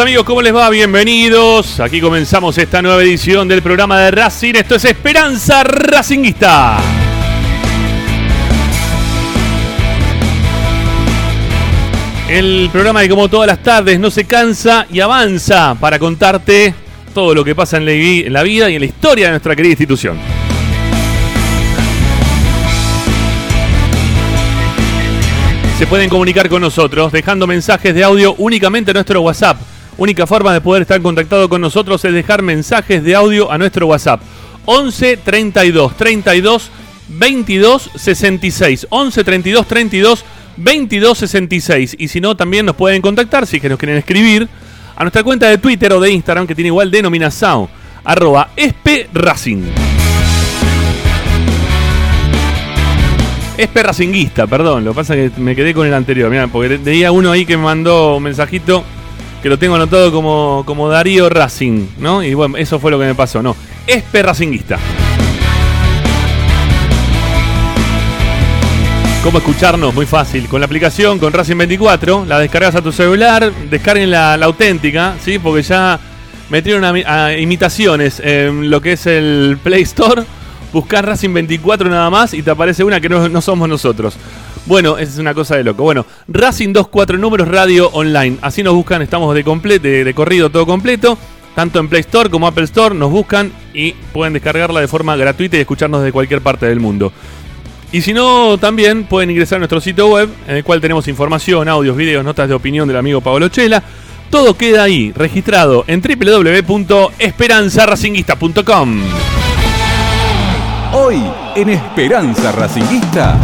Amigos, ¿cómo les va? Bienvenidos. Aquí comenzamos esta nueva edición del programa de Racing. Esto es Esperanza Racinguista. El programa que como todas las tardes no se cansa y avanza para contarte todo lo que pasa en la, en la vida y en la historia de nuestra querida institución. Se pueden comunicar con nosotros dejando mensajes de audio únicamente a nuestro WhatsApp. Única forma de poder estar contactado con nosotros es dejar mensajes de audio a nuestro WhatsApp. 11 32 32 22 66. 11 32 32 22 66. Y si no, también nos pueden contactar si es que nos quieren escribir a nuestra cuenta de Twitter o de Instagram que tiene igual denominación. Arroba Racing. Es perracinguista, perdón. Lo que pasa es que me quedé con el anterior. Mirá, porque veía uno ahí que me mandó un mensajito que lo tengo anotado como, como Darío Racing, ¿no? Y bueno, eso fue lo que me pasó, ¿no? Es perracinguista. ¿Cómo escucharnos? Muy fácil. Con la aplicación, con Racing 24, la descargas a tu celular, descarguen la, auténtica, ¿sí? Porque ya metieron a, imitaciones en lo que es el Play Store. Buscar Racing 24 nada más y te aparece una que no somos nosotros. Bueno, es una cosa de loco. Bueno, Racing 24 números radio online. Así nos buscan, estamos de, comple- de, de corrido todo completo. Tanto en Play Store como Apple Store nos buscan y pueden descargarla de forma gratuita y escucharnos desde cualquier parte del mundo. Y si no, también pueden ingresar a nuestro sitio web, en el cual tenemos información, audios, videos, notas de opinión del amigo Pablo Chela. Todo queda ahí, registrado en www.esperanzaracinguista.com. Hoy en Esperanza Racinguista.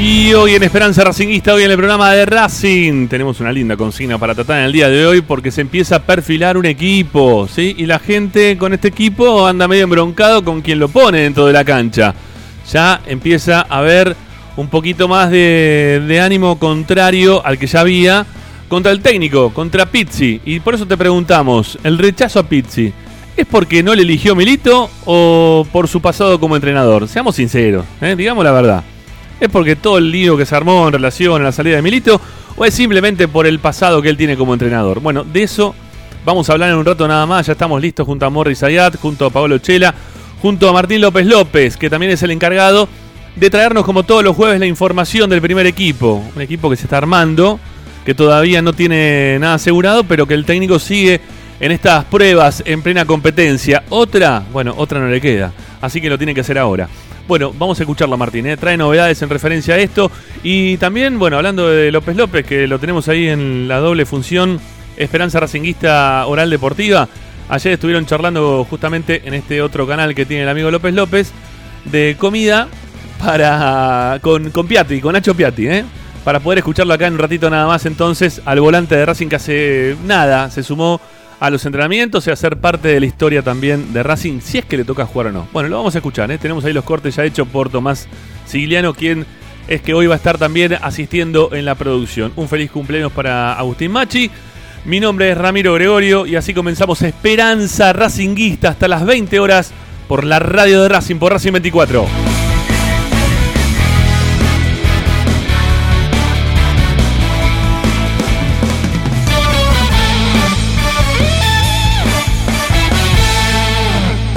Y hoy en Esperanza Racinguista, hoy en el programa de Racing, tenemos una linda consigna para tratar en el día de hoy porque se empieza a perfilar un equipo, ¿sí? Y la gente con este equipo anda medio embroncado con quien lo pone dentro de la cancha. Ya empieza a haber un poquito más de, de ánimo contrario al que ya había contra el técnico, contra Pizzi. Y por eso te preguntamos, ¿el rechazo a Pizzi es porque no le eligió Milito o por su pasado como entrenador? Seamos sinceros, ¿eh? digamos la verdad. ¿Es porque todo el lío que se armó en relación a la salida de Milito? ¿O es simplemente por el pasado que él tiene como entrenador? Bueno, de eso vamos a hablar en un rato nada más. Ya estamos listos junto a Morris Ayat, junto a Pablo Chela, junto a Martín López López, que también es el encargado de traernos como todos los jueves la información del primer equipo. Un equipo que se está armando, que todavía no tiene nada asegurado, pero que el técnico sigue en estas pruebas en plena competencia. Otra, bueno, otra no le queda, así que lo tiene que hacer ahora. Bueno, vamos a escucharla Martín, ¿eh? trae novedades en referencia a esto. Y también, bueno, hablando de López López, que lo tenemos ahí en la doble función Esperanza Racinguista Oral Deportiva. Ayer estuvieron charlando justamente en este otro canal que tiene el amigo López López de comida para con, con Piatti, con Nacho Piatti, ¿eh? para poder escucharlo acá en un ratito nada más entonces al volante de Racing que hace nada, se sumó a los entrenamientos y a ser parte de la historia también de Racing, si es que le toca jugar o no. Bueno, lo vamos a escuchar, ¿eh? tenemos ahí los cortes ya hechos por Tomás Sigliano, quien es que hoy va a estar también asistiendo en la producción. Un feliz cumpleaños para Agustín Machi. Mi nombre es Ramiro Gregorio y así comenzamos Esperanza Racinguista hasta las 20 horas por la radio de Racing, por Racing 24.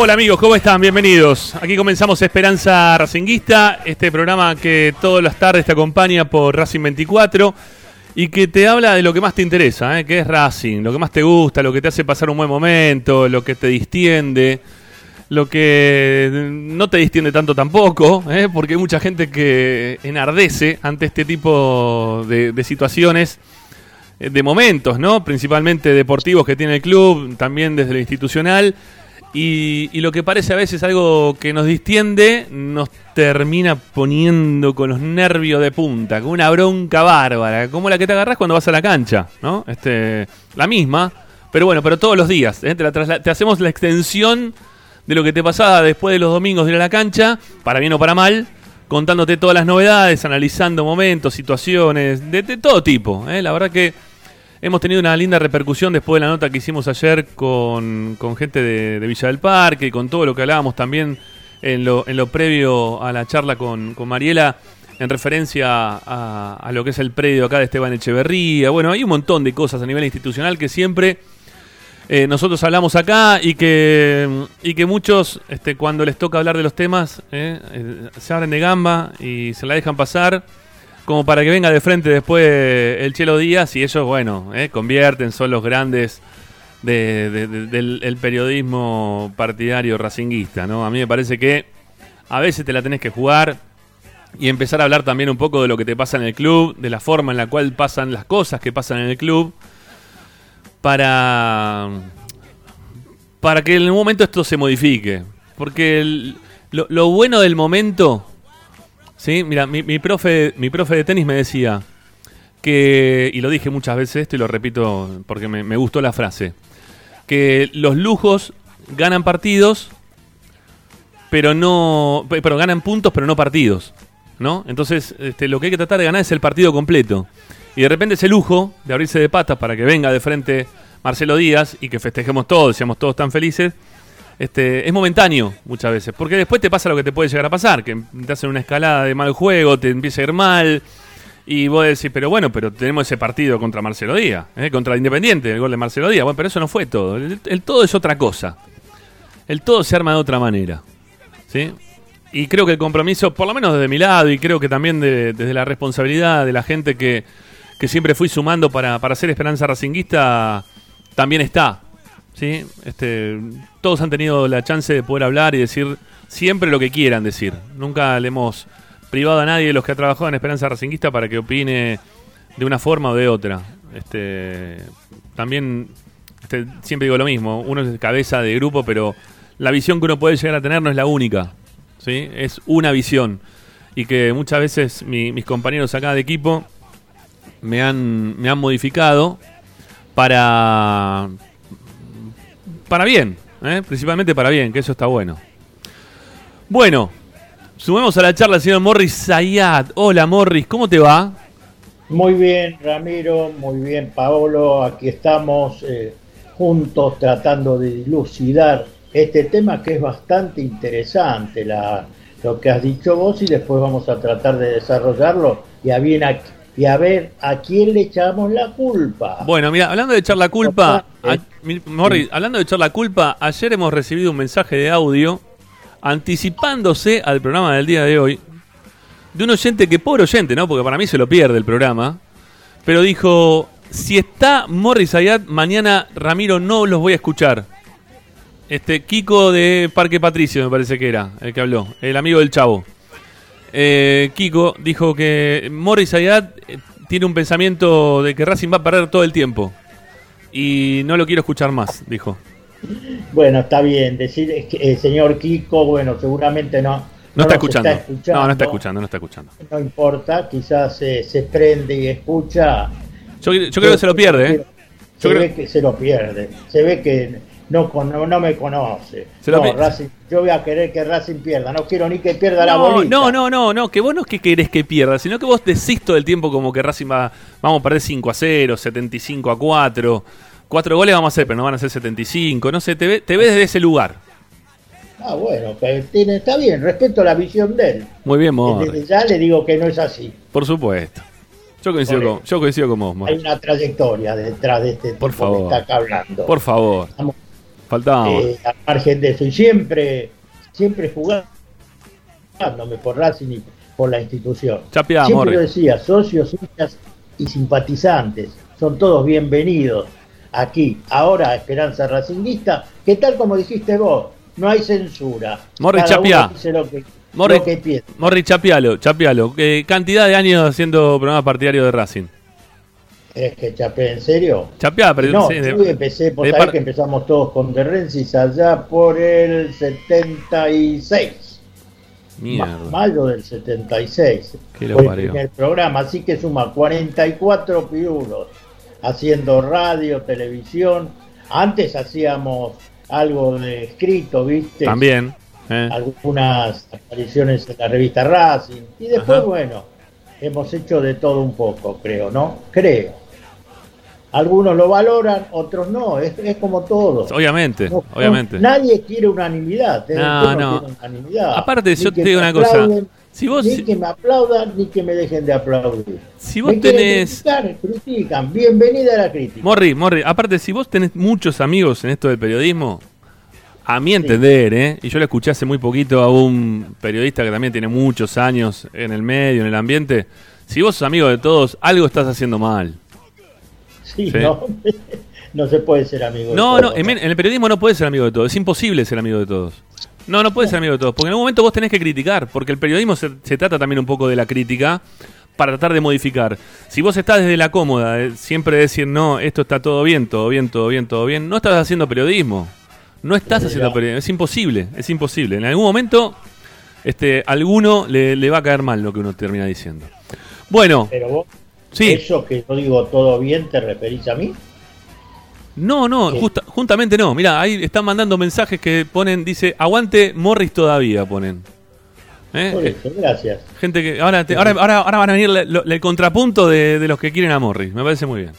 Hola amigos, ¿cómo están? Bienvenidos. Aquí comenzamos Esperanza Racinguista, este programa que todas las tardes te acompaña por Racing 24 y que te habla de lo que más te interesa, ¿eh? que es Racing, lo que más te gusta, lo que te hace pasar un buen momento, lo que te distiende, lo que no te distiende tanto tampoco, ¿eh? porque hay mucha gente que enardece ante este tipo de, de situaciones eh, de momentos, ¿no? Principalmente deportivos que tiene el club, también desde lo institucional. Y, y lo que parece a veces algo que nos distiende, nos termina poniendo con los nervios de punta, con una bronca bárbara, como la que te agarras cuando vas a la cancha, ¿no? Este, la misma, pero bueno, pero todos los días. ¿eh? Te, te hacemos la extensión de lo que te pasaba después de los domingos de ir a la cancha, para bien o para mal, contándote todas las novedades, analizando momentos, situaciones, de, de todo tipo. ¿eh? La verdad que hemos tenido una linda repercusión después de la nota que hicimos ayer con, con gente de, Villa del Parque y con todo lo que hablábamos también en lo, en lo previo a la charla con, con Mariela en referencia a, a lo que es el predio acá de Esteban Echeverría. Bueno, hay un montón de cosas a nivel institucional que siempre eh, nosotros hablamos acá y que, y que muchos, este, cuando les toca hablar de los temas, eh, eh, se abren de gamba y se la dejan pasar, como para que venga de frente después el Chelo Díaz y ellos, bueno, eh, convierten, son los grandes de- de- de- del el periodismo partidario racinguista, ¿no? A mí me parece que a veces te la tenés que jugar y empezar a hablar también un poco de lo que te pasa en el club, de la forma en la cual pasan las cosas que pasan en el club para para que en un momento esto se modifique. Porque lo bueno del momento, ¿sí? Mira, mi, mi profe, mi profe de tenis me decía que, y lo dije muchas veces esto y lo repito porque me, me gustó la frase, que los lujos ganan partidos, pero no, pe- pero ganan puntos, pero no partidos, ¿no? Entonces, este, lo que hay que tratar de ganar es el partido completo. Y de repente ese lujo de abrirse de patas para que venga de frente Marcelo Díaz y que festejemos todos, seamos todos tan felices, este, es momentáneo muchas veces. Porque después te pasa lo que te puede llegar a pasar, que te hacen una escalada de mal juego, te empieza a ir mal. Y vos decís, pero bueno, pero tenemos ese partido contra Marcelo Díaz, ¿eh? contra Independiente, el gol de Marcelo Díaz. Bueno, pero eso no fue todo. El, el todo es otra cosa. El todo se arma de otra manera. ¿Sí? Y creo que el compromiso, por lo menos desde mi lado, y creo que también de- desde la responsabilidad de la gente que, que siempre fui sumando para, para ser Esperanza Racinguista, también está. ¿Sí? Este, todos han tenido la chance de poder hablar y decir siempre lo que quieran decir. Nunca le hemos privado a nadie de los que ha trabajado en Esperanza Racinguista para que opine de una forma o de otra. Este, también este, siempre digo lo mismo, uno es cabeza de grupo, pero la visión que uno puede llegar a tener no es la única. ¿sí? Es una visión. Y que muchas veces mi- mis compañeros acá de equipo me han, me han modificado para, para bien, ¿eh? principalmente para bien, que eso está bueno. Bueno, sumemos a la charla al señor Morris Zayat. Hola Morris, ¿cómo te va? Muy bien, Ramiro, muy bien, Paolo. Aquí estamos eh, juntos tratando de dilucidar este tema que es bastante interesante, la, lo que has dicho vos, y después vamos a tratar de desarrollarlo y a, bien a, y a ver a quién le echamos la culpa. Bueno, mira, hablando de echar la culpa, a- mi- Morris, hablando de echar la culpa, ayer hemos recibido un mensaje de audio anticipándose al programa del día de hoy de un oyente que, pobre oyente, ¿no? Porque para mí se lo pierde el programa, pero dijo, si está Morris Ayat, mañana Ramiro no los voy a escuchar. Este, Kiko de Parque Patricio me parece que era el que habló, el amigo del chavo. Eh, Kiko dijo que Morris Ayat eh, tiene un pensamiento de que Racing va a perder todo el tiempo. Y no lo quiero escuchar más, dijo. Bueno, está bien, decir el señor Kiko, bueno, seguramente no. No, está, escuchando. No, no está escuchando, no está escuchando. No importa, quizás eh, se prende y escucha. Yo, yo creo que se lo pierde, ¿eh? Se creo- ve que se lo pierde. Se ve que no, con- no, no me conoce. Se No, Racing- yo voy a querer que Racing pierda. No quiero ni que pierda la No, bolita. no, no, no, no, que vos no es que querés que pierda, sino que vos decís todo el tiempo como que Racing va, vamos a perder 5 a 0, 75 a 4, 4 goles vamos a hacer, pero no van a ser 75, no sé, te, ve- te ves desde ese lugar. Ah, bueno, que tiene, está bien, respeto la visión de él. Muy bien, Mor, Desde ya le digo que no es así. por supuesto. Yo coincido, con, yo coincido con vos. Hay una trayectoria detrás de este Por tipo favor. que está acá hablando. Por favor, Estamos, faltábamos. eh, al margen de eso. Y siempre, siempre jugándome por Racing y por la institución. Chapeá, siempre lo decía, socios, hinchas y simpatizantes, son todos bienvenidos aquí, ahora a Esperanza Racinguista, que tal como dijiste vos, no hay censura. Morri, dice lo que, Morri, lo que. Morri, chapealo, chapealo. Eh, cantidad de años haciendo programa partidario de Racing. ¿Crees que chapé en serio? Chapeá, pero No, sí, yo empecé, por saber que empezamos todos con Terrensis allá por el 76. Mierda. Ma- mayo del 76. Que lo Fue el primer programa, así que suma 44 pirulos haciendo radio, televisión. Antes hacíamos algo de escrito, ¿viste? También. eh. Algunas apariciones en la revista Racing. Y después, Ajá. bueno, hemos hecho de todo un poco, creo, ¿no? Creo. Algunos lo valoran, otros no. Es, es como todo. Obviamente, No, obviamente. nadie quiere unanimidad. ¿eh? No, no. unanimidad. Aparte, Ni yo te digo una cosa. Si vos- Ni que me aplaudan, ni que me dejen de aplaudir. Si vos Me tenés- criticar, critican. Bienvenida a la crítica. Morri, Morri, aparte, si vos tenés muchos amigos en esto del periodismo, a mi entender, ¿eh? y yo lo escuché hace muy poquito a un periodista que también tiene muchos años en el medio, en el ambiente, si vos sos amigo de todos, algo estás haciendo mal. Sí, Sí. No, no se puede ser amigo de No, todos, no, en, en el periodismo no puedes ser amigo de todos, es imposible ser amigo de todos. No, no puedes ser amigo de todos, porque en algún momento vos tenés que criticar, porque el periodismo se, se trata también un poco de la crítica para tratar de modificar. Si vos estás desde la cómoda, de siempre decir, no, esto está todo bien, todo bien, todo bien, todo bien, no estás haciendo periodismo. No estás haciendo periodismo, es imposible, es imposible. En algún momento, este, alguno le, le va a caer mal lo que uno termina diciendo. Bueno, Pero vos, sí. eso que yo digo todo bien, ¿te referís a mí? No, no, Sí. justa- juntamente no. Mira, ahí están mandando mensajes que ponen, dice, aguante Morris todavía, ponen. ¿Eh? Por Eh, eso, gracias. Gente que. Ahora, te- ahora, ahora, ahora van a venir le- el contrapunto de, de los que quieren a Morris. Me parece muy bien.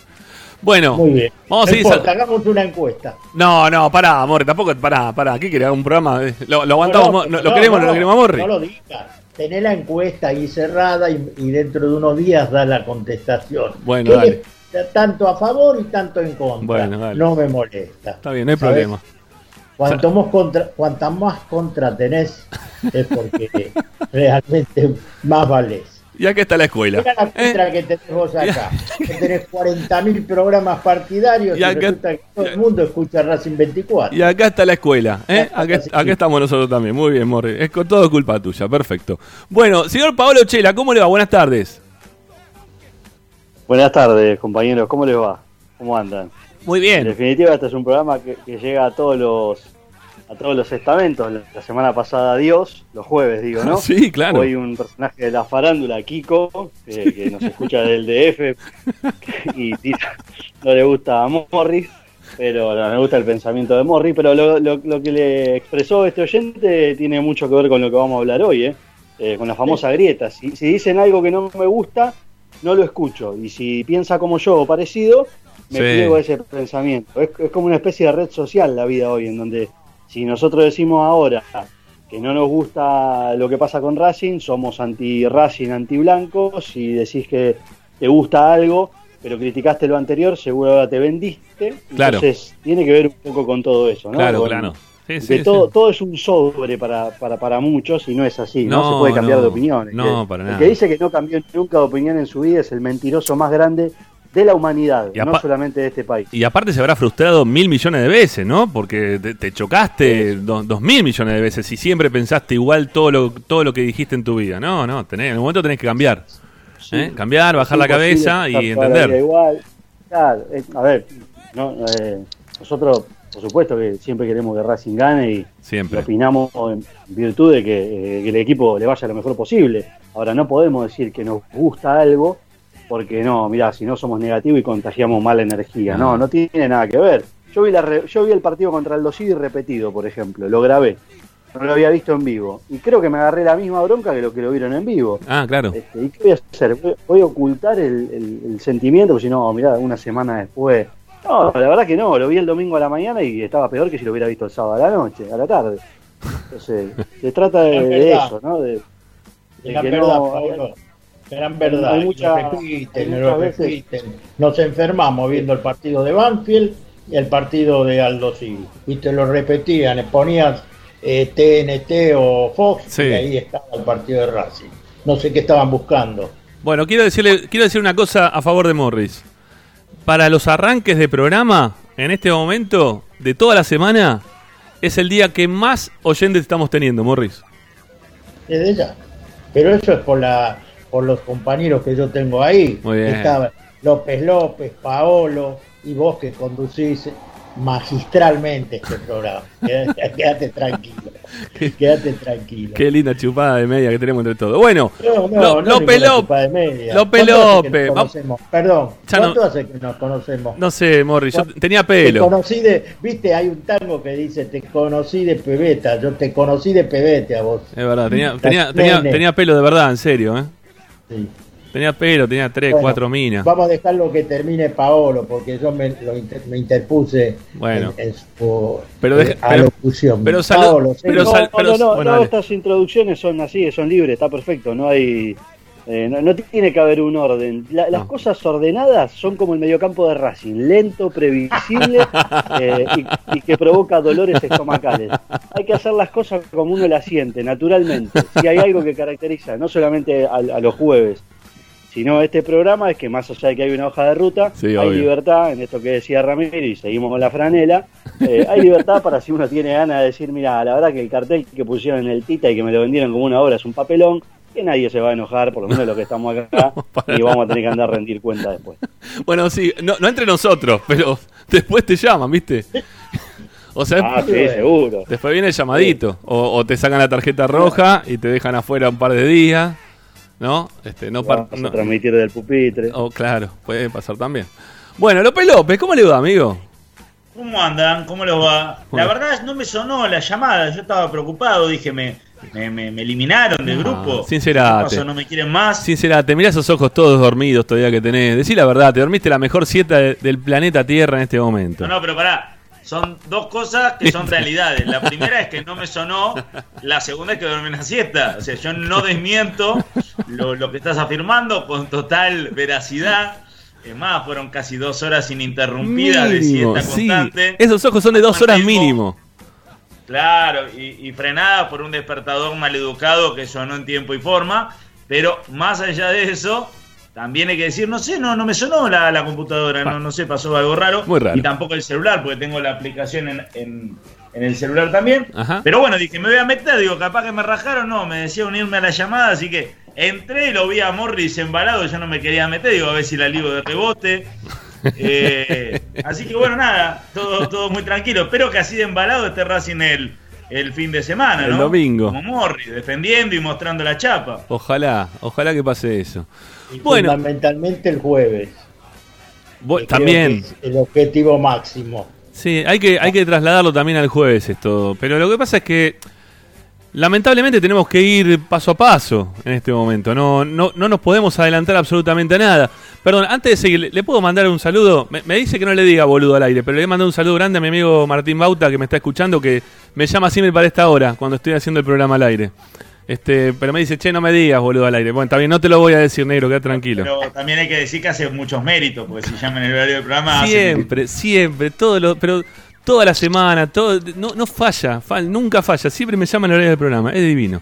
Bueno, Muy bien. vamos a importa, sal- hagamos una encuesta. No, no, pará, Morris, tampoco, pará, pará. ¿Qué querés? ¿Un programa? Eh, Lo, lo aguantamos, No, no, lo queremos, no, lo queremos a Morris. No lo digas. Tené la encuesta ahí cerrada y, y dentro de unos días da la contestación. Bueno, ¿Qué dale. le- Tanto a favor y tanto en contra. Bueno, dale. No me molesta. Está bien, no hay ¿Sabes? problema. Cuanto más contra, cuanta más contra tenés, es porque realmente más valés. Y acá está la escuela. Mira la ¿eh? contra que tenés vos acá. Que tenés 40.000 programas partidarios y, Y acá- resulta que todo el mundo escucha Racing 24. Y acá está la escuela. ¿eh? Acá, acá estamos nosotros también. Muy bien, Morri. Es con todo culpa tuya. Perfecto. Bueno, señor Paolo Chela, ¿cómo le va? Buenas tardes. Buenas tardes, compañeros. ¿Cómo les va? ¿Cómo andan? Muy En bien. definitiva, este es un programa que, que llega a todos los a todos los estamentos. La, semana pasada Dios, los jueves digo, ¿no? Sí, claro. Hoy un personaje de la farándula, Kiko, que, que nos escucha del DF y tira- no le gusta a Morris, pero no, le gusta el pensamiento de Morris, pero lo, lo- lo que le expresó este oyente tiene mucho que ver con lo que vamos a hablar hoy, ¿eh? Eh, con la famosa grieta. Si, si dicen algo que no me gusta, no lo escucho. Y si piensa como yo o parecido, me Sí. pliego a ese pensamiento. Es, es como una especie de red social la vida hoy, en donde si nosotros decimos ahora que no nos gusta lo que pasa con Racing, somos anti-Racing, anti-blanco. Si decís que te gusta algo, pero criticaste lo anterior, seguro ahora te vendiste. Claro. Entonces, tiene que ver un poco con todo eso, ¿no? Claro, Con- claro. Sí, sí, todo, sí. todo es un sobre para, para, para muchos y no es así, no, No, se puede cambiar no, de opinión. El no, que- para el nada. que dice que no cambió nunca de opinión en su vida es el mentiroso más grande de la humanidad, Y no solamente de este país. Y aparte se habrá frustrado mil millones de veces, ¿no? Porque te, te chocaste do- dos mil millones de veces y siempre pensaste igual todo lo, todo lo que dijiste en tu vida. No, no, tenés, en el momento tenés que cambiar. Sí. ¿eh? Cambiar, bajar la cabeza y entender. Igual. Claro, eh, a ver, no, eh, nosotros, por supuesto que siempre queremos que Racing gane y, Siempre. opinamos en virtud de que, eh, que el equipo le vaya lo mejor posible. Ahora, no podemos decir que nos gusta algo porque no, mira, si no somos negativos y contagiamos mala energía. No, no tiene nada que ver. Yo vi, la re- yo vi el partido contra el Dosidi repetido, por ejemplo, lo grabé. No lo había visto en vivo. Y creo que me agarré la misma bronca que lo que lo vieron en vivo. Ah, claro. Este, ¿Y qué voy a hacer? ¿Voy- ¿Voy a ocultar el, el- el sentimiento? Porque si no, mirá, una semana después. No, la verdad que no, lo vi el domingo a la mañana y estaba peor que si lo hubiera visto el sábado a la noche, a la tarde. Entonces, se trata de, eso, ¿no? De, de que verdad, no- Gran verdad. mucha- lo repiten, hay lo muchas veces- repiten. Nos enfermamos viendo el partido de Banfield y el partido de Aldo Civi. Y te lo repetían, ponías eh, TNT o Fox Sí. y ahí estaba el partido de Racing. No sé qué estaban buscando. Bueno, quiero decirle, quiero decir una cosa a favor de Morris. Para los arranques de programa, en este momento, de toda la semana, es el día que más oyentes estamos teniendo, Morris. Desde ya. Pero eso es por la por los compañeros que yo tengo ahí. Muy bien. Estaba López López, Paolo y vos que conducís magistralmente este programa. Quédate, quédate tranquilo. Quédate tranquilo. Qué linda chupada de media que tenemos entre todos. Bueno, No, no, Lo- no López López. López ¿Cuánto hace que López? Perdón, ¿cuánto hace que nos conocemos? no sé, Morris, yo tenía Te pelo. conocí de, viste, hay un tango que dice, te conocí de pebeta, yo te conocí de pebete a vos. Es verdad, tenía, tenía, tenía, tenía pelo de verdad, en serio, ¿eh? Sí. Tenía pelo, tenía tres, Bueno, cuatro minas. Vamos a dejarlo que termine Paolo, porque yo me, lo inter- me interpuse Bueno. en, en su Pero eh, pero- alocución. pero Paolo, pero no, pero- no, no, bueno, no, dale. estas introducciones son así, son libres, está perfecto, no hay... eh, no, no tiene que haber un orden. La- las No. cosas ordenadas son como el mediocampo de Racing, lento, previsible eh, y, y que provoca dolores estomacales. Hay que hacer las cosas como uno las siente, naturalmente. Si hay algo que caracteriza no solamente a, a los jueves, sino este programa es que más allá de que hay una hoja de ruta, Sí, hay obvio. libertad, en esto que decía Ramírez, y seguimos con la franela, eh, hay libertad para si uno tiene ganas de decir, mira, la verdad que el cartel que pusieron en el Tita y que me lo vendieron como una obra es un papelón, que nadie se va a enojar, por lo menos los que estamos acá, y vamos a tener que andar a rendir cuenta después. Bueno, sí, no, no entre nosotros, pero después te llaman, ¿viste? O sea, Ah, sí, seguro. después viene el llamadito. O, o te sacan la tarjeta roja y te dejan afuera un par de días. ¿No? Este, no, Vamos no- a transmitir del pupitre. Oh, claro, puede pasar también. Bueno, López López, ¿cómo le va, amigo? ¿Cómo andan? ¿Cómo les va? Bueno. La verdad no me sonó la llamada, yo estaba preocupado, dije, me, me, me- me eliminaron del No, grupo. sincerate. ¿No me quieren más? Sincera, te mirás esos ojos todos dormidos todavía que tenés. Decí la verdad, te dormiste la mejor siesta de- del planeta Tierra en este momento. No, no, pero pará. Son dos cosas que son realidades. La primera es que no me sonó, la segunda es que dormí una siesta. O sea, yo no desmiento lo, lo que estás afirmando con total veracidad. Es más, fueron casi dos horas ininterrumpidas de Mínimo, siesta sí. constante. Esos ojos son de dos horas mínimo. Claro, y, y frenada por un despertador maleducado que sonó en tiempo y forma. Pero más allá de eso, también hay que decir, no sé, no, no me sonó la, la computadora, no, no sé, pasó algo raro. Muy raro. Y tampoco el celular, porque tengo la aplicación en, en- en el celular también. Ajá. Pero bueno, dije, me voy a meter, digo, capaz que me rajaron, no, me decía unirme a la llamada, así que entré y lo vi a Morris embalado, yo no me quería meter, digo, a ver si la ligo de rebote. Eh, así que bueno, nada, todo, todo muy tranquilo. Espero que así de embalado esté Racing el, el fin de semana, El ¿no? domingo. Como Morris, defendiendo y mostrando la chapa. Ojalá, ojalá que pase eso. Y Bueno. Fundamentalmente el jueves. También. es el objetivo máximo. Sí, hay que, hay que trasladarlo también al jueves esto. Pero lo que pasa es que lamentablemente tenemos que ir paso a paso en este momento. No, no, no nos podemos adelantar absolutamente a nada. Perdón, antes de seguir, ¿le- ¿le puedo mandar un saludo? Me, me dice que no le diga boludo al aire, pero le he mandado un saludo grande a mi amigo Martín Bauta que me está escuchando, que me llama siempre para esta hora, cuando estoy haciendo el programa al aire. Este, pero me dice, che, no me digas boludo al aire. Bueno, está bien, no te lo voy a decir, negro, queda tranquilo. Pero también hay que decir que hace muchos méritos, porque si llaman el horario del programa. Siempre, siempre, todo lo, pero toda la semana, todo, no, no falla, fal- nunca falla, siempre me llaman a la hora del programa, es divino.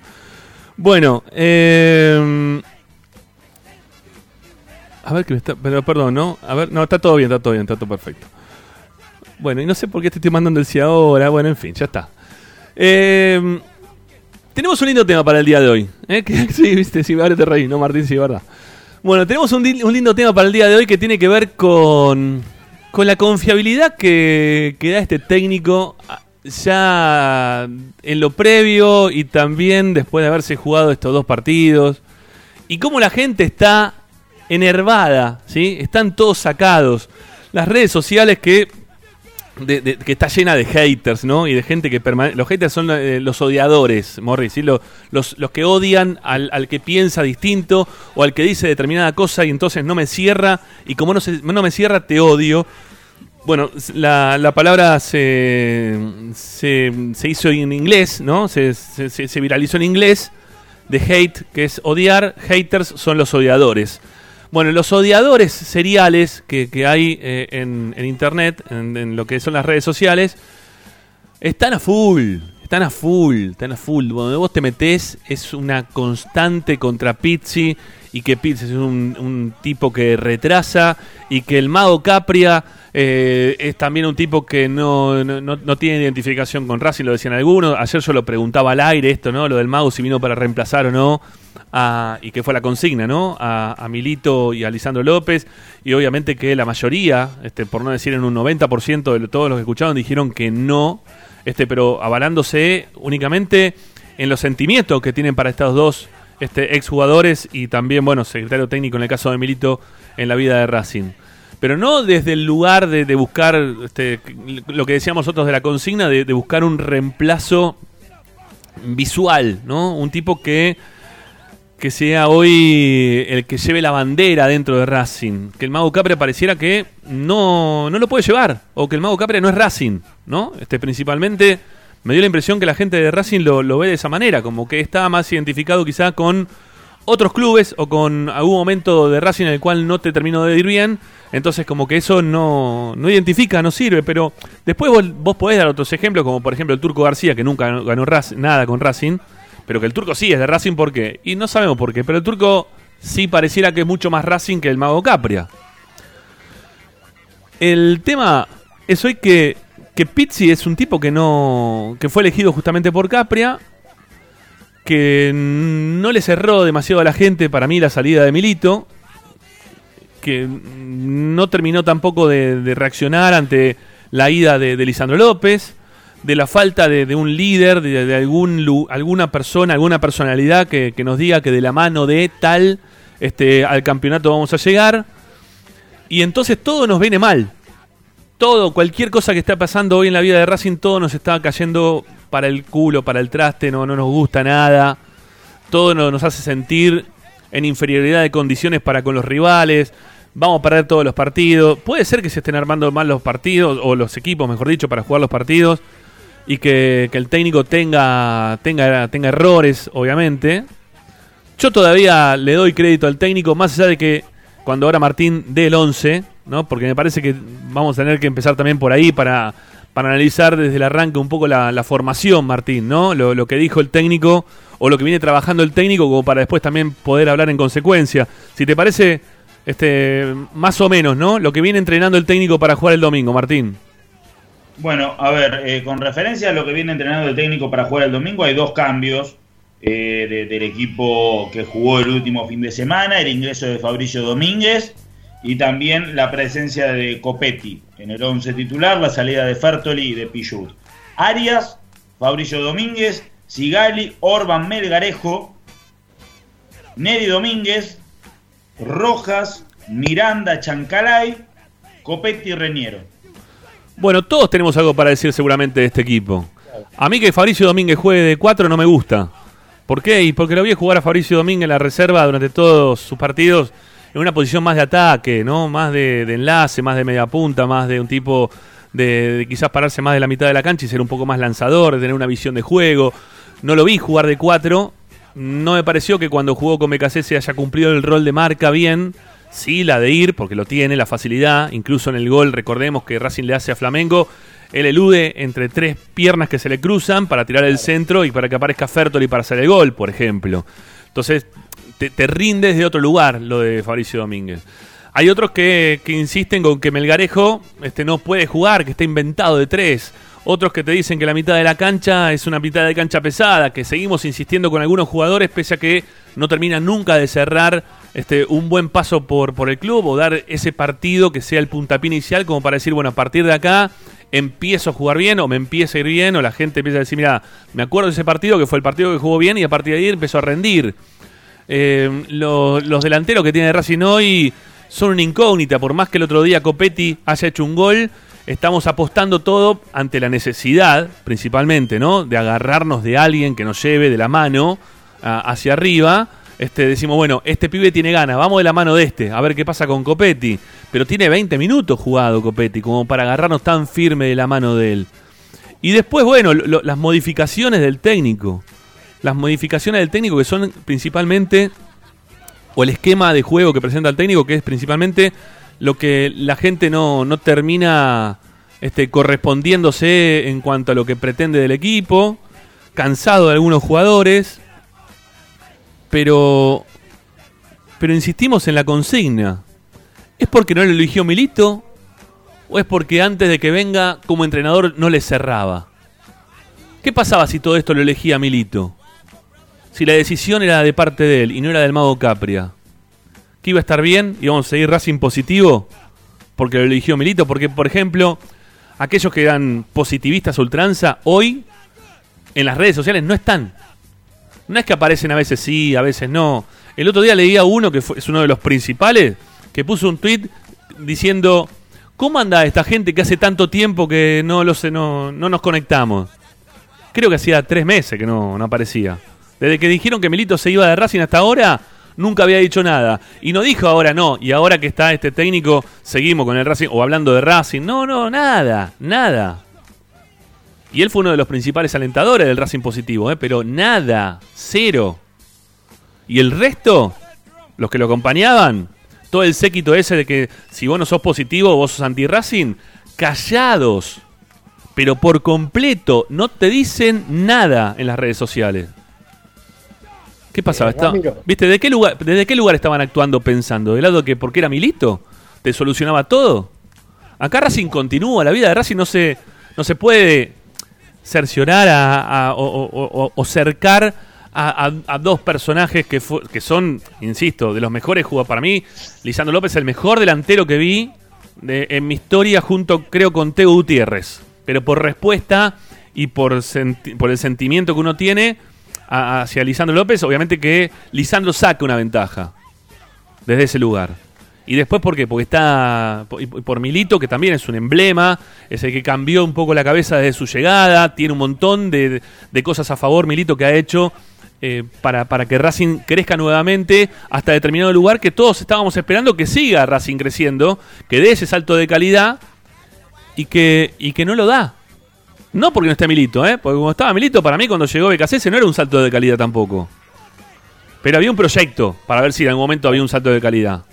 Bueno, eh, a ver que me está, pero perdón, ¿no? A ver, no, está todo bien, está todo bien, está todo perfecto. Bueno, y no sé por qué te estoy mandando el sí ahora, bueno, en fin, ya está. Eh, tenemos un lindo tema para el día de hoy. ¿eh? Sí, viste, sí, ahora te reí, ¿no, Martín? Sí, verdad. Bueno, tenemos un lindo tema para el día de hoy que tiene que ver con, con la confiabilidad que, da este técnico ah, ya en lo previo y también después de haberse jugado estos dos partidos. Y cómo la gente está enervada, ¿sí? Están todos sacados. Las redes sociales que de- que está llena de haters, ¿no? Y de gente que permanece. Los haters son eh, los odiadores, Morris, ¿sí? Lo- los, los que odian al, al que piensa distinto o al que dice determinada cosa y entonces no me cierra. Y como no, se- no me cierra, te odio. Bueno, la, la palabra se, se, se hizo en inglés, ¿no? Se- se viralizó en inglés. De hate, que es odiar. Haters son los odiadores. Bueno, los odiadores seriales que, que hay eh, en, en internet, en, lo que son las redes sociales, están a full. Están a full, están a full. Donde vos te metés es una constante contra Pizzi y que Pizzi es un, un tipo que retrasa y que el mago Capria eh, es también un tipo que no, no, no- no tiene identificación con Racing, lo decían algunos. Ayer yo lo preguntaba al aire esto, ¿no? Lo del mago, si vino para reemplazar o no. A- y que fue la consigna, ¿no? A, a Milito y a Lisandro López. Y obviamente que la mayoría, este, por no decir en un 90% de todos los que escucharon, dijeron que no, este, pero avalándose únicamente en los sentimientos que tienen para estos dos este, exjugadores y también, bueno, secretario técnico en el caso de Milito en la vida de Racing. Pero no desde el lugar de, de buscar este, lo que decíamos nosotros de la consigna, de buscar un reemplazo visual, ¿no? Un tipo que que sea hoy el que lleve la bandera dentro de Racing. Que el Mago Capria pareciera que no, no lo puede llevar. O que el Mago Capria no es Racing, ¿no? Este, principalmente me dio la impresión que la gente de Racing lo, lo ve de esa manera. Como que está más identificado quizá con otros clubes o con algún momento de Racing en el cual no te terminó de ir bien. Entonces como que eso no, no identifica, no sirve. Pero después vos, vos podés dar otros ejemplos, como por ejemplo el Turco García, que nunca ganó, nada con Racing. Pero que el turco sí es de Racing, ¿por qué? Y no sabemos por qué, pero el turco sí pareciera que es mucho más Racing que el Mago Capria. El tema es hoy que, que Pizzi es un tipo que no. que fue elegido justamente por Capria. Que no le cerró demasiado a la gente para mí la salida de Milito. Que no terminó tampoco de, reaccionar ante la ida de, de Lisandro López de la falta de, un líder, de, algún, alguna persona, alguna personalidad que, que nos diga que de la mano de tal este, al campeonato vamos a llegar. Y entonces todo nos viene mal. Todo, cualquier cosa que está pasando hoy en la vida de Racing, todo nos está cayendo para el culo, para el traste, no, no nos gusta nada. Todo no- nos hace sentir en inferioridad de condiciones para con los rivales. Vamos a perder todos los partidos. Puede ser que se estén armando mal los partidos, o los equipos, mejor dicho, para jugar los partidos. Y que, que el técnico tenga, tenga, tenga errores, obviamente. Yo todavía le doy crédito al técnico, más allá de que cuando ahora Martín dé el 11, ¿no? porque me parece que vamos a tener que empezar también por ahí para, para analizar desde el arranque un poco la, la formación, Martín, ¿no? Lo, lo que dijo el técnico o lo que viene trabajando el técnico como para después también poder hablar en consecuencia. Si te parece, este, más o menos, ¿no? Lo que viene entrenando el técnico para jugar el domingo, Martín. Bueno, a ver, eh, con referencia a lo que viene entrenando el técnico para jugar el domingo, hay dos cambios eh, de- del equipo que jugó el último fin de semana, el ingreso de Fabricio Domínguez y también la presencia de Copetti en el 11 titular, la salida de Fertoli y de Pichut. Arias, Fabricio Domínguez, Sigali, Orban Melgarejo, Neri Domínguez, Rojas, Miranda Chancalay, Copetti y Reñero. Bueno, todos tenemos algo para decir seguramente de este equipo. A mí que Fabricio Domínguez juegue de 4 no me gusta. ¿Por qué? Y porque lo vi jugar a Fabricio Domínguez en la reserva durante todos sus partidos en una posición más de ataque, ¿no? Más de, enlace, más de media punta, más de un tipo de, de quizás pararse más de la mitad de la cancha y ser un poco más lanzador, de tener una visión de juego. No lo vi jugar de 4. No me pareció que cuando jugó con BKC se haya cumplido el rol de marca bien. Sí, la de ir, porque lo tiene, la facilidad. Incluso en el gol, recordemos que Racing le hace a Flamengo. Él elude entre tres piernas que se le cruzan para tirar el centro y para que aparezca Fertoli para hacer el gol, por ejemplo. Entonces, te, te rinde desde otro lugar lo de Fabricio Domínguez. Hay otros que, que insisten con que Melgarejo este, no puede jugar, que está inventado de tres. Otros que te dicen que la mitad de la cancha es una mitad de cancha pesada, que seguimos insistiendo con algunos jugadores pese a que no terminan nunca de cerrar este, un buen paso por, por el club o dar ese partido que sea el puntapié inicial como para decir, bueno, a partir de acá empiezo a jugar bien o me empieza a ir bien o la gente empieza a decir, mira, me acuerdo de ese partido que fue el partido que jugó bien y a partir de ahí empezó a rendir. Eh, lo- los delanteros que tiene Racing hoy son una incógnita. Por más que el otro día Copetti haya hecho un gol, estamos apostando todo ante la necesidad, principalmente, ¿no? De agarrarnos de alguien que nos lleve de la mano hacia arriba. Este, decimos, bueno, este pibe tiene ganas, vamos de la mano de este, a ver qué pasa con Copetti. Pero tiene 20 minutos jugado Copetti, como para agarrarnos tan firme de la mano de él. Y después, bueno, las modificaciones del técnico. Las modificaciones del técnico que son principalmente, o el esquema de juego que presenta el técnico, que es principalmente lo que la gente no, no termina este, correspondiéndose en cuanto a lo que pretende del equipo, cansado de algunos jugadores, pero, pero insistimos en la consigna. ¿Es porque no lo eligió Milito? ¿O es porque antes de que venga como entrenador no le cerraba? ¿Qué pasaba si todo esto lo elegía Milito? Si la decisión era de parte de él y no era del mago Capria. ¿Que iba a estar bien? ¿Íbamos a seguir Racing positivo? Porque lo eligió Milito. Porque, por ejemplo, aquellos que eran positivistas ultranza, hoy en las redes sociales no están. No es que aparecen a veces sí, a veces no. El otro día leía uno que fue- es uno de los principales, que puso un tweet diciendo, ¿cómo anda esta gente que hace tanto tiempo que no, lo sé, no, no nos conectamos? Creo que hacía tres meses que no, no aparecía. Desde que dijeron que Milito se iba de Racing hasta ahora, nunca había dicho nada. Y no dijo ahora no, y ahora que está este técnico, seguimos con el Racing, o hablando de Racing. No, no, nada, nada. Y él fue uno de los principales alentadores del Racing positivo, ¿eh? pero nada, cero. Y el resto, los que lo acompañaban, todo el séquito ese de que si vos no sos positivo, vos sos anti-Racing, callados. Pero por completo, no te dicen nada en las redes sociales. ¿Qué pasaba? Ramiro. ¿Viste? ¿De qué lugar, ¿Desde qué lugar estaban actuando pensando? ¿Del lado que porque era Milito? ¿Te solucionaba todo? Acá Racing continúa, la vida de Racing no se, no se puede cerciorar a, o, cercar a, dos personajes que, que son, insisto, de los mejores jugadores. Para mí, Lisandro López, el mejor delantero que vi de- en mi historia, junto, creo, con Teo Gutiérrez. Pero por respuesta y por, el sentimiento que uno tiene hacia Lisandro López, obviamente que Lisandro saca una ventaja desde ese lugar. Y después, ¿por qué? Porque está por, Milito, que también es un emblema, es el que cambió un poco la cabeza desde su llegada, tiene un montón de, de cosas a favor, Milito, que ha hecho eh, para, para que Racing crezca nuevamente hasta determinado lugar que todos estábamos esperando que siga Racing creciendo, que dé ese salto de calidad y que, y que no lo da. No porque no esté Milito, ¿eh? porque como estaba Milito, para mí cuando llegó BKC no era un salto de calidad tampoco. Pero había un proyecto para ver si en algún momento había un salto de calidad.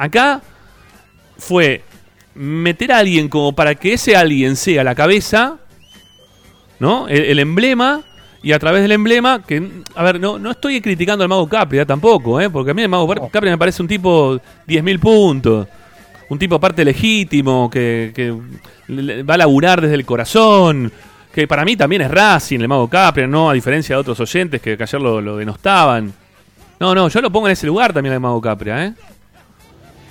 Acá fue meter a alguien como para que ese alguien sea la cabeza, ¿no? El, el emblema, y a través del emblema, que, a ver, no, no estoy criticando al Mago Capria tampoco, ¿eh? porque a mí el Mago Capria me parece un tipo 10.000 puntos, un tipo aparte legítimo, que, va a laburar desde el corazón, que para mí también es Racing, el Mago Capria, ¿no? A diferencia de otros oyentes que, que ayer lo, lo denostaban. No, no, yo lo pongo en ese lugar también al Mago Capria, ¿eh?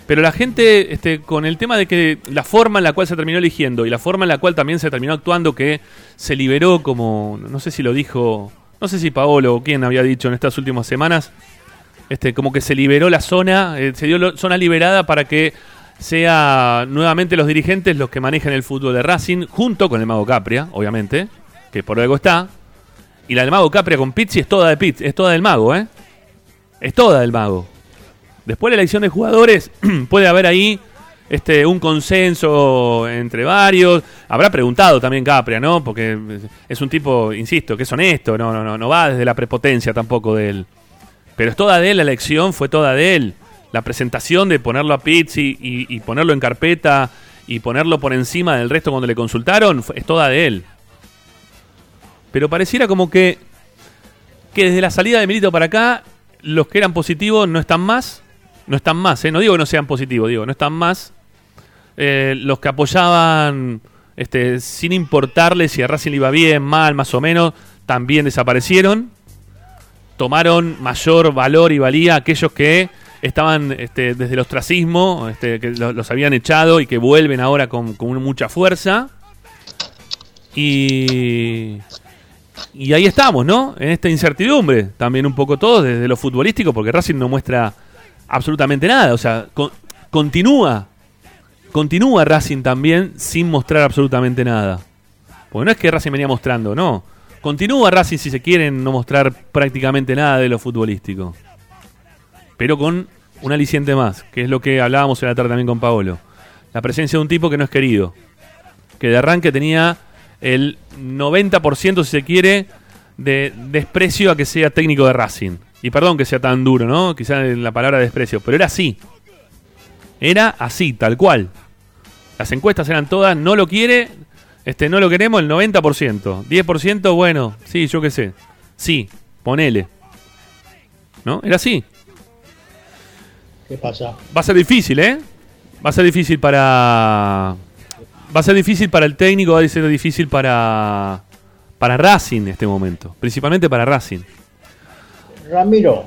Pero la gente, este, con el tema de que la forma en la cual se terminó eligiendo y la forma en la cual también se terminó actuando, que se liberó como, no sé si lo dijo, no sé si Paolo o quién había dicho en estas últimas semanas, este, como que se liberó la zona, eh, se dio lo- zona liberada para que sea nuevamente los dirigentes los que manejan el fútbol de Racing, junto con el Mago Capria, obviamente, que por algo está. Y la del Mago Capria con Pizzi es toda de Pizzi, es toda del Mago, ¿eh? Es toda del Mago. Después de la elección de jugadores, puede haber ahí este, un consenso entre varios. Habrá preguntado también Capria, ¿no? Porque es un tipo, insisto, que es honesto, no, no, no, no va desde la prepotencia tampoco de él. Pero es toda de él, la elección fue toda de él. La presentación de ponerlo a Pizzi y, ponerlo en carpeta y ponerlo por encima del resto cuando le consultaron, es toda de él. Pero pareciera como que, que desde la salida de Milito para acá, los que eran positivos no están más. No están más, ¿eh? no digo que no sean positivos, digo, no están más. Eh, los que apoyaban este, sin importarle si a Racing le iba bien, mal, más o menos, también desaparecieron. Tomaron mayor valor y valía aquellos que estaban este, desde el ostracismo, este, que lo- los habían echado y que vuelven ahora con, con mucha fuerza. Y, y ahí estamos, ¿no? En esta incertidumbre, también un poco todos desde lo futbolístico, porque Racing no muestra absolutamente nada. O sea, con- continúa, continúa Racing también sin mostrar absolutamente nada. Porque no es que Racing venía mostrando, no. Continúa Racing si se quieren no mostrar prácticamente nada de lo futbolístico. Pero con un aliciente más, que es lo que hablábamos en la tarde también con Paolo. La presencia de un tipo que no es querido. Que de arranque tenía el 90%, si se quiere, de desprecio a que sea técnico de Racing. Y perdón que sea tan duro, ¿no? Quizá en la palabra desprecio, pero era así. Era así, tal cual. Las encuestas eran todas, no lo quiere, este, no lo queremos, el 90%. 10%, bueno, sí, yo qué sé. Sí, ponele. ¿No? Era así. ¿Qué pasa? Va a ser difícil, ¿eh? Va a ser difícil para. Va a ser difícil para el técnico, va a ser difícil para. Para Racing en este momento. Principalmente para Racing. Ramiro,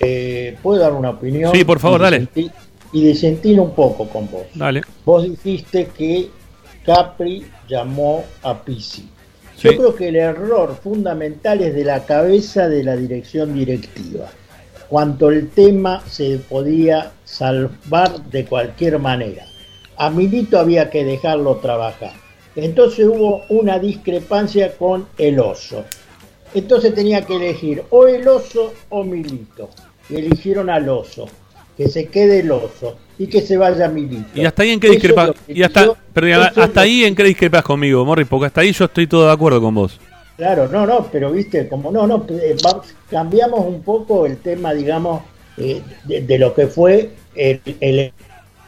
eh, ¿puedo dar una opinión? Sí, por favor, Y dale. disentir- Y disentir un poco con vos. Dale. Vos dijiste que Capri llamó a Pisi. Sí. Yo creo que el error fundamental es de la cabeza de la dirección directiva. Cuanto el tema se podía salvar de cualquier manera. A Milito había que dejarlo trabajar. Entonces hubo una discrepancia con el oso. Entonces tenía que elegir o el oso o Milito. Y eligieron al oso. Que se quede el oso y que se vaya Milito. ¿Y hasta ahí en qué discrepas? Y hasta, yo- perdón, hasta lo ahí en qué discrepas conmigo, Morris, porque hasta ahí yo estoy todo de acuerdo con vos. Claro, no, no, pero viste, como no, no, eh, cambiamos un poco el tema, digamos, eh, de, de lo que fue el el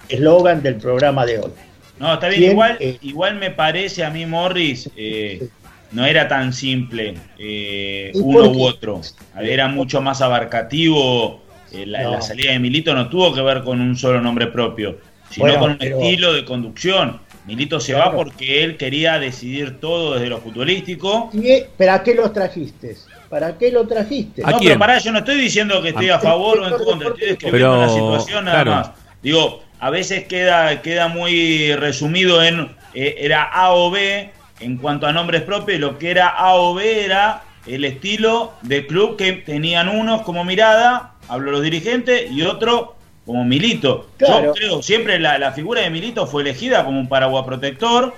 eslogan del programa de hoy. No, está bien, ¿Quién, igual, eh? igual me parece a mí, Morris, eh, no era tan simple eh, ¿Y uno u otro. Era mucho más abarcativo. eh, la, No. la salida de Milito no tuvo que ver con un solo nombre propio, sino Bueno, con un pero- estilo de conducción. Milito se Claro. va porque él quería decidir todo desde lo futbolístico. Y, eh, ¿Para qué lo trajiste? ¿Para qué lo trajiste? ¿A No, pero pará, yo no estoy diciendo que estoy a favor o en contra, estoy describiendo Pero, la situación nada claro. más. Digo, a veces queda, queda muy resumido en eh, era A o B en cuanto a nombres propios, lo que era A o B era el estilo de club que tenían unos como mirada, hablo los dirigentes, y otro como Milito. Claro. Yo creo, siempre la, la figura de Milito fue elegida como un paraguas protector,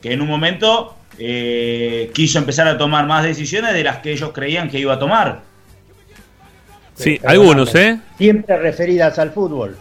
que en un momento eh, quiso empezar a tomar más decisiones de las que ellos creían que iba a tomar. Sí, algunos, ¿eh? Siempre referidas al fútbol.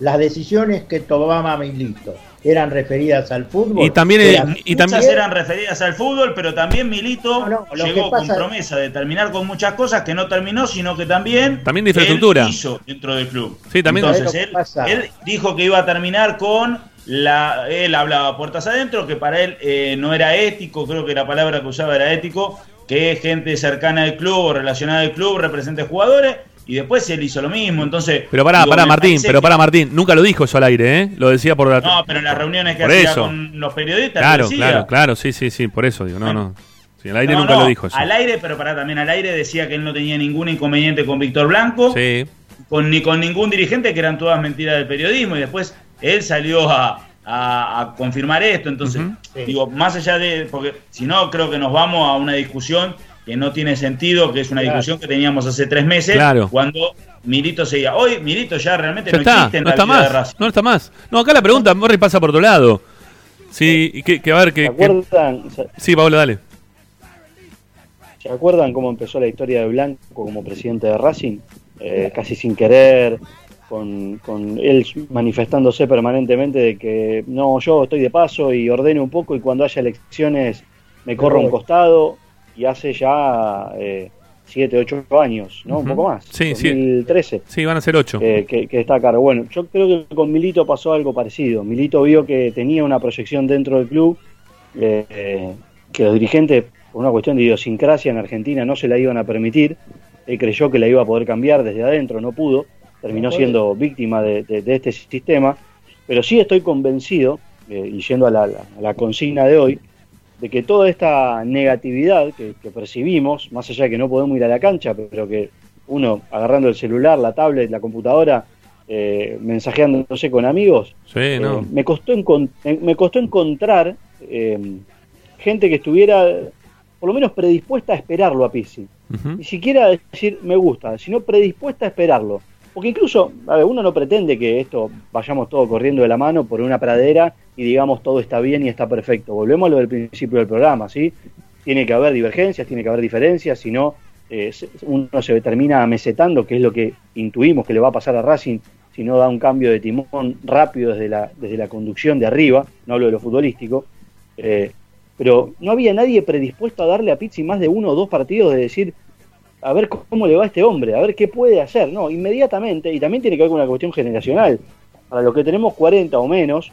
Las decisiones que tomaba Milito eran referidas al fútbol. Y también, Pero eh, y también- eran referidas al fútbol, pero también Milito No, llegó con promesa de terminar con muchas cosas que no terminó, sino que también, También de infraestructura. él hizo dentro del club. Sí, también- Entonces ¿Sabés lo él, él dijo que iba a terminar con la, él hablaba puertas adentro, que para él eh, no era ético, creo que la palabra que usaba era ético, que gente cercana al club o relacionada al club represente jugadores y después él hizo lo mismo. Entonces, Pero pará, digo, pará, Martín, pero pará, Martín. Nunca lo dijo eso al aire, ¿eh? Lo decía por la... No, pero en las reuniones que Por hacía eso. con los periodistas, Claro, lo decía. claro, claro, sí, sí, sí, por eso digo, no, no. Sí, al aire No, nunca no, lo dijo eso. Al aire, pero para también al aire decía que él no tenía ningún inconveniente con Víctor Blanco, Sí, con, ni con ningún dirigente, que eran todas mentiras del periodismo, y después él salió a, a- a confirmar esto. Entonces, digo, más allá de. Porque si no, creo que nos vamos a una discusión que no tiene sentido, que es una Claro. discusión que teníamos hace tres meses, Claro. cuando Milito seguía. Hoy Milito ya realmente ya no está, existe en no la está vida de más, Racing. no está más. No, acá la pregunta, Morri pasa por otro lado. Sí, y que, que a ver, ¿Se que... que- Sí, Pablo, dale. se acuerdan cómo empezó la historia de Blanco como presidente de Racing? Eh, casi sin querer, con, con él manifestándose permanentemente de que no, yo estoy de paso y ordeno un poco y cuando haya elecciones me corro a un costado y hace ya eh, siete, ocho años, ¿no? Un Ujú. poco más. Sí, sí. 2013. Sí, van a ser ocho. eh, que, que está a cargo. Bueno, yo creo que con Milito pasó algo parecido. Milito vio que tenía una proyección dentro del club, eh, eh, que los dirigentes, por una cuestión de idiosincrasia en Argentina, no se la iban a permitir. Él creyó que la iba a poder cambiar desde adentro, no pudo. Terminó siendo víctima de, de- de este sistema. Pero sí estoy convencido, eh, y yendo a la, la- a la consigna de hoy, de que toda esta negatividad que, que percibimos, más allá de que no podemos ir a la cancha, pero que uno agarrando el celular, la tablet, la computadora, eh, mensajeándose con amigos, Sí, eh, me, costó eh, me costó encontrar eh, gente que estuviera por lo menos predispuesta a esperarlo a Pizzi. Ujú. Ni siquiera decir me gusta, sino predispuesta a esperarlo. Porque incluso, a ver, uno no pretende que esto vayamos todos corriendo de la mano por una pradera y digamos todo está bien y está perfecto. Volvemos a lo del principio del programa, ¿sí? Tiene que haber divergencias, tiene que haber diferencias, si no, eh, uno se termina amesetando, que es lo que intuimos que le va a pasar a Racing si no da un cambio de timón rápido desde la, desde la conducción de arriba, no hablo de lo futbolístico. Eh, pero no había nadie predispuesto a darle a Pizzi más de uno o dos partidos de decir, a ver cómo le va a este hombre, a ver qué puede hacer. No, inmediatamente, y también tiene que ver con una cuestión generacional. Para los que tenemos 40 o menos,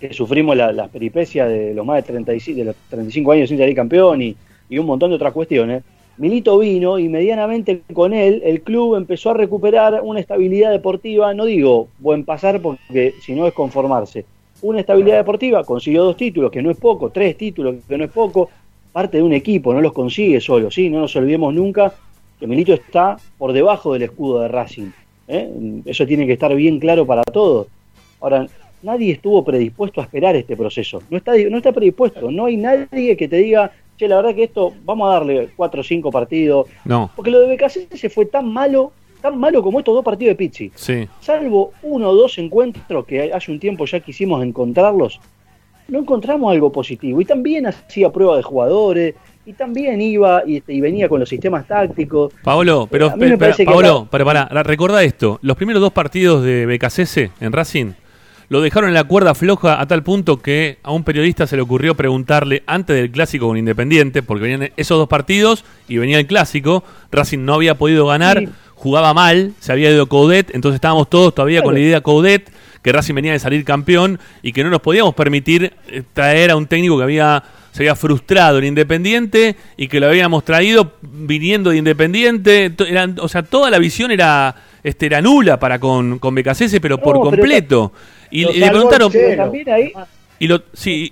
que sufrimos la- las peripecias de los más de, 35, de los 35 años sin salir campeón y, y un montón de otras cuestiones, Milito vino y medianamente con él el club empezó a recuperar una estabilidad deportiva, no digo buen pasar porque si no es conformarse, una estabilidad deportiva, consiguió dos títulos, que no es poco, tres títulos, que no es poco, parte de un equipo, no los consigue solo, ¿sí? No nos olvidemos nunca que Milito está por debajo del escudo de Racing. ¿eh? Eso tiene que estar bien claro para todos. Ahora, nadie estuvo predispuesto a esperar este proceso. No está, no está predispuesto. No hay nadie que te diga, che, la verdad que esto, vamos a darle cuatro o cinco partidos. No, Porque lo de BKC se fue tan malo, tan malo como estos dos partidos de Pizzi. sí. Salvo uno o dos encuentros que hace un tiempo ya quisimos encontrarlos, no encontramos algo positivo. Y también hacía prueba de jugadores, y también iba y, este, y venía con los sistemas tácticos. Paolo, pero, me pero- que Paolo, pero para, recuerda esto, los primeros dos partidos de BKCS en Racing lo dejaron en la cuerda floja a tal punto que a un periodista se le ocurrió preguntarle antes del clásico con Independiente, porque venían esos dos partidos y venía el clásico, Racing no había podido ganar, Sí. jugaba mal, se había ido Coudet, entonces estábamos todos todavía con la idea Coudet, que Racing venía de salir campeón y que no nos podíamos permitir eh, traer a un técnico que había se había frustrado en Independiente y que lo habíamos traído viniendo de Independiente, o sea, toda la visión era este era nula para con, con pero por pero completo. Y, le preguntaron también ahí- y lo sí,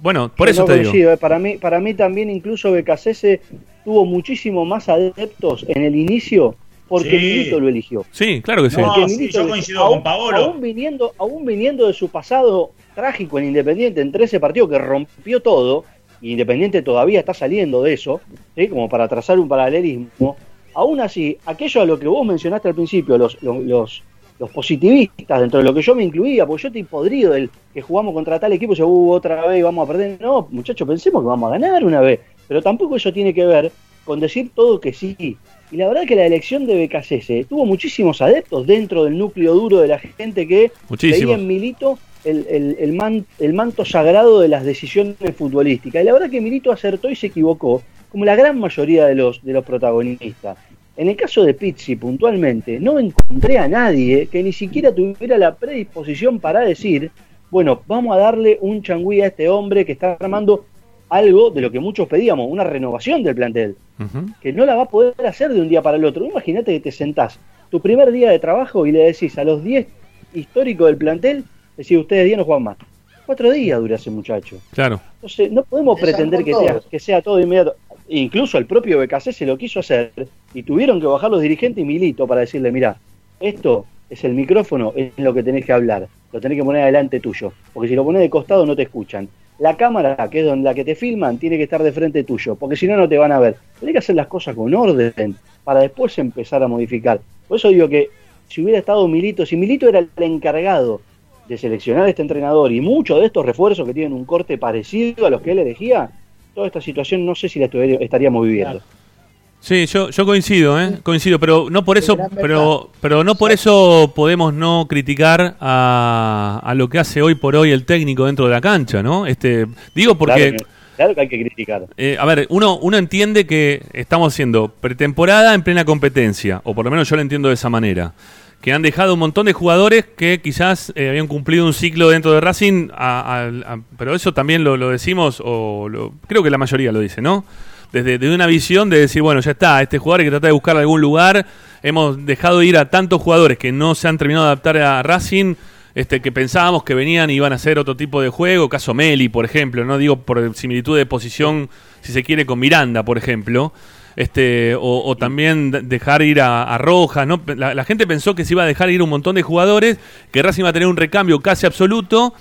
bueno, por Yo eso no te digo. coincido, eh. Para mí, para mí también incluso BKCS tuvo muchísimo más adeptos en el inicio porque Sí. Milito lo eligió. Sí, claro que sí. No, yo coincido aún- con Paolo. Aún viniendo, aún viniendo de su pasado trágico en Independiente, en 13 partidos que rompió todo, y Independiente todavía está saliendo de eso, ¿sí? como para trazar un paralelismo, aún así, aquello a lo que vos mencionaste al principio, los, los, los, los positivistas, dentro de lo que yo me incluía, porque yo estoy podrido del que jugamos contra tal equipo, y se uh, otra vez y vamos a perder. No, muchachos, pensemos que vamos a ganar una vez, pero tampoco eso tiene que ver con decir todo que sí. Y la verdad que la elección de BKCS tuvo muchísimos adeptos dentro del núcleo duro de la gente que veía en Milito el, el- el man- el manto sagrado de las decisiones futbolísticas. Y la verdad que Milito acertó y se equivocó, como la gran mayoría de los, de los protagonistas. En el caso de Pizzi, puntualmente, no encontré a nadie que ni siquiera tuviera la predisposición para decir, bueno, vamos a darle un changüí a este hombre que está armando algo de lo que muchos pedíamos, una renovación del plantel, que no la va a poder hacer de un día para el otro. Imagínate que te sentás tu primer día de trabajo y le decís a los 10 históricos del plantel, decís, ustedes 10 no juegan más. Cuatro días dura ese muchacho. Claro. Entonces, no podemos pretender que sea, que sea todo inmediato. Incluso el propio BKC se lo quiso hacer y tuvieron que bajar los dirigentes y Milito para decirle, mira, esto es el micrófono, es lo que tenés que hablar, lo tenés que poner adelante tuyo, porque si lo pones de costado no te escuchan. La cámara, que es donde la que te filman, tiene que estar de frente tuyo, porque si no, no te van a ver. Tenés que hacer las cosas con orden para después empezar a modificar. Por eso digo que si hubiera estado Milito, si Milito era el encargado de seleccionar a este entrenador y muchos de estos refuerzos que tienen un corte parecido a los que él elegía, toda esta situación no sé si la estaríamos viviendo. Sí, yo, yo coincido, ¿eh? Coincido, pero no por eso, pero, pero no por eso podemos no criticar a, a lo que hace hoy por hoy el técnico dentro de la cancha, ¿no? Este, digo porque, Claro, que, claro que hay que criticar. eh, a ver, uno, uno entiende que estamos haciendo pretemporada en plena competencia, o por lo menos yo lo entiendo de esa manera. Que han dejado un montón de jugadores que quizás eh, habían cumplido un ciclo dentro de Racing, a- a- a- pero eso también lo, lo decimos, o lo- creo que la mayoría lo dice, ¿no? Desde, desde una visión de decir, bueno, ya está, este jugador hay que tratar de buscar algún lugar. Hemos dejado ir a tantos jugadores que no se han terminado de adaptar a Racing, este, que pensábamos que venían y iban a hacer otro tipo de juego, caso Meli, por ejemplo, no digo por similitud de posición, si se quiere, con Miranda, por ejemplo, este, o, o también de- dejar ir a, a Rojas, ¿no? La, la gente pensó que se iba a dejar ir un montón de jugadores, que Racing iba a tener un recambio casi absoluto,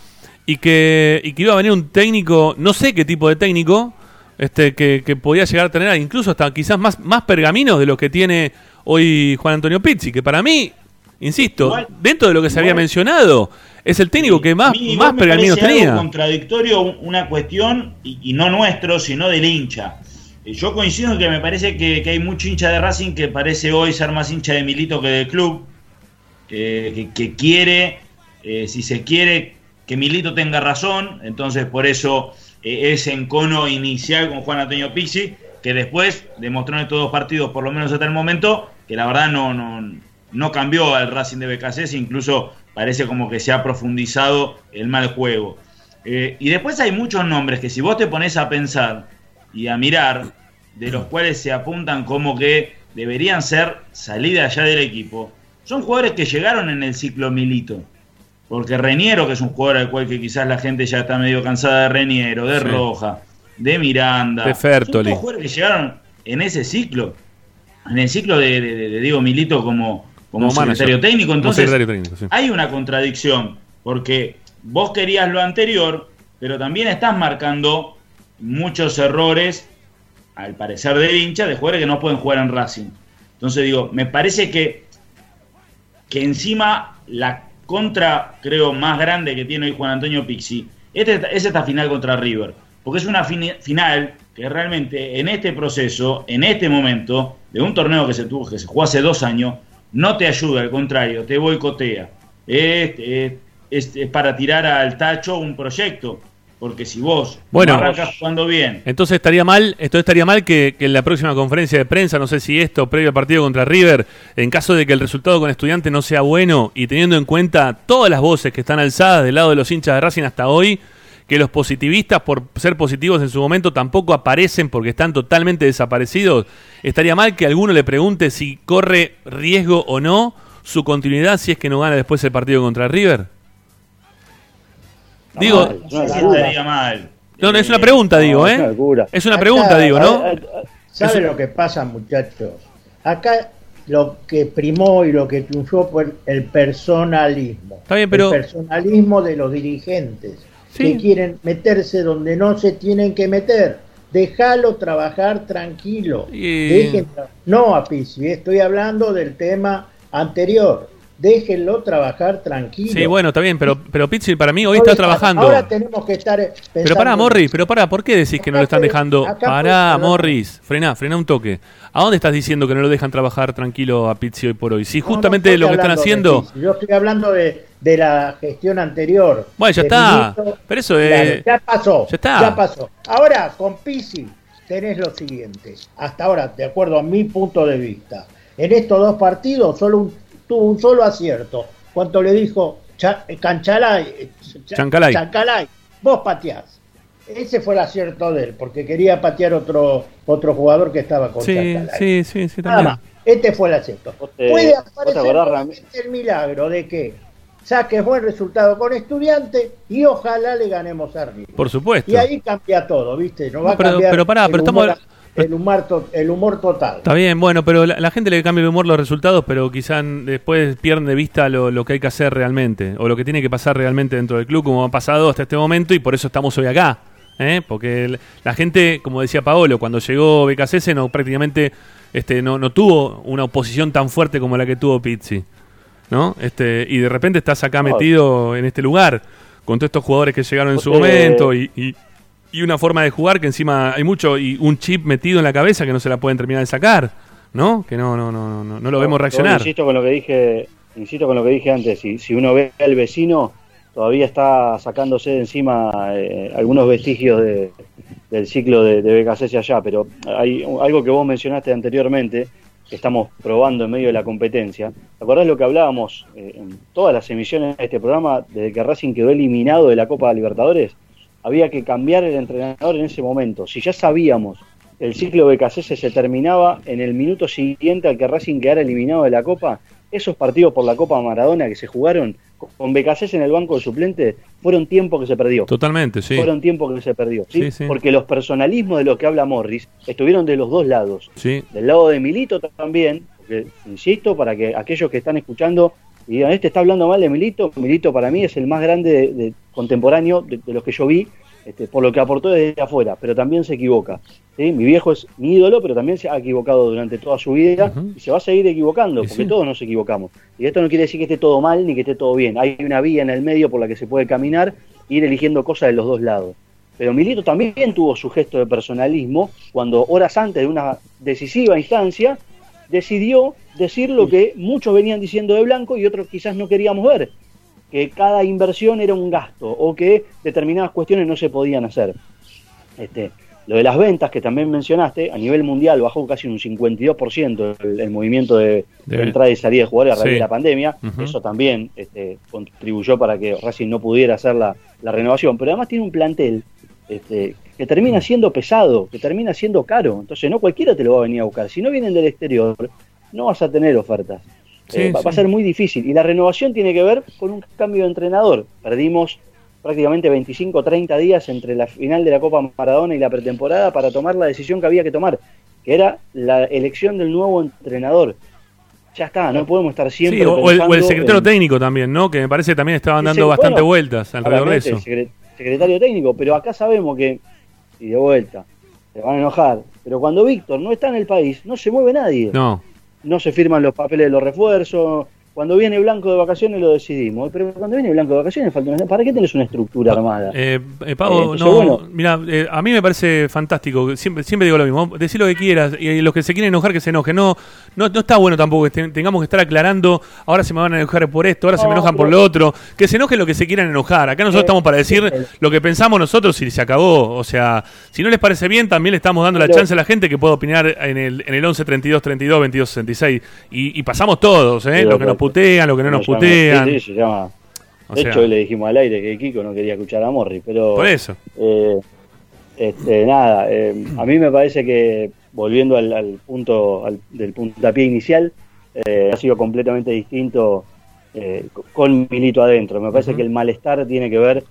y que, y que iba a venir un técnico, no sé qué tipo de técnico, este, que, que podía llegar a tener incluso hasta quizás más, más pergaminos de los que tiene hoy Juan Antonio Pizzi, que para mí, insisto, Igual- dentro de lo que se había mencionado, es el técnico que más, más pergaminos tenía. contradictorio una cuestión, y, y no nuestro, sino del hincha. Eh, Yo coincido en que me parece que, que hay mucho hincha de Racing que parece hoy ser más hincha de Milito que del club, eh, que, que quiere, eh, si se quiere, que Milito tenga razón, entonces por eso eh, ese encono inicial con Juan Antonio Pizzi, que después demostró en estos dos partidos, por lo menos hasta el momento, que la verdad no, no, no cambió al Racing de BKC, incluso parece como que se ha profundizado el mal juego. Eh, y después hay muchos nombres que si vos te pones a pensar y a mirar, de los cuales se apuntan como que deberían ser salida ya del equipo, son jugadores que llegaron en el ciclo Milito. Porque Reniero, que es un jugador al cual que quizás la gente ya está medio cansada de Reniero, de Sí. Roja, de Miranda. De Fertoli. Son jugadores que llegaron en ese ciclo. En el ciclo de, de- de- de Diego Milito como, como, Como secretario manager. técnico. Entonces, secretario técnico, sí. hay una contradicción. Porque vos querías lo anterior, pero también estás marcando muchos errores, al parecer del hincha, de jugadores que no pueden jugar en Racing. Entonces digo, me parece que, que encima la contra, creo, más grande que tiene hoy Juan Antonio Pixi este, es esta final contra River. Porque es una final que realmente en este proceso, en este momento, de un torneo que se tuvo, que se jugó hace dos años, no te ayuda, al contrario, te boicotea. Es- es- es para tirar al tacho un proyecto. Porque si vos Bueno. no arrancas jugando bien, Entonces estaría mal, entonces estaría mal que, que en la próxima conferencia de prensa, no sé si esto, previo al partido contra River, en caso de que el resultado con estudiante no sea bueno y teniendo en cuenta todas las voces que están alzadas del lado de los hinchas de Racing hasta hoy, que los positivistas por ser positivos en su momento tampoco aparecen porque están totalmente desaparecidos, estaría mal que alguno le pregunte si corre riesgo o no su continuidad si es que no gana después el partido contra River. Digo, mal, no estaría mal. no, no, es una pregunta, digo, No, es una ¿eh? Es una Acá, pregunta, digo, ¿no? ¿Sabe lo que pasa, muchachos? Acá lo que primó y lo que triunfó fue el- personalismo. Está bien, pero- El personalismo de los dirigentes Sí. que quieren meterse donde no se tienen que meter. Déjalo trabajar tranquilo. Y- Dejen tra- no a Pizzi, estoy hablando del tema anterior. Déjenlo trabajar tranquilo. Sí, bueno, está bien, pero, pero Pizzi para mí hoy No está trabajando. Ahora tenemos que estar Pero pensando pará, en- Morris, pero pará, ¿por qué decís que no lo están dejando? Pará, Morris, frená, frená un toque. ¿A dónde estás diciendo que no lo dejan trabajar tranquilo a Pizzi hoy por hoy? Si No, no justamente estoy lo que están haciendo... Pizzi, yo estoy hablando de, de la gestión anterior. Bueno, ya está. Pero eso es... ya pasó. ya está. Ya pasó. Ahora, con Pisi tenés lo siguiente. Hasta ahora, de acuerdo a mi punto de vista, en estos dos partidos solo un- tuvo un solo acierto. Cuando le dijo Cha- Canchalay, eh, Cha- Chancalay. Chancalay, vos pateás. ese fue el acierto de él, porque quería patear otro otro jugador que estaba con Sí, Chancalay. sí, sí, sí, Nada también. más. Este fue el acierto. Te- Puede aparecer el milagro de que saques buen resultado con estudiante y ojalá le ganemos arriba. Por supuesto. Y ahí cambia todo, ¿viste? No va No, pero- a cambiar pero pará, pero humor, estamos- el, humor to- el humor total. Está bien, bueno, pero la, la gente le cambia el humor los resultados, pero quizás después pierden de vista lo, lo que hay que hacer realmente, o lo que tiene que pasar realmente dentro del club, como ha pasado hasta este momento, y por eso estamos hoy acá. ¿eh? Porque el- la gente, como decía Paolo, cuando llegó BKC no prácticamente este, no, no tuvo una oposición tan fuerte como la que tuvo Pizzi. ¿no? Este, y de repente estás acá metido en este lugar, con todos estos jugadores que llegaron en su Porque- momento, y, y- y una forma de jugar que encima hay mucho, y un chip metido en la cabeza que no se la pueden terminar de sacar, ¿no? Que no, no, no, no, no, no lo vemos reaccionar. Insisto con lo que dije, insisto con lo que dije antes. Si, si uno ve al vecino, todavía está sacándose de encima eh, algunos vestigios de- del ciclo de, de BKC allá. Pero hay algo que vos mencionaste anteriormente, que estamos probando en medio de la competencia. ¿Te acordás lo que hablábamos eh, en todas las emisiones de este programa, desde que Racing quedó eliminado de la Copa Libertadores? Había que cambiar el entrenador en ese momento. Si ya sabíamos el ciclo BKC se terminaba en el minuto siguiente al que Racing quedara eliminado de la Copa. Esos partidos por la Copa Maradona que se jugaron con BKC en el banco de suplente fueron tiempo que se perdió. Totalmente, sí. Fueron tiempo que se perdió. ¿sí? Sí, sí. Porque los personalismos de los que habla Morris estuvieron de los dos lados. Sí, Del lado de Milito también, porque, insisto, para que aquellos que están escuchando digan, este está hablando mal de Milito, Milito para mí es el más grande de- de- contemporáneo de, de los que yo vi, este, por lo que aportó desde afuera, pero también se equivoca. ¿sí? Mi viejo es mi ídolo, pero también se ha equivocado durante toda su vida y se va a seguir equivocando, Y porque sí. todos nos equivocamos. Y esto no quiere decir que esté todo mal ni que esté todo bien. Hay una vía en el medio por la que se puede caminar e ir eligiendo cosas de los dos lados. Pero Milito también tuvo su gesto de personalismo cuando horas antes de una decisiva instancia decidió decir lo que muchos venían diciendo de blanco y otros quizás no queríamos ver, que cada inversión era un gasto o que determinadas cuestiones no se podían hacer. Este, lo de las ventas que también mencionaste, a nivel mundial bajó casi un 52% el, el movimiento de, entrada y salida de jugadores a raíz de la pandemia. Eso también este, contribuyó para que Racing no pudiera hacer la, la renovación. Pero además tiene un plantel este, que termina siendo pesado, que termina siendo caro. Entonces no cualquiera te lo va a venir a buscar. Si no vienen del exterior, no vas a tener ofertas. Sí, Eh, va, sí. va a ser muy difícil. Y la renovación tiene que ver con un cambio de entrenador. Perdimos prácticamente 25 o 30 días entre la final de la Copa Maradona y la pretemporada para tomar la decisión que había que tomar, que era la elección del nuevo entrenador. Ya está, no podemos estar siempre Sí, o, o el, o el pensando secretario en- técnico también, ¿no? Que me parece que también estaban dando bastante bueno, vueltas alrededor de eso. secretario técnico, pero acá sabemos que, y de vuelta, se van a enojar, pero cuando Víctor no está en el país, no se mueve nadie. No, No se firman los papeles de los refuerzos. Cuando viene Blanco de vacaciones lo decidimos. Pero cuando viene Blanco de vacaciones, falta una- ¿para qué tenés una estructura armada? Eh, eh, Eh, Pavo, entonces, no, bueno. mira, eh, a mí me parece fantástico, siempre, siempre digo lo mismo, decir lo que quieras, y los que se quieren enojar, que se enojen, no, no, no está bueno tampoco que te- tengamos que estar aclarando, ahora se me van a enojar por esto, ahora se me No, enojan por pero- lo otro, que se enojen lo que se quieran enojar, acá nosotros Eh, estamos para decir eh, lo que pensamos nosotros y se acabó, o sea, si no les parece bien, también le estamos dando la Pero- chance a la gente que pueda opinar en el, en el 11 32 32 22 66, y, y pasamos todos, ¿eh? Sí, los que nos pero- putean, los que no nos llama- putean, sí, sí, se llama. o de sea, hecho, hoy le dijimos al aire que Kiko no quería escuchar a Morri, pero. por eso. Eh, este, nada, eh, a mí me parece que volviendo al, al punto al- del puntapié inicial, eh, ha sido completamente distinto eh, co- con Milito adentro. Me parece que el malestar tiene que ver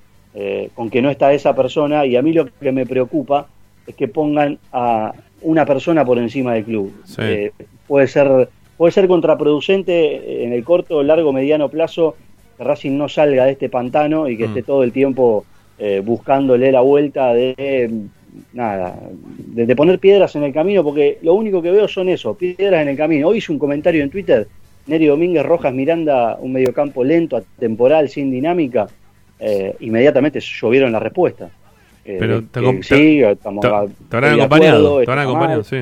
con que no está esa persona y a mí lo que me preocupa es que pongan a una persona por encima del club. Sí. Eh, puede ser puede ser contraproducente en el corto, largo, mediano plazo que Racing no salga de este pantano y que Mm. esté todo el tiempo eh, buscándole la vuelta de nada, de, de poner piedras en el camino, porque lo único que veo son eso, piedras en el camino. Hoy hice un comentario en Twitter, Neri Domínguez Rojas Miranda, un mediocampo lento, atemporal, sin dinámica, eh, inmediatamente llovieron la respuesta. Eh, Pero te que acom- sí, estamos Te, a- te acompañado, te está acompañado, sí.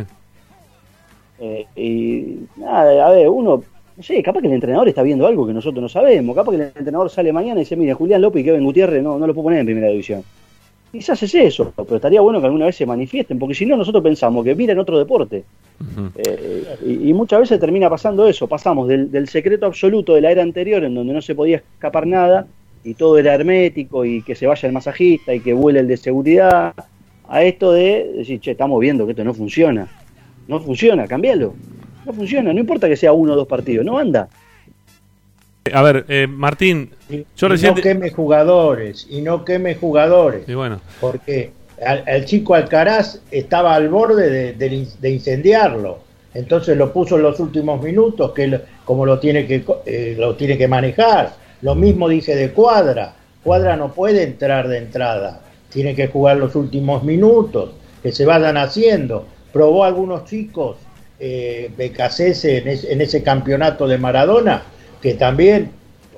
Eh, y nada, a ver, uno, no sé, capaz que el entrenador está viendo algo que nosotros no sabemos. Capaz que el entrenador sale mañana y dice, mire, Julián López y Kevin Gutiérrez no, no lo puedo poner en primera división. Quizás es eso, pero estaría bueno que alguna vez se manifiesten, porque si no, nosotros pensamos que miren otro deporte. Eh, y, y muchas veces termina pasando eso. Pasamos del, del secreto absoluto de la era anterior, en donde no se podía escapar nada, y todo era hermético y que se vaya el masajista y que vuele el de seguridad, a esto de decir, che, estamos viendo que esto no funciona. No funciona, cambialo. No funciona, no importa que sea uno o dos partidos, no anda. A ver, eh, Martín, Y- yo y recién... no queme jugadores, y no queme jugadores. Y bueno, porque al, al chico Alcaraz estaba al borde de, de in- de incendiarlo. Entonces lo puso en los últimos minutos, que lo- como lo tiene que co- eh, lo tiene que manejar. Lo mismo dije de Cuadra. Cuadra no puede entrar de entrada, tiene que jugar los últimos minutos, que se vayan haciendo. Probó algunos chicos, eh, Becasese en, es- en ese campeonato de Maradona, que también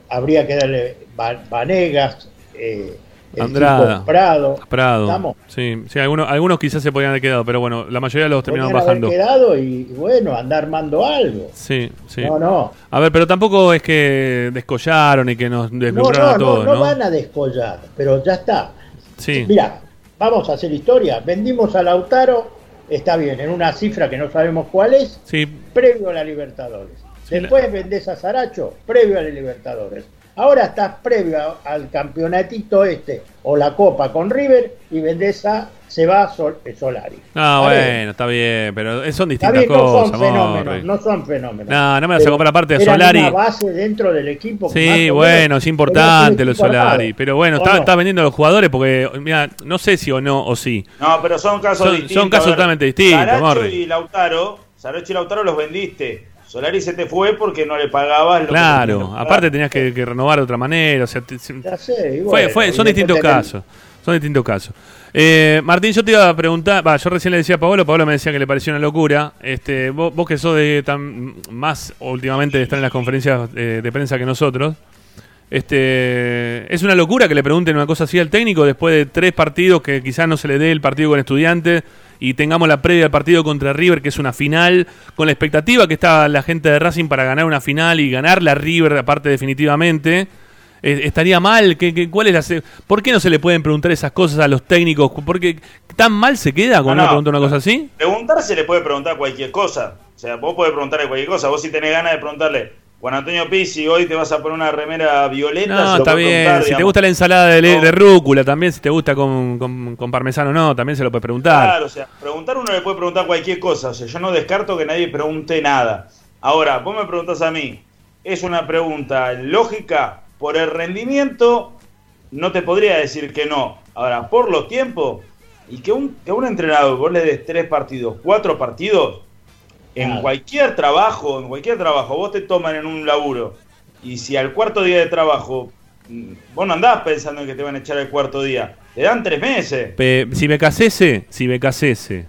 habría que darle Va- Vanegas, eh, Andrada. Prado. Prado. Estamos. Sí, sí algunos, algunos quizás se podían haber quedado, pero bueno, la mayoría los terminaron Podrían haber bajando. quedado y, bueno, andar armando algo. Sí, sí. No, no. A ver, pero tampoco es que descollaron y que nos No, deslumbraron no, a no, todos, no ¿no? van a descollar, pero ya está. Sí. Mira, vamos a hacer historia. Vendimos a Lautaro, está bien, en una cifra que no sabemos cuál es, Sí, previo a la Libertadores. Sí, Después vendés a Saracho, previo a la Libertadores. Ahora estás previo a- al campeonatito este o la Copa con River y vendés a se va Sol- eh, Solari. Ah, Está bien. bueno, está bien, pero son distintas bien, no cosas, son fenómenos, no son fenómenos. No, no me vas a comprar aparte de Solari. una base dentro del equipo. Sí, menos, bueno, es importante lo Solari. armado. Pero bueno, ¿O está, no? está vendiendo a los jugadores porque, mira, no sé si o no o sí. No, pero son casos Son- distintos. son casos A ver, totalmente distintos, Saracho Morri. y Lautaro, Saracho y Lautaro los vendiste. Solari se te fue porque no le pagabas lo que Claro, que aparte tenías que, que renovar de otra manera. O sea, te- Ya sé, fue, bueno, fue- son distintos tenés- casos. Son distintos casos. Eh, Martín, yo te iba a preguntar, va, yo recién le decía a Pablo, Pablo me decía que le pareció una locura. Este, vos, vos que sos de tan más últimamente de estar en las conferencias eh, de prensa que nosotros, este, es una locura que le pregunten una cosa así al técnico después de tres partidos que quizás no se le dé el partido con estudiantes y tengamos la previa del partido contra River, que es una final, con la expectativa que está la gente de Racing para ganar una final y ganarla a River, aparte definitivamente. Eh, ¿Estaría mal? ¿Qué, qué- cuál es la se- ¿Por qué no se le pueden preguntar esas cosas a los técnicos? ¿Por qué tan mal se queda cuando No, uno no. pregunta una cosa así? Preguntar se le puede preguntar cualquier cosa. O sea, vos podés preguntarle cualquier cosa. Vos si tenés ganas de preguntarle, Juan Antonio Pizzi, hoy te vas a poner una remera violeta. No, está bien. preguntar, si te gusta la ensalada de, No. de rúcula, también si te gusta con, con, con parmesano, no, también se lo puedes preguntar. Claro, o sea, preguntar uno le puede preguntar cualquier cosa. O sea, yo no descarto que nadie pregunte nada. Ahora, vos me preguntás a mí, ¿es una pregunta lógica? Por el rendimiento, no te podría decir que no. Ahora, por los tiempos, y que un, que un entrenador vos le des tres partidos, cuatro partidos, en Claro. cualquier trabajo, en cualquier trabajo, vos te toman en un laburo, y si al cuarto día de trabajo, mm, vos no andás pensando en que te van a echar el cuarto día, te dan tres meses. Pe- si Becasese, si Becasese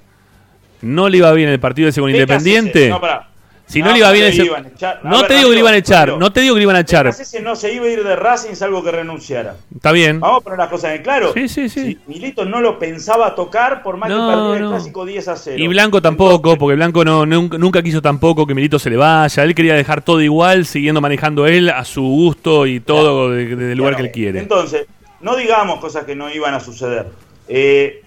no le iba bien el partido ese con Independiente, No, pará. Si no, le iba bien ese... iban a echar. A No ver, te digo que le iban a echar, no te digo que le iban a echar. Becasese no se iba a ir de Racing salvo que renunciara. Está bien. Vamos a poner las cosas en claro. Sí, sí, sí. Si Milito no lo pensaba tocar por más No, que perdiera el clásico 10 a 0. Y Blanco tampoco, porque Blanco no, nunca, quiso tampoco que Milito se le vaya. Él quería dejar todo igual, siguiendo manejando él a su gusto y todo de- de- del lugar que él quiere. Entonces, no digamos cosas que no iban a suceder. Eh,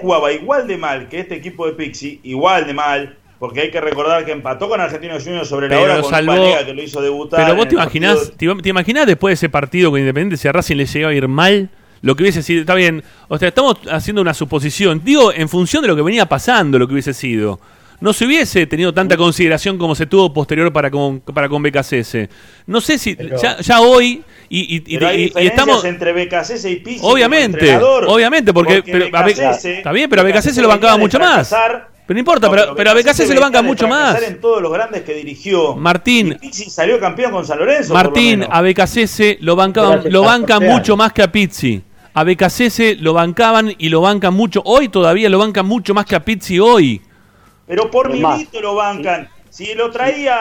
jugaba igual de mal que este equipo de Pixie, igual de mal, porque hay que recordar que empató con Argentinos Juniors sobre la Pero hora con salvó- que lo hizo debutar. Pero vos te imaginás, partido- te, imaginás después de ese partido con Independiente, si a Racing le llegaba a ir mal, lo que hubiese sido, está bien, o sea, estamos haciendo una suposición, digo, en función de lo que venía pasando, lo que hubiese sido. No se hubiese tenido tanta consideración como se tuvo posterior para con, para con BKCS. No sé si, Pero- ya, ya hoy, y, y- y- Pero hay y- y diferencias estamos... entre Becasese y Pizzi Obviamente, obviamente, porque, pero a Be- Becasese- está bien, pero a BKC se lo bancaba mucho más. fracasar. Pero no importa, No, pero, pero a BKC se lo banca mucho más. en todos los grandes que dirigió. Martín. Y Pizzi salió campeón con San Lorenzo. lo Martín, menos. a BKCS lo bancaban, lo bancan mucho más que a Pizzi. A BKCS lo bancaban y lo bancan mucho. Hoy todavía lo bancan mucho más que a Pizzi hoy. Pero por Milito lo bancan. Si lo traía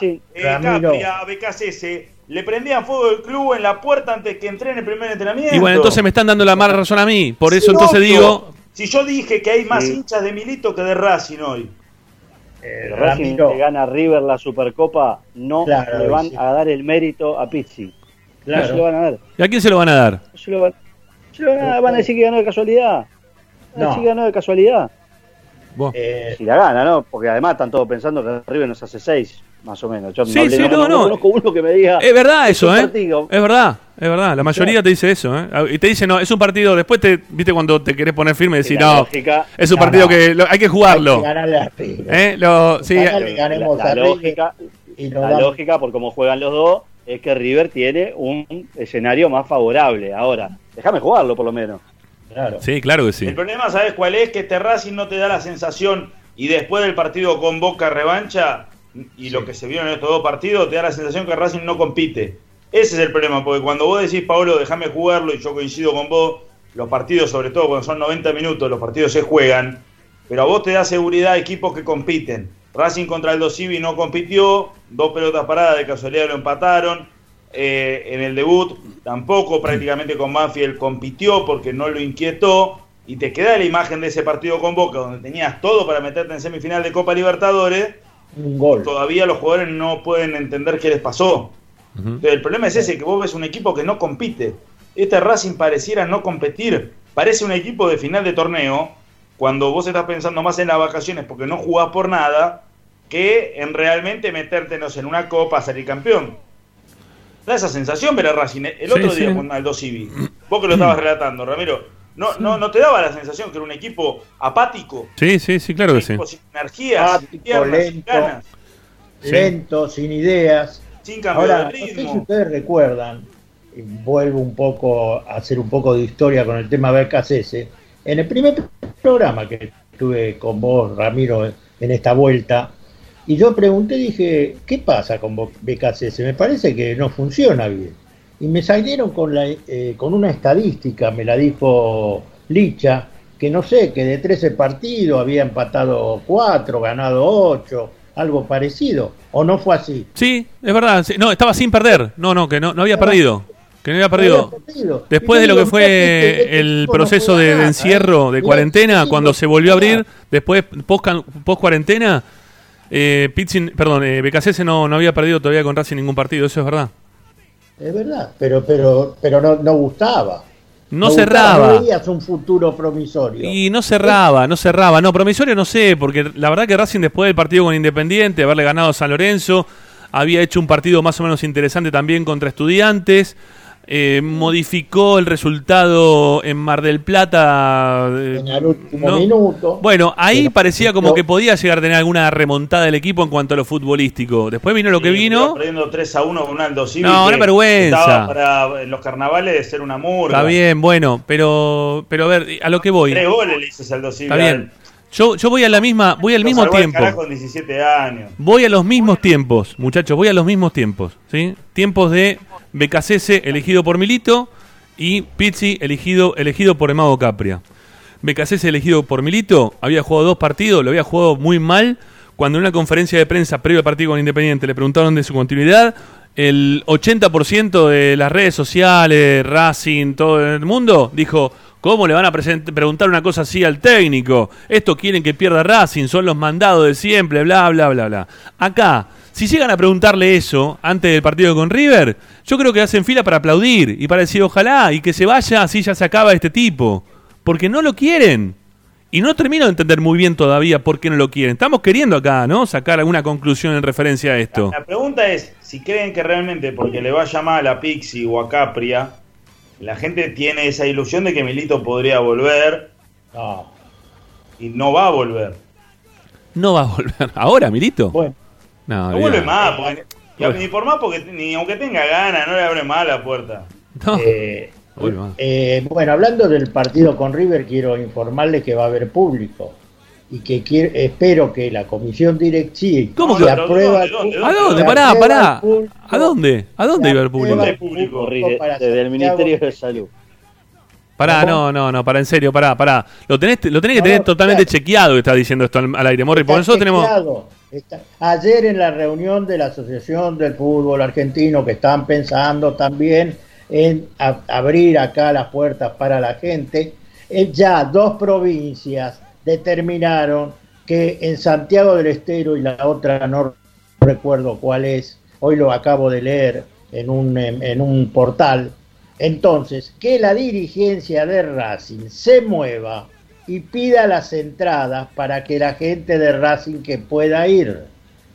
Racing- eh. Capri a BKCS, le prendían fuego el club en la puerta antes que entré en el primer entrenamiento. Y bueno, entonces me están dando la mala razón a mí. Por Sí, eso entonces digo, Si yo dije que hay más Sí. hinchas de Milito que de Racing hoy. Eh, Racing le gana a River la Supercopa, no Claro, le van sí. a dar el mérito a Pizzi. No se lo van a dar. ¿y a quién se lo van a dar? No se lo van, se lo van a, van a decir que ganó de casualidad. Van a No. decir que ganó de casualidad. Vos. Eh, Si la gana, ¿no? Porque además están todos pensando que River nos hace seis, más o menos. Yo Sí, hablé- sí, no, no. conozco uno que me diga. Es verdad es eso, ¿eh? partido. Es verdad, es verdad. La mayoría te dice eso, ¿eh? Y te dice, no, es un partido. Después te, viste, cuando te querés poner firme y decir, la no, lógica- es un No, partido no. que lo- hay que hay jugarlo. que a River. ¿Eh? Lo, sí, Ganale, eh, la, lógica, y la damos- lógica, por cómo juegan los dos, es que River tiene un escenario más favorable. Ahora, déjame jugarlo por lo menos. Claro. sí, claro que sí. El problema, ¿sabes cuál es? Que este Racing no te da la sensación, y después del partido con Boca revancha, y lo que se vio en estos dos partidos, te da la sensación que Racing no compite. Ese es el problema, porque cuando vos decís, Pablo, déjame jugarlo, y yo coincido con vos, los partidos, sobre todo cuando son 90 minutos, los partidos se juegan, pero a vos te da seguridad equipos que compiten. Racing contra el Civi no compitió, dos pelotas paradas de casualidad lo empataron. Eh, en el debut tampoco prácticamente con Banfield compitió porque no lo inquietó. Y te queda la imagen de ese partido con Boca, donde tenías todo para meterte en semifinal de Copa Libertadores. Un gol. Todavía los jugadores no pueden entender qué les pasó. Entonces, el problema es ese, que vos ves un equipo que no compite. Este Racing pareciera no competir. Parece un equipo de final de torneo, cuando vos estás pensando más en las vacaciones porque no jugás por nada, que en realmente meterte, no sé, en una copa, salir campeón. Da esa sensación ver a Racing. El Sí, otro sí. día con Aldo Civi, vos que lo estabas relatando, Ramiro, ¿no, no, ¿no te daba la sensación que era un equipo apático? Sí, sí, sí, claro un que sí. equipo sin energías, sin piernas, sin lento. Sí. Lento, sin ideas. sin cambio Ahora, de no sé si ritmo. ustedes recuerdan, y vuelvo un poco a hacer un poco de historia con el tema BKCS. En el primer programa que estuve con vos, Ramiro, en esta vuelta, y yo pregunté, dije, ¿qué pasa con BKCS? Me parece que no funciona bien. Y me salieron con, la, eh, con una estadística, me la dijo Licha, que no sé, que de 13 partidos había empatado 4, ganado 8, algo parecido. ¿O no fue así? Sí, es verdad. No, estaba sin perder. No, no, que no, no había Estaba- perdido. Que no había perdido. Después de lo que que este- fue este el proceso de, encierro, ¿eh? de cuarentena, cuando se volvió a abrir, después, post, post cuarentena, eh, Pizzin- perdón, eh, BKC no, no había perdido todavía con Racing ningún partido, eso es verdad. Es verdad, pero pero pero no, no gustaba. No, cerraba. No veías un futuro promisorio. Y no cerraba, no cerraba. No, promisorio no sé, porque la verdad que Racing después del partido con Independiente, haberle ganado a San Lorenzo, había hecho un partido más o menos interesante también contra estudiantes. Eh, modificó el resultado en Mar del Plata. eh, en el último no. minuto. Bueno, ahí Pero- parecía como que podía llegar a tener alguna remontada del equipo en cuanto a lo futbolístico. Después vino lo que vino. Perdiendo 3 a 1 con un Aldo Civi. No, una vergüenza. Estaba para los carnavales de ser una murga. Está bien, bueno, pero pero a ver, a lo que voy. Tres goles le hizo Aldo Civi. Está bien. Yo, yo voy a la misma, voy al mismo tiempo. con 17 años. Voy a los mismos tiempos, muchachos, voy a los mismos tiempos, ¿sí? Tiempos de BKCS elegido por Milito y Pizzi elegido, elegido por Emado Capria. BKCS elegido por Milito, había jugado dos partidos, lo había jugado muy mal. Cuando en una conferencia de prensa previo al partido con Independiente le preguntaron de su continuidad, el 80% de las redes sociales, Racing, todo el mundo, dijo, ¿cómo le van a preguntar una cosa así al técnico? Esto quieren que pierda Racing, son los mandados de siempre, bla, bla, bla, bla. Acá, si llegan a preguntarle eso antes del partido con River, yo creo que hacen fila para aplaudir y para decir ojalá y que se vaya, así ya se acaba este tipo. Porque no lo quieren. Y no termino de entender muy bien todavía por qué no lo quieren. Estamos queriendo acá, ¿no? Sacar alguna conclusión en referencia a esto. La pregunta es si creen que realmente porque le vaya mal a Pixi o a Capria, la gente tiene esa ilusión de que Milito podría volver No. y no va a volver. No va a volver. ¿Ahora, Milito? Bueno, No, No vuelve más, porque- Bueno. ni por más porque ni aunque tenga ganas, no le abre más la puerta. No. eh, eh, bueno, hablando del partido con River, quiero informarles que va a haber público y que quiero, espero que la comisión directiva ¿Cómo se que- aprueba ¿Dónde, dónde, ¿A dónde? Pará, pará. público. ¿A dónde? ¿A dónde iba el público? desde el. Ministerio de Salud. Pará, no, no, no, para en serio, pará, pará. Lo tenés, lo tenés que tener no, totalmente claro. chequeado que está diciendo esto al, al aire, Morri. Porque Está nosotros tenemos. Está- Ayer en la reunión de la Asociación del Fútbol Argentino, que están pensando también en a- abrir acá las puertas para la gente, eh, ya dos provincias determinaron que en Santiago del Estero y la otra no recuerdo cuál es, hoy lo acabo de leer en un, en un portal, entonces que la dirigencia de Racing se mueva y pida las entradas para que la gente de Racing que pueda ir.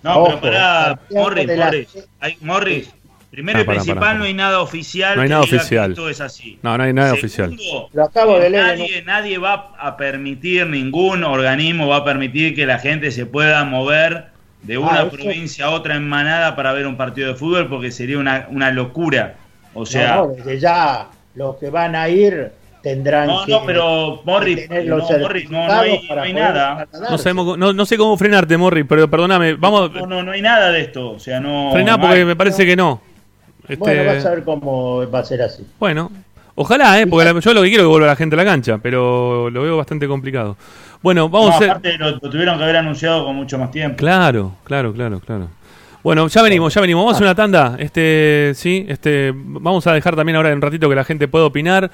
No, Ojo, pero pará, Morris, la- Morris. Hay- Morris, primero Ah, y pará, principal, no hay nada oficial. No hay nada que oficial. Esto es así. No, no hay nada Segundo, oficial. Lo acabo de leer Nadie, nadie va a permitir, ningún organismo va a permitir que la gente se pueda mover de una Ah, eso- provincia a otra en manada para ver un partido de fútbol porque sería una, una locura. O sea, no, no, desde ya los que van a ir tendrán No, que. no, pero, tener no, no, no hay- no nada. No, sabemos, no, no sé cómo frenarte, Morri, pero perdóname. Vamos, no, no, no hay nada de esto. O sea, no. frená no porque hay. me parece que no. Este, Bueno, vas a ver cómo va a ser así. Bueno, ojalá, ¿eh? Porque la- yo lo que quiero es que vuelva la gente a la cancha, pero lo veo bastante complicado. Bueno, vamos No, a aparte lo, lo tuvieron que haber anunciado con mucho más tiempo. Claro, claro, claro, claro. Bueno, ya venimos, ya venimos. Vamos a hacer una tanda. Este, sí, este, vamos a dejar también ahora en un ratito que la gente pueda opinar.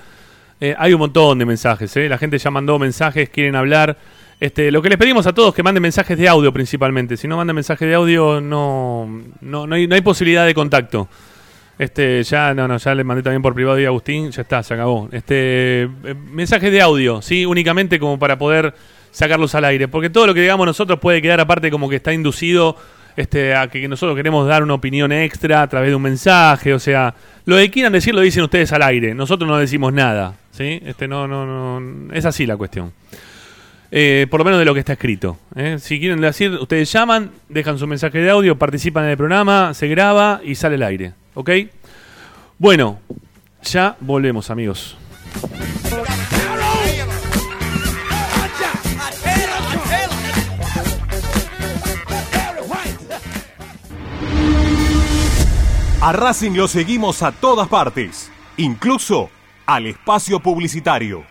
Eh, hay un montón de mensajes, ¿eh? La gente ya mandó mensajes, quieren hablar. Este, lo que les pedimos a todos es que manden mensajes de audio principalmente. Si no mandan mensajes de audio, no, no, no hay, no hay posibilidad de contacto. Este, ya, no, no, ya le mandé también por privado y Agustín, ya está, se acabó. Este, eh, mensajes de audio, sí, únicamente como para poder sacarlos al aire, porque todo lo que digamos nosotros puede quedar aparte como que está inducido este, a que nosotros queremos dar una opinión extra a través de un mensaje, o sea, lo que quieran decir lo dicen ustedes al aire, nosotros no decimos nada, ¿sí? Este, no, no, no, es así la cuestión. Eh, por lo menos de lo que está escrito. ¿eh? Si quieren decir, ustedes llaman, dejan su mensaje de audio, participan en el programa, se graba y sale al aire. ¿Ok? Bueno, ya volvemos, amigos. A Racing lo seguimos a todas partes, incluso al espacio publicitario.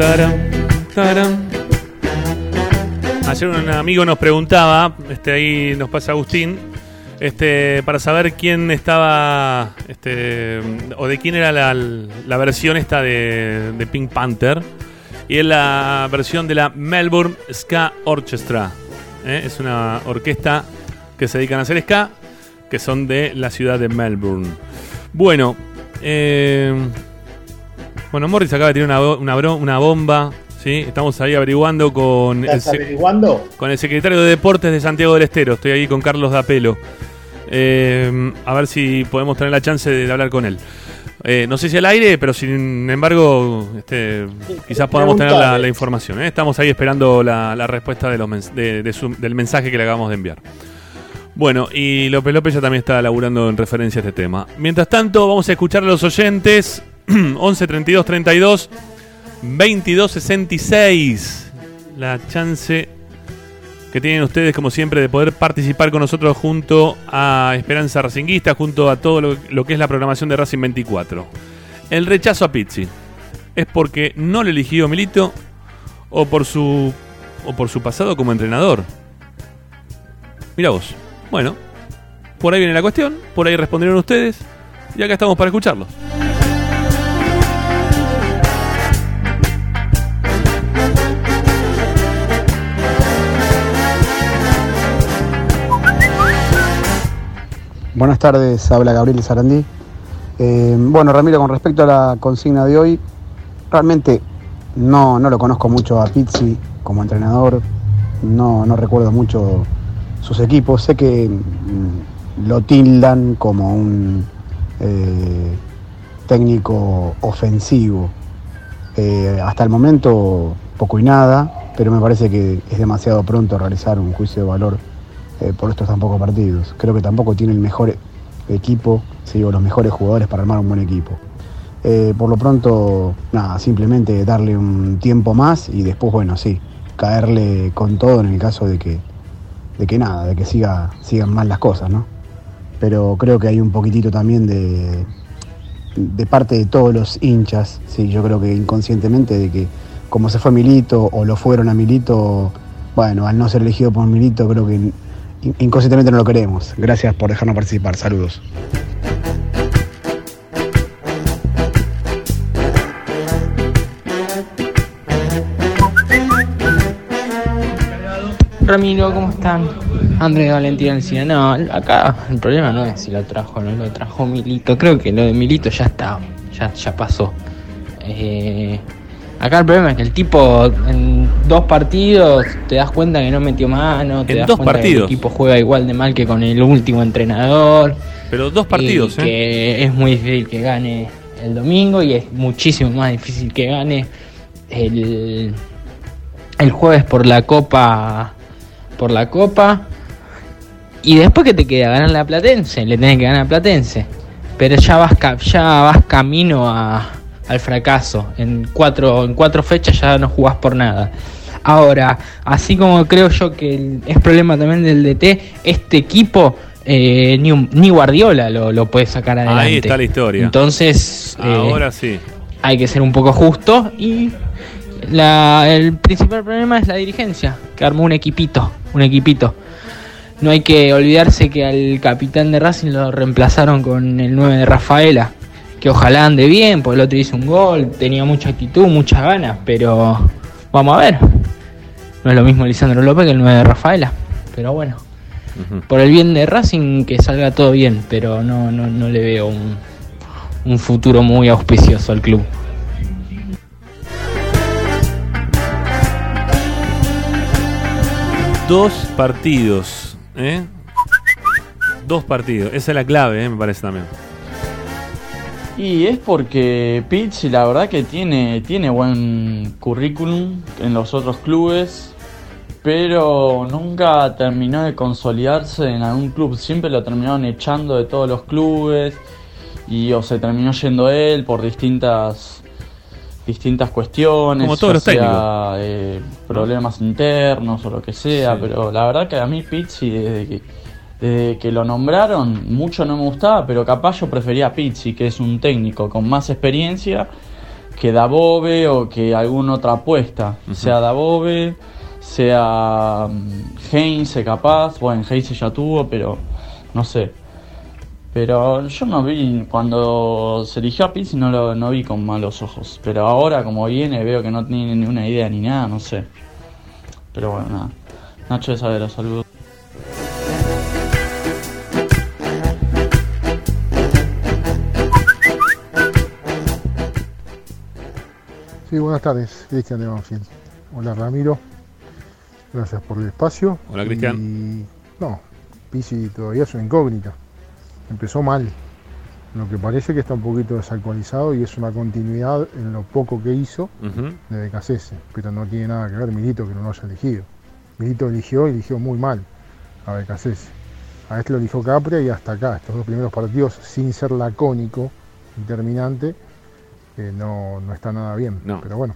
Taram. Ayer un amigo nos preguntaba, este ahí nos pasa Agustín, este, para saber quién estaba, este, o de quién era la, la versión esta de, de Pink Panther. Y es la versión de la Melbourne Ska Orchestra. ¿eh? Es una orquesta que se dedican a hacer ska, que son de la ciudad de Melbourne. Bueno, eh, bueno, Morris acaba de tirar una, una, bro- una bomba. ¿sí? Estamos ahí averiguando con el, ¿Estás se- averiguando? con el secretario de Deportes de Santiago del Estero. Estoy ahí con Carlos Dapelo. Eh, a ver si podemos tener la chance de hablar con él. Eh, no sé si al aire, pero sin embargo, este, quizás podamos tener la, información. ¿eh? Estamos ahí esperando la, la respuesta de los mens- de- de su- del mensaje que le acabamos de enviar. Bueno, y López López ya también está laburando en referencia a este tema. Mientras tanto, vamos a escuchar a los oyentes. 11 32 32 22 66. La chance que tienen ustedes, como siempre, de poder participar con nosotros junto a Esperanza Racinguista, junto a todo lo, lo que es la programación de Racing 24. El rechazo a Pizzi es porque no le eligió Milito o por su o por su pasado como entrenador. Mira vos. Bueno, por ahí viene la cuestión, por ahí respondieron ustedes y acá estamos para escucharlos. Buenas tardes, habla Gabriel Sarandí. Eh, bueno, Ramiro, con respecto a la consigna de hoy, realmente no, no lo conozco mucho a Pizzi como entrenador, no, no recuerdo mucho sus equipos, sé que mm, lo tildan como un eh, técnico ofensivo. Eh, hasta el momento poco y nada, pero me parece que es demasiado pronto realizar un juicio de valor eh, por estos tan pocos partidos. Creo que tampoco tiene el mejor equipo, sí, o los mejores jugadores para armar un buen equipo. Eh, por lo pronto, nada, simplemente darle un tiempo más y después, bueno, sí, caerle con todo en el caso de que, de que nada, de que siga, sigan mal las cosas, ¿no? Pero creo que hay un poquitito también de, de parte de todos los hinchas, sí, yo creo que inconscientemente de que como se fue Milito o lo fueron a Milito, bueno, al no ser elegido por Milito creo que inconscientemente no lo queremos. Gracias por dejarnos participar, saludos. Ramiro, ¿cómo están? Andrés Valentín Encina. No, acá el problema no es si lo trajo o no lo trajo Milito. Creo que lo de Milito ya está, ya, ya pasó. Eh, acá el problema es que el tipo en dos partidos te das cuenta que no metió mano, te En das dos cuenta partidos. que el equipo juega igual de mal que con el último entrenador. Pero dos partidos, y ¿eh? que es muy difícil que gane el domingo y es muchísimo más difícil que gane el, el jueves por la copa por la copa y después que te queda ganar la Platense le tenés que ganar a Platense pero ya vas ya vas camino a- al fracaso en cuatro en cuatro fechas ya no jugás por nada ahora así como creo yo que es problema también del DT este equipo eh, ni, ni Guardiola lo, lo puede sacar adelante Ahí está la historia. entonces eh, Ahora sí. hay que ser un poco justo y la- el principal problema es la dirigencia, que armó un equipito, un equipito. No hay que olvidarse que al capitán de Racing lo reemplazaron con el 9 de Rafaela, que ojalá ande bien, porque el otro hizo un gol, tenía mucha actitud, muchas ganas, pero vamos a ver. No es lo mismo Lisandro López que el 9 de Rafaela, pero bueno. Por el bien de Racing que salga todo bien, pero no, no, no le veo un, un futuro muy auspicioso al club. Dos partidos, ¿eh? Dos partidos. Esa es la clave, ¿eh? me parece también. Y es porque Pizzi la verdad que tiene, tiene buen currículum en los otros clubes, pero nunca terminó de consolidarse en algún club. Siempre lo terminaron echando de todos los clubes y o se terminó yendo él por distintas distintas cuestiones, Como todos ya los técnicos. sea, eh, problemas internos o lo que sea, Sí. pero la verdad que a mí Pizzi desde que, desde que lo nombraron mucho no me gustaba, pero capaz yo prefería a Pizzi, que es un técnico con más experiencia que Dabove o que alguna otra apuesta, sea Dabove, sea mm, Heinze capaz, bueno, Heinze ya tuvo, pero no sé. Pero yo no vi, cuando se eligió a Pizzi no lo no vi con malos ojos. Pero ahora como viene veo que no tiene ni una idea ni nada, no sé. Pero bueno, nada. Nacho de Savera, saludos. Sí, buenas tardes, Cristian de Banfield. Hola Ramiro, gracias por el espacio. Hola, Cristian. Y, no, Pisi todavía es una incógnita. Empezó mal. Lo que parece que está un poquito desactualizado y es una continuidad en lo poco que hizo de Becasese, pero no tiene nada que ver Milito que no lo haya elegido. Milito eligió y eligió muy mal a Becasese. A este lo eligió Capria y hasta acá, estos dos primeros partidos, sin ser lacónico y terminante, eh, no, no está nada bien. Pero bueno,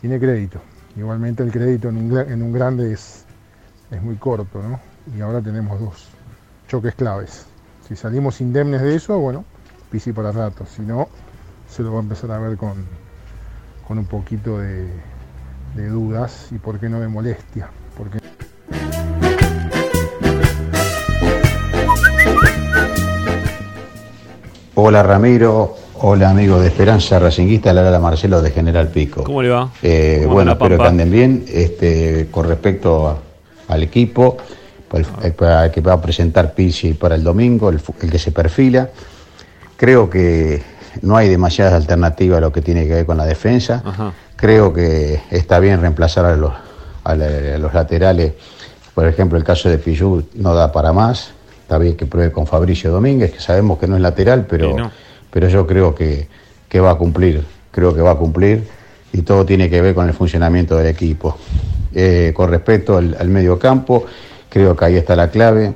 tiene crédito. Igualmente el crédito en un, en un grande es, es muy corto, ¿no? Y ahora tenemos dos choques claves. Si salimos indemnes de eso, bueno, Pisi para rato. Si no, se lo va a empezar a ver con, con un poquito de, de dudas y por qué no de molestia. Porque Hola Ramiro, hola amigos de Esperanza Racinguista, la Lara Marcelo de General Pico. ¿Cómo le va? Eh, ¿Cómo bueno, espero que anden bien. Este, con respecto a- al equipo, el, el- el que va a presentar Pizzi para el domingo, el, que se perfila, creo que no hay demasiadas alternativas a lo que tiene que ver con la defensa. Ajá. Creo que está bien reemplazar a los, a la- a los laterales. Por ejemplo, el caso de Pillú no da para más. Está bien que pruebe con Fabricio Domínguez, que sabemos que no es lateral, pero, Sí, no. Pero yo creo que, que va a cumplir. Creo que va a cumplir y todo tiene que ver con el funcionamiento del equipo. Eh, con respecto al, al medio campo, creo que ahí está la clave.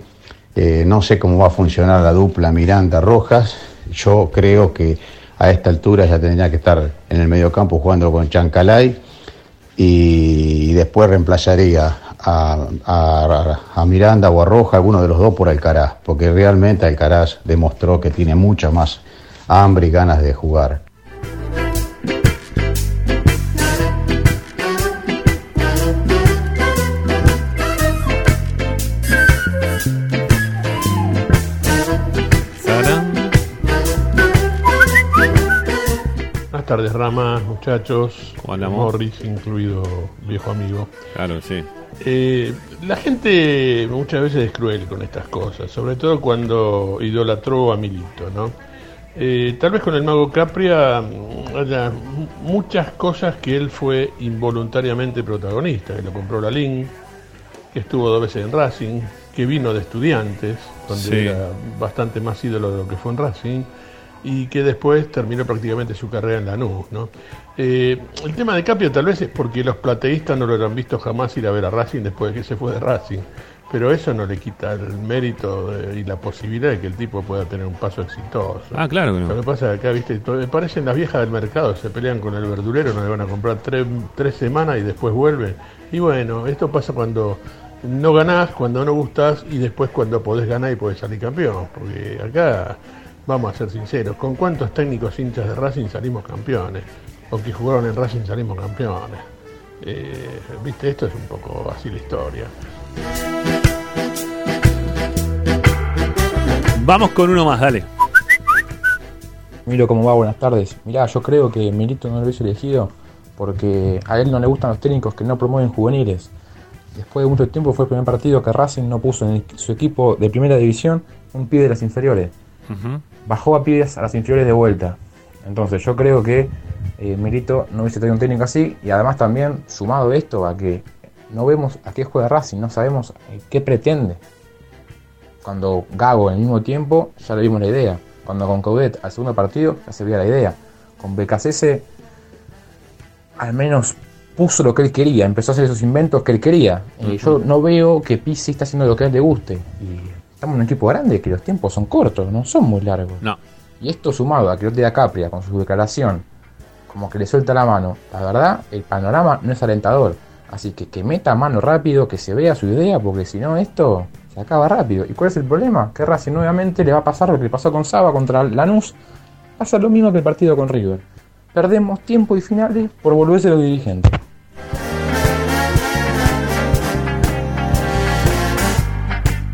Eh, no sé cómo va a funcionar la dupla Miranda-Rojas. Yo creo que a esta altura ya tendría que estar en el medio campo jugando con Chancalay y, después reemplazaría a, a- a Miranda o a Roja, alguno de los dos por Alcaraz, porque realmente Alcaraz demostró que tiene mucha más hambre y ganas de jugar. Buenas tardes, Rama, muchachos. Morris, incluido viejo amigo. Claro, sí. Eh, la gente muchas veces es cruel con estas cosas, sobre todo cuando idolatró a Milito, ¿no? Eh, tal vez con el mago Capria mm, haya muchas cosas que él fue involuntariamente protagonista, que lo compró la Lin, que estuvo dos veces en Racing, que vino de estudiantes, donde Sí. era bastante más ídolo de lo que fue en Racing, y que después terminó prácticamente su carrera en Lanús, ¿no? Eh, el tema de Capria tal vez es porque los plateístas no lo habrán visto jamás ir a ver a Racing después de que se fue de Racing, pero eso no le quita el mérito de- y la posibilidad de que el tipo pueda tener un paso exitoso. Ah, claro que no. Lo que pasa es que acá, viste, to- parecen las viejas del mercado, se pelean con el verdulero, no le van a comprar tres, tres semanas y después vuelven. Y bueno, esto pasa cuando no ganás, cuando no gustás y después cuando podés ganar y podés salir campeón. Porque acá, vamos a ser sinceros, ¿con cuántos técnicos hinchas de Racing salimos campeones? O que jugaron en Racing salimos campeones. Eh, viste, esto es un poco así la historia. Vamos con uno más, dale. Miro cómo va, buenas tardes. Mirá, yo creo que Milito no lo hubiese elegido porque a él no le gustan los técnicos que no promueven juveniles. Después de mucho tiempo fue el primer partido que Racing no puso en su equipo de primera división un pibe de las inferiores. Bajó a pibes a las inferiores de vuelta. Entonces yo creo que eh, Milito no hubiese traído un técnico así y además también sumado esto a que no vemos a qué juega Racing, no sabemos eh, qué pretende. Cuando Gago en el mismo tiempo ya le vimos la idea. Cuando con Coudet al segundo partido ya se veía la idea. Con BKCS al menos puso lo que él quería, empezó a hacer esos inventos que él quería. Y yo no veo que Pizzi está haciendo lo que a él le guste. Y estamos en un equipo grande que los tiempos son cortos, no son muy largos. No. Y esto sumado a que de Capria con su declaración como que le suelta la mano. La verdad, el panorama no es alentador. Así que que meta mano rápido, que se vea su idea, porque si no esto acaba rápido. ¿Y cuál es el problema? Que Racing nuevamente le va a pasar lo que le pasó con Saba contra Lanús. Pasa lo mismo que el partido con River. Perdemos tiempo y finales por volverse los dirigentes.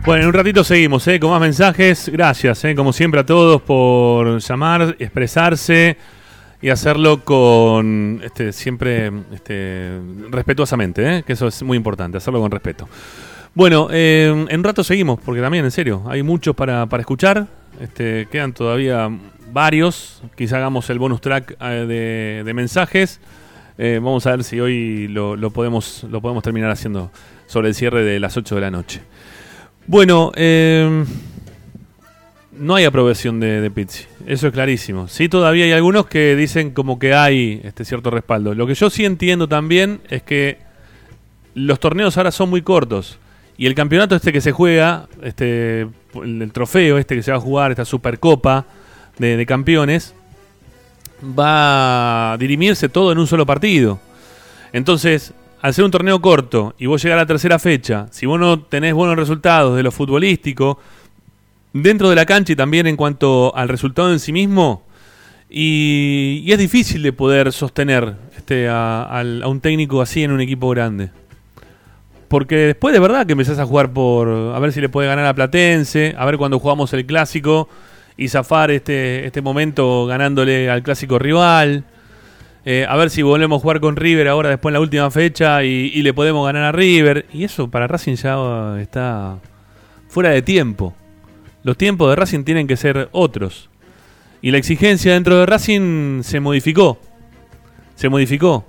Bueno, en un ratito seguimos, ¿eh? Con más mensajes. Gracias, ¿eh? Como siempre a todos por llamar, expresarse y hacerlo con, este, siempre, este, respetuosamente, ¿eh? Que eso es muy importante, hacerlo con respeto. Bueno, eh, en rato seguimos, porque también, en serio, hay muchos para, para escuchar. Este, quedan todavía varios. Quizá hagamos el bonus track eh, de, mensajes. Eh, vamos a ver si hoy lo, lo podemos, lo podemos terminar haciendo sobre el cierre de las 8 de la noche. Bueno, eh, no hay aprobación de, de Pizzi, eso es clarísimo. Sí, todavía hay algunos que dicen como que hay este cierto respaldo. Lo que yo sí entiendo también es que los torneos ahora son muy cortos y el campeonato este que se juega, este, el, trofeo este que se va a jugar, esta Supercopa de, campeones, va a dirimirse todo en un solo partido. Entonces, al ser un torneo corto y vos llegar a la tercera fecha, si vos no tenés buenos resultados de lo futbolístico, dentro de la cancha y también en cuanto al resultado en sí mismo, y, es difícil de poder sostener este, a, al- a un técnico así en un equipo grande. Porque después de verdad que empezás a jugar por a ver si le puede ganar a Platense, a ver cuando jugamos el clásico y zafar este, este momento ganándole al clásico rival. Eh, a ver si volvemos a jugar con River ahora después en la última fecha y, y le podemos ganar a River. Y eso para Racing ya está fuera de tiempo. Los tiempos de Racing tienen que ser otros. Y la exigencia dentro de Racing se modificó. Se modificó.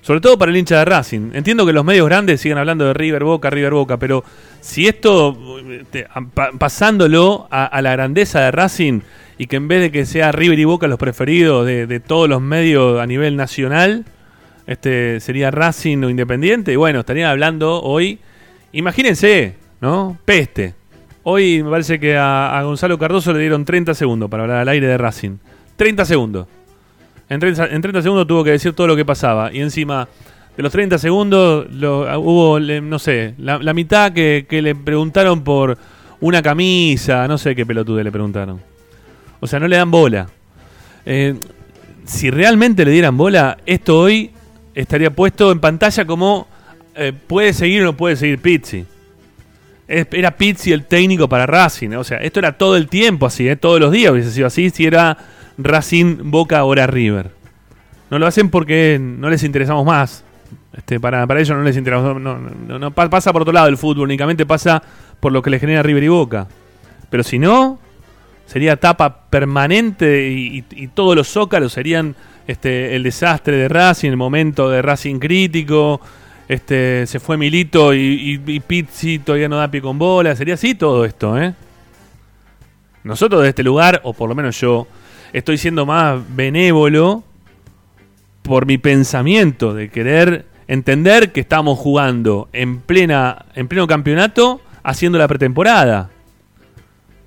Sobre todo para el hincha de Racing. Entiendo que los medios grandes sigan hablando de River Boca, River Boca, pero si esto, este, pasándolo a, la grandeza de Racing y que en vez de que sea River y Boca los preferidos de, de todos los medios a nivel nacional, este sería Racing o Independiente, y bueno, estarían hablando hoy, imagínense, ¿no? Peste. Hoy me parece que a, a Gonzalo Cardoso le dieron 30 segundos para hablar al aire de Racing. 30 segundos. En 30, en 30 segundos tuvo que decir todo lo que pasaba. Y encima, de los 30 segundos, lo- hubo, le- no sé, la, mitad que, le preguntaron por una camisa, no sé qué pelotude le preguntaron. O sea, no le dan bola. Eh, si realmente le dieran bola, esto hoy estaría puesto en pantalla como eh, puede seguir o no puede seguir Pizzi. Era Pizzi el técnico para Racing. O sea, esto era todo el tiempo así, ¿eh? todos los días hubiese sido así si era Racing, Boca, ahora River. No lo hacen porque no les interesamos más. Este, para, para ellos no les interesa. No, no- no- no pa- pasa por otro lado el fútbol, únicamente pasa por lo que le genera River y Boca. Pero si no, sería tapa permanente y todos los zócalos serían este, el desastre de Racing, el momento de Racing crítico. Este, se fue Milito y, y, y Pizzi todavía no da pie con bola. Sería así todo esto, ¿eh? Nosotros de este lugar, o por lo menos yo, estoy siendo más benévolo por mi pensamiento de querer entender que estamos jugando en plena en pleno campeonato haciendo la pretemporada.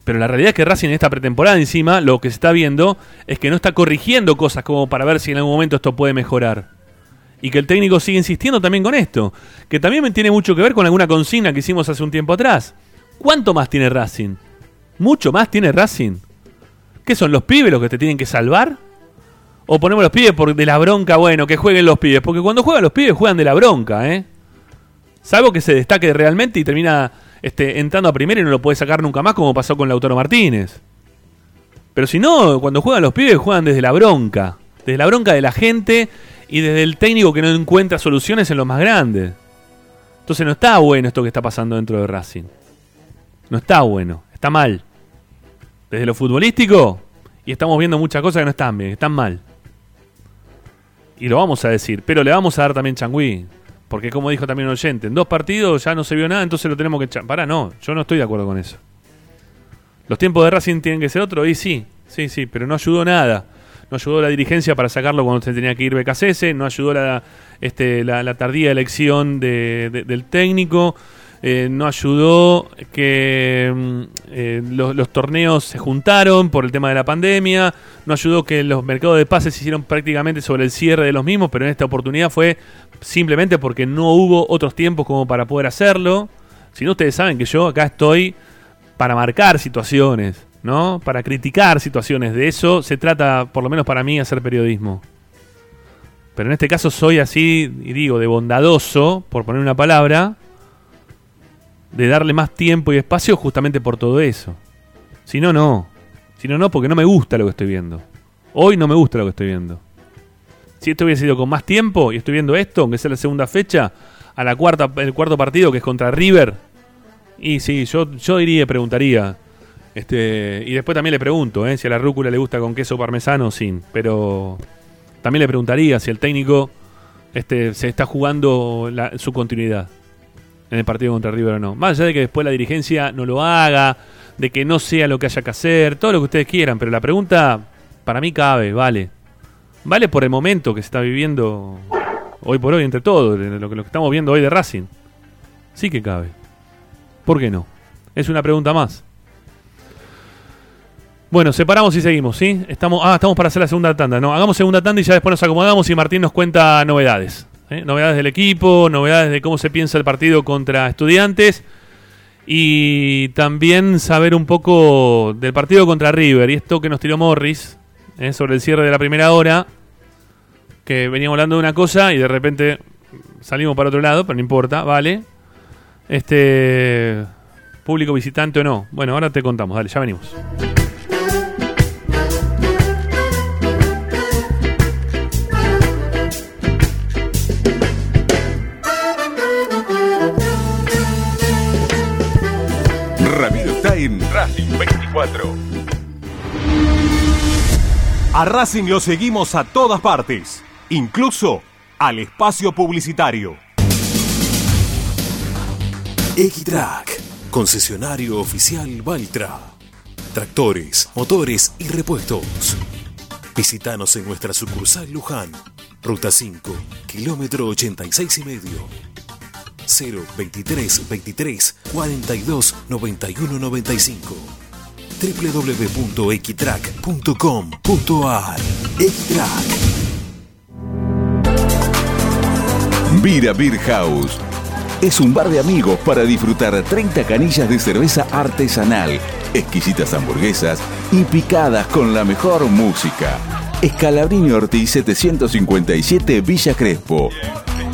Pero la realidad es que Racing en esta pretemporada encima lo que se está viendo es que no está corrigiendo cosas como para ver si en algún momento esto puede mejorar. Y que el técnico sigue insistiendo también con esto. Que también tiene mucho que ver con alguna consigna que hicimos hace un tiempo atrás. ¿Cuánto más tiene Racing? ¿Mucho más tiene Racing? ¿Qué son los pibes los que te tienen que salvar? ¿O ponemos los pibes por de la bronca? Bueno, que jueguen los pibes. Porque cuando juegan los pibes juegan de la bronca, ¿eh? Salvo que se destaque realmente y termina este, entrando a primera y no lo puede sacar nunca más como pasó con Lautaro Martínez. Pero si no, cuando juegan los pibes juegan desde la bronca. Desde la bronca de la gente y desde el técnico que no encuentra soluciones en los más grandes. Entonces no está bueno esto que está pasando dentro de Racing. No está bueno, está mal. Desde lo futbolístico, y estamos viendo muchas cosas que no están bien, están mal. Y lo vamos a decir, pero le vamos a dar también changüí. Porque como dijo también un oyente, en dos partidos ya no se vio nada, entonces lo tenemos que echar. Pará, no, yo no estoy de acuerdo con eso. Los tiempos de Racing tienen que ser otro, y sí, sí, sí, pero no ayudó nada. No ayudó la dirigencia para sacarlo cuando se tenía que ir BKCS, no ayudó la, este, la, la tardía elección de- de- del técnico, eh, no ayudó que mm, eh, los, los torneos se juntaron por el tema de la pandemia, no ayudó que los mercados de pases se hicieron prácticamente sobre el cierre de los mismos, pero en esta oportunidad fue simplemente porque no hubo otros tiempos como para poder hacerlo. Si no, ustedes saben que yo acá estoy para marcar situaciones, ¿no? Para criticar situaciones. De eso se trata, por lo menos para mí, hacer periodismo. Pero en este caso soy así, y digo, de bondadoso, por poner una palabra, de darle más tiempo y espacio justamente por todo eso. Si no, no. Si no, no, porque no me gusta lo que estoy viendo. Hoy no me gusta lo que estoy viendo. Si esto hubiese sido con más tiempo y estoy viendo esto, aunque sea la segunda fecha, a la cuarta, el cuarto partido que es contra River, y sí, yo, yo iría y preguntaría. Este, y después también le pregunto ¿eh? si a la rúcula le gusta con queso parmesano o sin. Pero también le preguntaría si el técnico este, se está jugando la- su continuidad en el partido contra River o no. Más allá de que después la dirigencia no lo haga, de que no sea lo que haya que hacer, todo lo que ustedes quieran. Pero la pregunta para mí cabe, vale. Vale por el momento que se está viviendo hoy por hoy entre todos, de lo que, lo que estamos viendo hoy de Racing. Sí que cabe. ¿Por qué no? Es una pregunta más. Bueno, separamos y seguimos, ¿sí? Estamos, ah, estamos para hacer la segunda tanda. No, hagamos segunda tanda y ya después nos acomodamos y Martín nos cuenta novedades. ¿Eh? Novedades del equipo, novedades de cómo se piensa el partido contra estudiantes y también saber un poco del partido contra River y esto que nos tiró Morris ¿eh? sobre el cierre de la primera hora, que veníamos hablando de una cosa y de repente salimos para otro lado, pero no importa, vale. Este público visitante o no. Bueno, ahora te contamos, dale, ya venimos. 2024. A Racing lo seguimos a todas partes, incluso al espacio publicitario. X-Track, concesionario oficial Valtra. Tractores, motores y repuestos. Visítanos en nuestra sucursal Luján, ruta 5, kilómetro 86 y medio, 0 23 23 42 91 95 www.equitrack.com.ar Equitrack Vira Beer House. Es un bar de amigos para disfrutar 30 canillas de cerveza artesanal, exquisitas hamburguesas y picadas con la mejor música. Escalabrini Ortiz 757 Villa Crespo.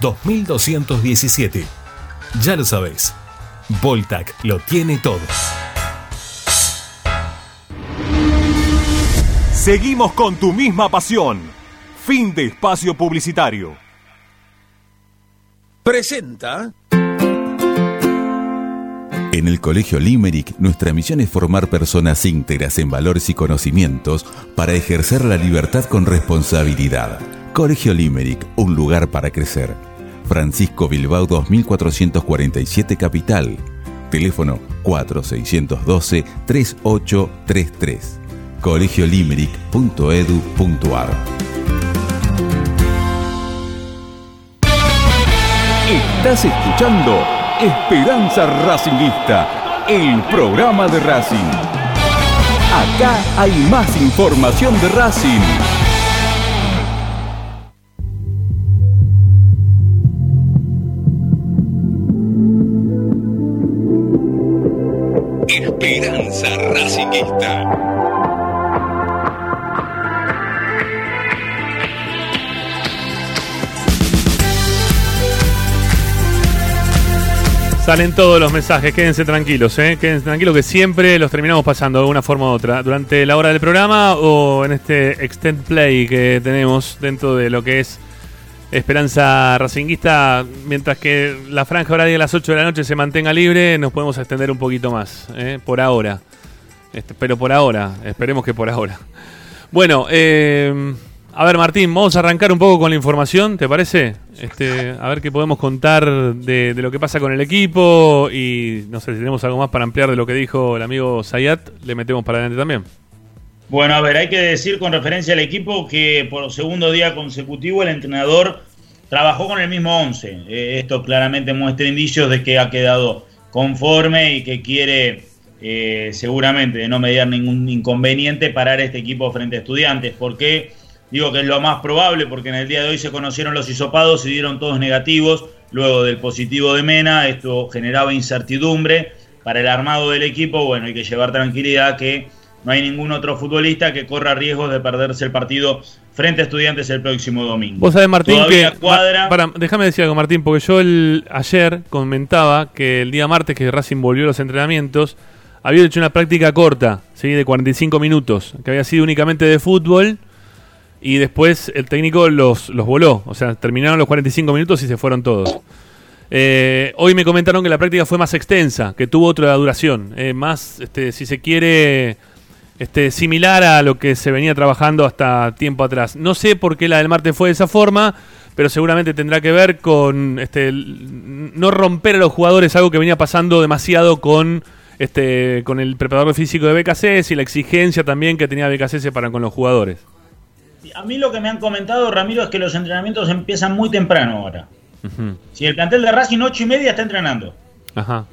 2217. Ya lo sabéis, Voltac lo tiene todo. Seguimos con tu misma pasión. Fin de espacio publicitario. Presenta. En el Colegio Limerick, nuestra misión es formar personas íntegras en valores y conocimientos para ejercer la libertad con responsabilidad. Colegio Limerick, un lugar para crecer. Francisco Bilbao 2447 Capital. Teléfono 4612-3833. colegiolimerick.edu.ar Estás escuchando Esperanza Racingista, el programa de Racing. Acá hay más información de Racing. Esperanza Racingista. Salen todos los mensajes, quédense tranquilos, ¿eh? quédense tranquilos que siempre los terminamos pasando de una forma u otra, durante la hora del programa o en este extend play que tenemos dentro de lo que es Esperanza Racinguista, mientras que la franja horaria de las 8 de la noche se mantenga libre, nos podemos extender un poquito más, ¿eh? por ahora. Este, pero por ahora, esperemos que por ahora. Bueno, eh, a ver Martín, vamos a arrancar un poco con la información, ¿te parece? Este, a ver qué podemos contar de, de lo que pasa con el equipo y no sé si tenemos algo más para ampliar de lo que dijo el amigo Zayat, le metemos para adelante también. Bueno, a ver, hay que decir con referencia al equipo que por segundo día consecutivo el entrenador trabajó con el mismo 11. Eh, esto claramente muestra indicios de que ha quedado conforme y que quiere eh, seguramente de no mediar ningún inconveniente parar este equipo frente a estudiantes. ¿Por qué? Digo que es lo más probable porque en el día de hoy se conocieron los hisopados y dieron todos negativos. Luego del positivo de Mena, esto generaba incertidumbre para el armado del equipo. Bueno, hay que llevar tranquilidad que no hay ningún otro futbolista que corra riesgos de perderse el partido frente a estudiantes el próximo domingo. Vos sabés, Martín, Todavía que. cuadra. Para, déjame decir algo, Martín, porque yo el, ayer comentaba que el día martes que Racing volvió a los entrenamientos, había hecho una práctica corta, ¿sí? de 45 minutos, que había sido únicamente de fútbol. Y después el técnico los, los voló. O sea, terminaron los 45 minutos y se fueron todos. Eh, hoy me comentaron que la práctica fue más extensa, que tuvo otra duración. eh, más, este, si se quiere, este, similar a lo que se venía trabajando hasta tiempo atrás. No sé por qué la del martes fue de esa forma, pero seguramente tendrá que ver con este, no romper a los jugadores algo que venía pasando demasiado con, este, con el preparador físico de BKC y la exigencia también que tenía BKC para con los jugadores. A mí lo que me han comentado, Ramiro, es que los entrenamientos empiezan muy temprano ahora. Si el plantel de Racing 8 y media está entrenando. Ajá.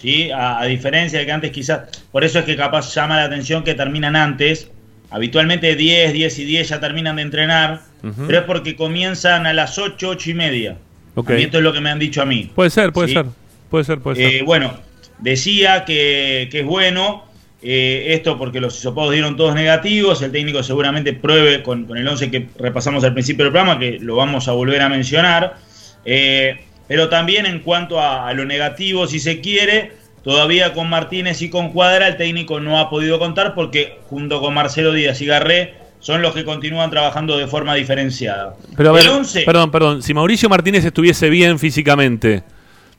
¿Sí? A, a diferencia de que antes quizás, por eso es que capaz llama la atención que terminan antes. Habitualmente 10, 10 y 10 ya terminan de entrenar, pero es porque comienzan a las 8, 8 y media. Ok. A mí esto es lo que me han dicho a mí. Puede ser, puede ¿sí? ser. Puede ser, puede ser. Eh, bueno, decía que, que es bueno eh, esto porque los hisopados dieron todos negativos. El técnico seguramente pruebe con, con el 11 que repasamos al principio del programa, que lo vamos a volver a mencionar. Eh, pero también en cuanto a, a lo negativo, si se quiere, todavía con Martínez y con Cuadra el técnico no ha podido contar porque junto con Marcelo Díaz y Garré son los que continúan trabajando de forma diferenciada. Pero a ver, el 11, perdón, perdón. Si Mauricio Martínez estuviese bien físicamente,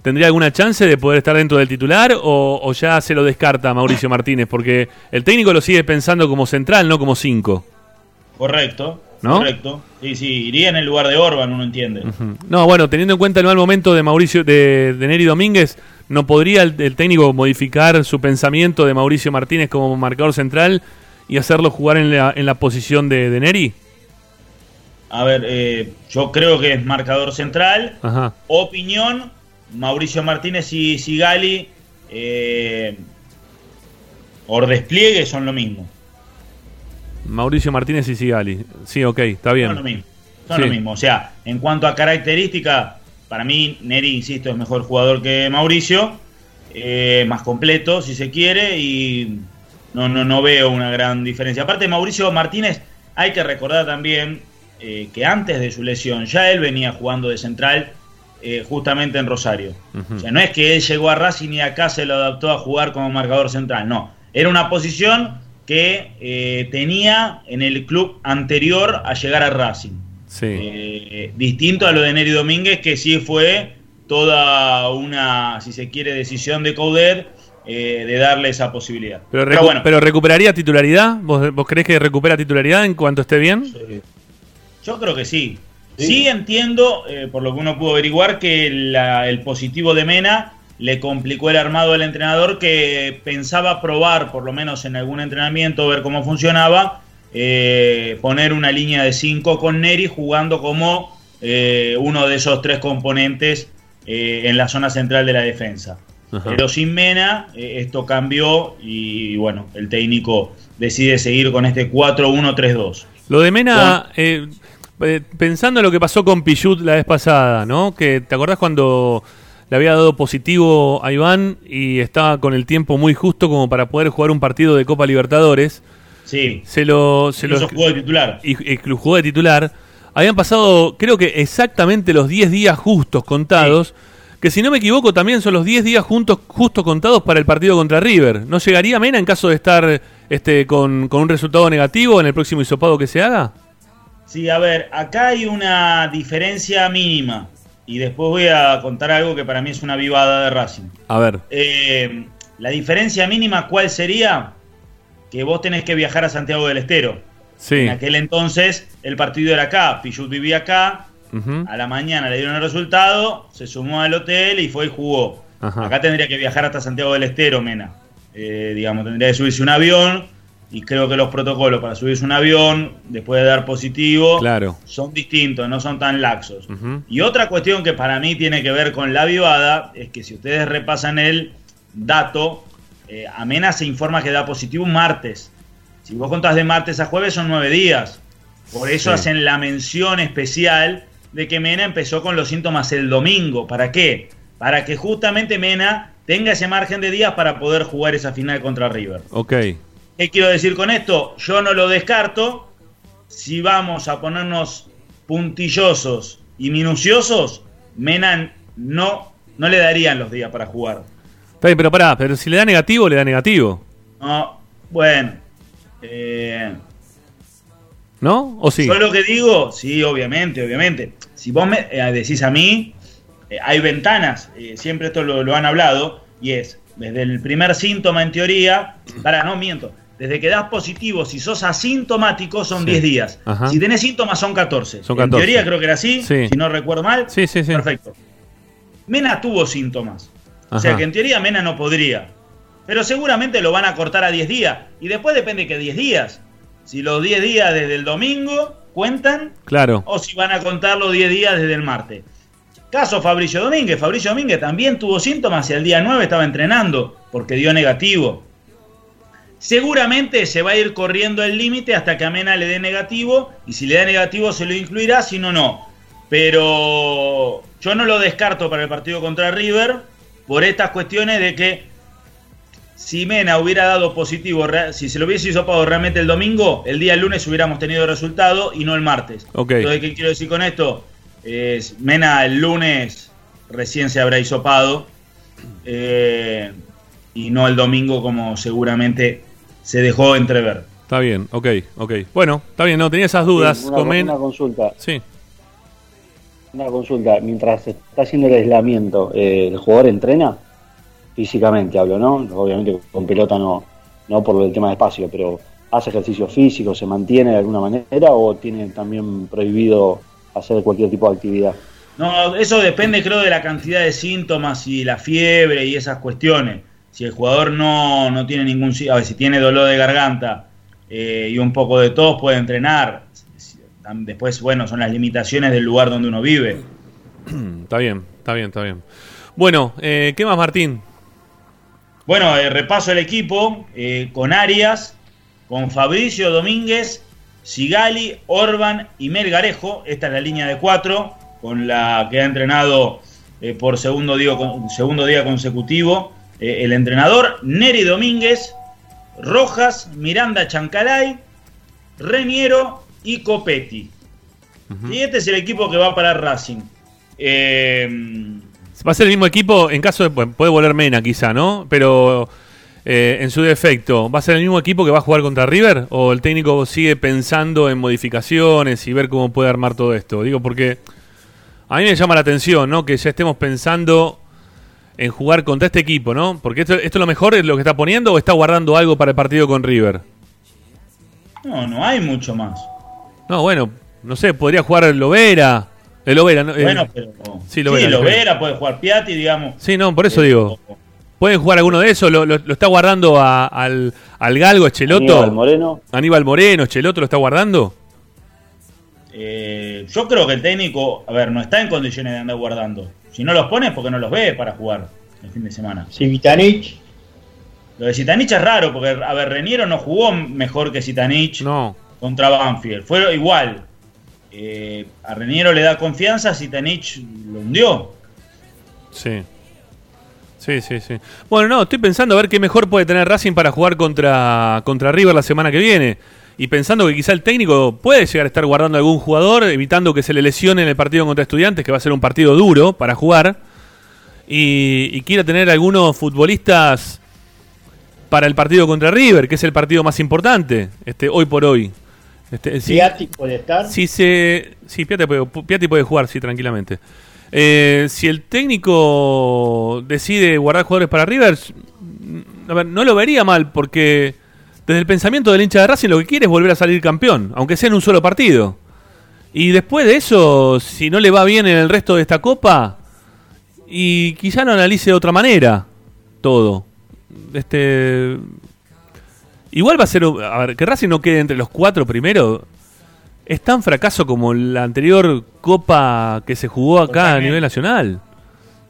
¿tendría alguna chance de poder estar dentro del titular o, o ya se lo descarta Mauricio Martínez? Porque el técnico lo sigue pensando como central, no como cinco. Correcto, ¿No? correcto. Sí, sí, iría en el lugar de Orban, uno entiende. No, bueno, teniendo en cuenta el mal momento de Mauricio de, de Neri Domínguez, ¿no podría el, el técnico modificar su pensamiento de Mauricio Martínez como marcador central y hacerlo jugar en la, en la posición de, de Neri? A ver, eh, yo creo que es marcador central. Ajá. Opinión, Mauricio Martínez y Sigali, eh, por despliegue son lo mismo. Mauricio Martínez y Sigali. Sí, ok, está bien. Son lo mismo. Son Sí. lo mismo. O sea, en cuanto a característica, para mí Neri, insisto, es mejor jugador que Mauricio. eh, más completo, si se quiere, y no, no, no veo una gran diferencia. Aparte, Mauricio Martínez, hay que recordar también eh, que antes de su lesión ya él venía jugando de central eh, justamente en Rosario. O sea, no es que él llegó a Racing y acá se lo adaptó a jugar como marcador central, no. Era una posición que eh, tenía en el club anterior a llegar a Racing. Sí. Eh, distinto a lo de Neri Domínguez, que sí fue toda una, si se quiere, decisión de Coudet eh, de darle esa posibilidad. Pero, Pero bueno, pero recuperaría titularidad. ¿Vos, ¿Vos creés que recupera titularidad en cuanto esté bien? Yo creo que sí. Sí, entiendo, eh, por lo que uno pudo averiguar, que la- el positivo de Mena le complicó el armado al entrenador que pensaba probar, por lo menos en algún entrenamiento, ver cómo funcionaba, eh, poner una línea de 5 con Neri jugando como eh, uno de esos tres componentes eh, en la zona central de la defensa. Ajá. Pero sin Mena eh, esto cambió y bueno, el técnico decide seguir con este 4-1-3-2. Lo de Mena, eh, eh, pensando en lo que pasó con Pichut la vez pasada, ¿no? Que te acordás cuando le había dado positivo a Iván y estaba con el tiempo muy justo como para poder jugar un partido de Copa Libertadores. Sí. Se lo, se lo jugó de titular. Y, y jugó de titular. Habían pasado, creo que exactamente los 10 días justos contados. Que si no me equivoco, también son los 10 días juntos, justos contados para el partido contra River. ¿No llegaría Mena en caso de estar este, con, con un resultado negativo en el próximo hisopado que se haga? Sí, a ver, acá hay una diferencia mínima. Y después voy a contar algo que para mí es una vivada de Racing. A ver. Eh, la diferencia mínima, ¿cuál sería? Que vos tenés que viajar a Santiago del Estero. Sí. En aquel entonces el partido era acá, Pichut vivía acá, a la mañana le dieron el resultado, se sumó al hotel y fue y jugó. Ajá. Acá tendría que viajar hasta Santiago del Estero, Mena. Eh, digamos, tendría que subirse un avión y creo que los protocolos para subirse un avión después de dar positivo Claro. son distintos, no son tan laxos. Y otra cuestión que para mí tiene que ver con la vivada es que si ustedes repasan el dato, eh, Amena se informa que da positivo un martes. Si vos contás de martes a jueves son nueve días. Por eso Sí. hacen la mención especial de que Mena empezó con los síntomas el domingo. ¿Para qué? Para que justamente Mena tenga ese margen de días para poder jugar esa final contra River. Ok. ¿Qué quiero decir con esto? Yo no lo descarto. Si vamos a ponernos puntillosos y minuciosos, Mena no, no le darían los días para jugar. Está bien, pero pará, pero si le da negativo, le da negativo. No, bueno. eh, ¿No? ¿O sí? Yo lo que digo, sí, obviamente, obviamente. Si vos me eh, decís a mí, eh, hay ventanas, siempre esto lo, lo han hablado, y es, desde el primer síntoma en teoría, para, no miento, desde que das positivo, si sos asintomático, son Sí. 10 días. Ajá. Si tenés síntomas, son 14. Son En 14. teoría creo que era así, Sí. si no recuerdo mal. Sí, sí, sí. Perfecto. Mena tuvo síntomas. O sea que en teoría Mena no podría. Pero seguramente lo van a cortar a 10 días. Y después depende que 10 días. Si los 10 días desde el domingo cuentan Claro. o si van a contar los 10 días desde el martes. Caso Fabricio Domínguez. Fabricio Domínguez también tuvo síntomas y el día 9 estaba entrenando porque dio negativo. Seguramente se va a ir corriendo el límite hasta que a Mena le dé negativo y si le da negativo se lo incluirá, si no, no. Pero yo no lo descarto para el partido contra River por estas cuestiones de que si Mena hubiera dado positivo, si se lo hubiese hisopado realmente el domingo, el día lunes hubiéramos tenido resultado y no el martes. Entonces, ¿qué quiero decir con esto? Es, Mena el lunes recién se habrá hisopado eh, y no el domingo como seguramente se dejó entrever. Está bien, ok, ok. Bueno, está bien, no, tenía esas dudas. Sí, una, consulta. Sí. Una consulta. Mientras se está haciendo el aislamiento, eh, ¿el jugador entrena? Físicamente hablo, ¿no? Obviamente con pelota no, no por el tema de espacio, pero ¿hace ejercicio físico? ¿Se mantiene de alguna manera o tiene también prohibido hacer cualquier tipo de actividad? No, eso depende creo de la cantidad de síntomas y la fiebre y esas cuestiones. Si el jugador no, no tiene ningún... A ver, si tiene dolor de garganta eh, y un poco de tos puede entrenar. Después, bueno, son las limitaciones del lugar donde uno vive. Está bien, está bien, está bien. Bueno, eh, ¿qué más, Martín? Bueno, eh, repaso el equipo eh, con Arias, con Fabricio Domínguez, Sigali, Orban y Melgarejo. Esta es la línea de cuatro, con la que ha entrenado eh, por segundo día, segundo día consecutivo eh, el entrenador. Neri Domínguez, Rojas, Miranda Chancalay, Reniero y Copetti. Y este es el equipo que va para Racing. Eh, Va a ser el mismo equipo en caso de. puede volver Mena, quizá, ¿no? Pero eh, en su defecto, ¿va a ser el mismo equipo que va a jugar contra River? ¿O el técnico sigue pensando en modificaciones y ver cómo puede armar todo esto? Digo, porque a mí me llama la atención, ¿no? Que ya estemos pensando en jugar contra este equipo, ¿no? Porque esto, esto es lo mejor, es lo que está poniendo o está guardando algo para el partido con River. no, no hay mucho más. No, bueno, no sé, podría jugar Lovera. El Lovera, ¿no? Eh, Bueno, pero. sí, Lovera. sí, Lovera. Puede jugar Piatti, digamos. Sí, no, por eso digo. ¿Pueden jugar alguno de esos? ¿Lo, lo- lo está guardando a- al, al Galgo, Cheloto? Aníbal Moreno. Aníbal Moreno, Cheloto lo está guardando. Eh, yo creo que el técnico, a ver, no está en condiciones de andar guardando. Si no los pone es porque no los ve para jugar el fin de semana. Si Vitanich. Lo de Zitanich es raro, porque, a ver, Reniero no jugó mejor que Zitanich contra Banfield. Fue igual. Eh, a Reniero le da confianza, Zitanich lo hundió. Sí. Sí, sí, sí. Bueno, no, estoy pensando a ver qué mejor puede tener Racing para jugar contra, contra River la semana que viene. Y pensando que quizá el técnico puede llegar a estar guardando a algún jugador, evitando que se le lesione en el partido contra Estudiantes, que va a ser un partido duro para jugar. Y, y quiera tener algunos futbolistas para el partido contra River, que es el partido más importante este, hoy por hoy. Este, Piatti puede estar. si se. Sí, Piatti puede, Piatti puede jugar, sí, tranquilamente. Eh, si el técnico decide guardar jugadores para River, mm, a ver, no lo vería mal, porque desde el pensamiento del hincha de Racing lo que quiere es volver a salir campeón, aunque sea en un solo partido. Y después de eso, si no le va bien en el resto de esta copa, y quizá lo analice de otra manera todo. Este. Igual va a ser. A ver, que Racing no quede entre los cuatro primeros. Es tan fracaso como la anterior copa que se jugó acá a nivel nacional.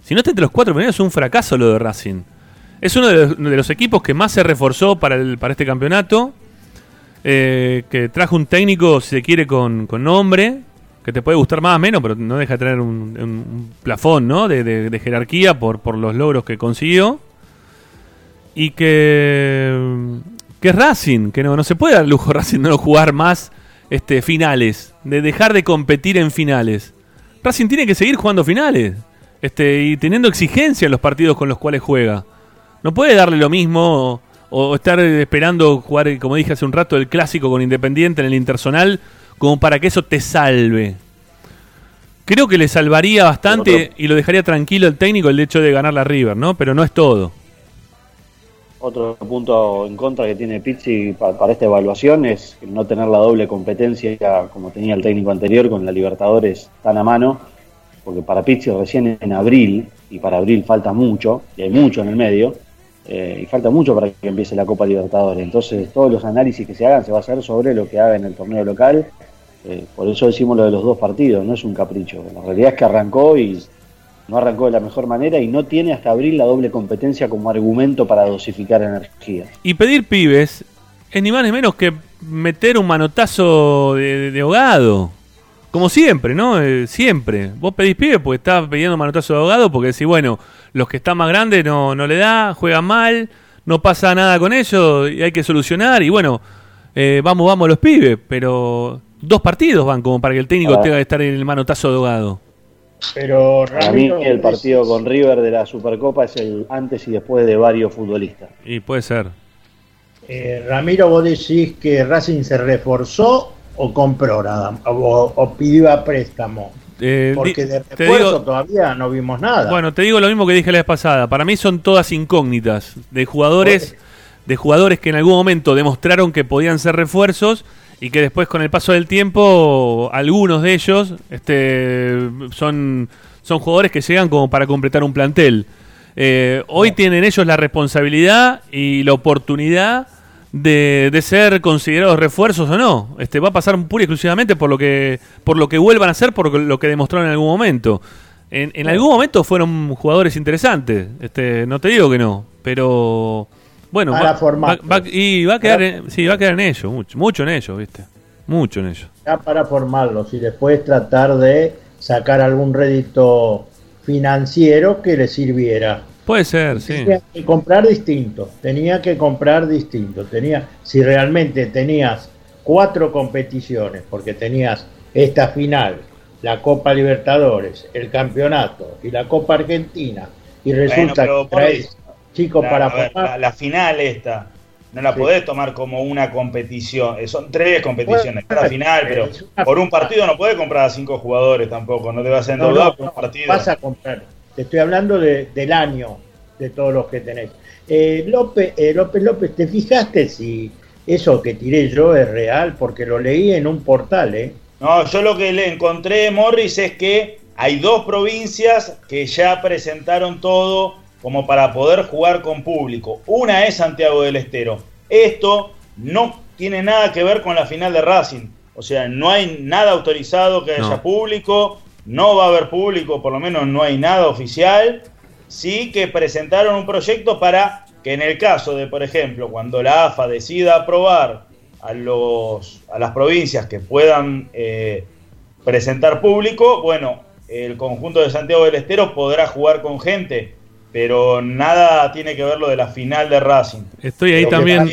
Si no está entre los cuatro primeros, es un fracaso lo de Racing. Es uno de los, equipos que más se reforzó para, el, para este campeonato. eh, que trajo un técnico, si se quiere, con, con nombre. Que te puede gustar más o menos, pero no deja de tener un, plafón ¿no? de, jerarquía por, por los logros que consiguió. Y que, que es Racing, que no, no se puede dar lujo Racing no jugar más este, finales, de dejar de competir en finales. Racing tiene que seguir jugando finales este, y teniendo exigencia en los partidos con los cuales juega. No puede darle lo mismo o, o estar esperando jugar, como dije hace un rato, el clásico con Independiente en el Intersonal como para que eso te salve. Creo que le salvaría bastante y lo dejaría tranquilo el técnico el hecho de ganar la River, ¿no? Pero no es todo. Otro punto en contra que tiene Pizzi pa- para esta evaluación es no tener la doble competencia como tenía el técnico anterior con la Libertadores tan a mano, porque para Pizzi recién en abril, y para abril falta mucho, y hay mucho en el medio, eh, y falta mucho para que empiece la Copa Libertadores. Entonces todos los análisis que se hagan se va a hacer sobre lo que haga en el torneo local. Eh, por eso decimos lo de los dos partidos, no es un capricho. La realidad es que arrancó y no arrancó de la mejor manera y no tiene hasta abril la doble competencia como argumento para dosificar energía. Y pedir pibes es ni más ni menos que meter un manotazo de, de ahogado. Como siempre, ¿no? Eh, siempre. Vos pedís pibes porque estás pidiendo manotazo de ahogado porque decís, bueno, los que están más grandes no, no le da, juegan mal, no pasa nada con ellos y hay que solucionar. Y bueno, eh, vamos, vamos los pibes, pero dos partidos van como para que el técnico Ah. tenga que estar en el manotazo de ahogado. Pero Para mí Ramiro, el partido con River de la Supercopa es el antes y después de varios futbolistas. Y puede ser. eh, Ramiro, vos decís que Racing se reforzó o compró nada o, o pidió a préstamo. Eh, Porque de refuerzo digo- todavía no vimos nada. Bueno, te digo lo mismo que dije la vez pasada. Para mí son todas incógnitas de jugadores, de jugadores que en algún momento demostraron que podían ser refuerzos y que después con el paso del tiempo algunos de ellos este, son, son jugadores que llegan como para completar un plantel. Eh, hoy tienen ellos la responsabilidad y la oportunidad de, de ser considerados refuerzos o no. Este va a pasar pura y exclusivamente por lo que por lo que vuelvan a ser, por lo que demostraron en algún momento. En, en algún momento fueron jugadores interesantes. Este, no te digo que no, pero bueno, Para va- formar. va- va- y va a quedar, en, sí, va a quedar en ellos, mucho, mucho en ellos, viste, mucho en ellos. ya para formarlos y después tratar de sacar algún rédito financiero que le sirviera. Puede ser, sí. Tenía que comprar distinto, tenía que comprar distinto. Tenía, si realmente tenías cuatro competiciones, porque tenías esta final, la Copa Libertadores, el campeonato y la Copa Argentina, y resulta que traes chicos la, para ver, la, la final esta, no la Sí. podés tomar como una competición. eh, Son tres competiciones. Bueno, la final, pero por un partido no podés comprar a cinco jugadores tampoco. No te vas a endeudar no, por un partido. vas a comprar. Te estoy hablando de- del año de todos los que tenés. Eh, López, eh, López López, ¿te fijaste si eso que tiré yo es real? Porque lo leí en un portal, ¿eh? No, yo lo que le encontré, Morris, es que hay dos provincias que ya presentaron todo como para poder jugar con público. Una es Santiago del Estero. Esto no tiene nada que ver con la final de Racing. O sea, no hay nada autorizado que haya No. público, no va a haber público, por lo menos no hay nada oficial. Sí que presentaron un proyecto para que en el caso de, por ejemplo, cuando la AFA decida aprobar a, los, a las provincias que puedan eh, presentar público, bueno, el conjunto de Santiago del Estero podrá jugar con gente, pero nada tiene que ver lo de la final de Racing. Estoy ahí que también.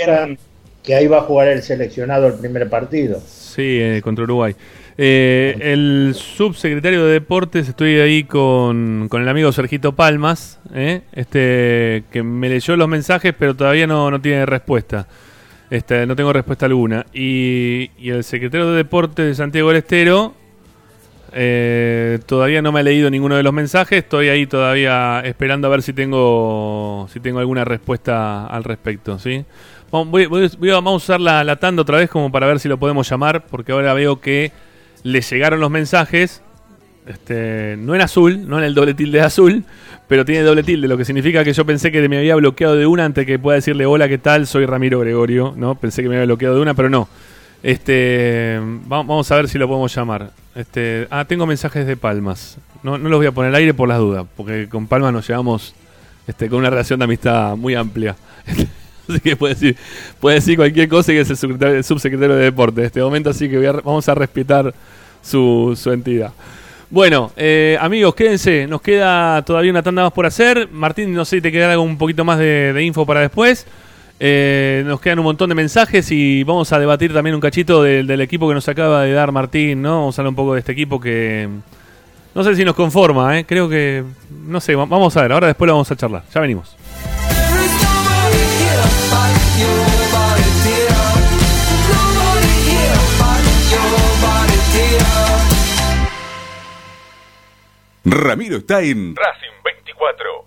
Que ahí va a jugar el seleccionado el primer partido. Sí, eh, contra Uruguay. Eh, el subsecretario de Deportes, estoy ahí con, con el amigo Sergito Palmas, ¿eh? este que me leyó los mensajes, pero todavía no, no tiene respuesta. Este, no tengo respuesta alguna. Y, y el secretario de Deportes de Santiago del Estero eh, todavía no me ha leído ninguno de los mensajes. Estoy ahí todavía esperando a ver si tengo si tengo alguna respuesta al respecto. ¿sí? Voy a- vamos a usar la, la tanda otra vez como para ver si lo podemos llamar, porque ahora veo que le llegaron los mensajes. Este, no en azul, no en el doble tilde de azul, pero tiene doble tilde, lo que significa que yo pensé que me había bloqueado de una antes que pueda decirle hola, ¿qué tal? Soy Ramiro Gregorio, ¿no? Pensé que me había bloqueado de una, pero no. Este, va- vamos a ver si lo podemos llamar. Este, ah, tengo mensajes de Palmas. No, no los voy a poner al aire por las dudas, porque con Palmas nos llevamos este, con una relación de amistad muy amplia. Así que puede decir, puede decir cualquier cosa y es el, secretario- el subsecretario de deporte en este momento, así que voy a- vamos a respetar su, su entidad. Bueno, eh, amigos, quédense, nos queda todavía una tanda más por hacer. Martín, no sé si te queda algo un poquito más de, info para después. Eh, nos quedan un montón de mensajes y vamos a debatir también un cachito del, del equipo que nos acaba de dar Martín, ¿no? Vamos a hablar un poco de este equipo que no sé si nos conforma, ¿eh? Creo que, no sé, va- vamos a ver, ahora después lo vamos a charlar. Ya venimos. Ramiro está en Racing 24.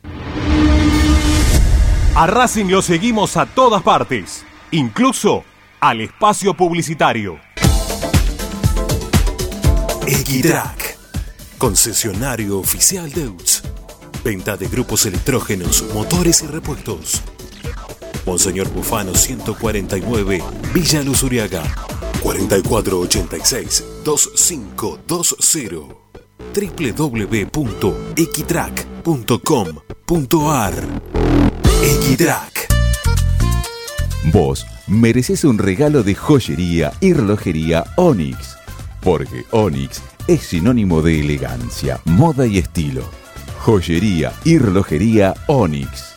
A Racing lo seguimos a todas partes, incluso al espacio publicitario. Equitrack, concesionario oficial de UTS. Venta de grupos electrógenos, motores y repuestos. Monseñor Bufano 149, Villa Luz Uriaga. 4486-2520. www.equitrack.com.ar Equitrack. Vos mereces un regalo de joyería y relojería Onyx, porque Onyx es sinónimo de elegancia, moda y estilo. Joyería y relojería Onyx.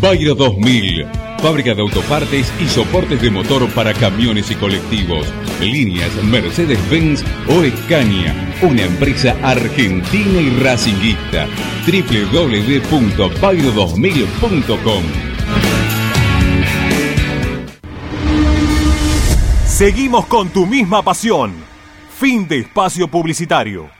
Bayro 2000. Fábrica de autopartes y soportes de motor para camiones y colectivos. Líneas Mercedes-Benz o Escaña. Una empresa argentina y racinguista. www.bayro2000.com Seguimos con tu misma pasión. Fin de espacio publicitario.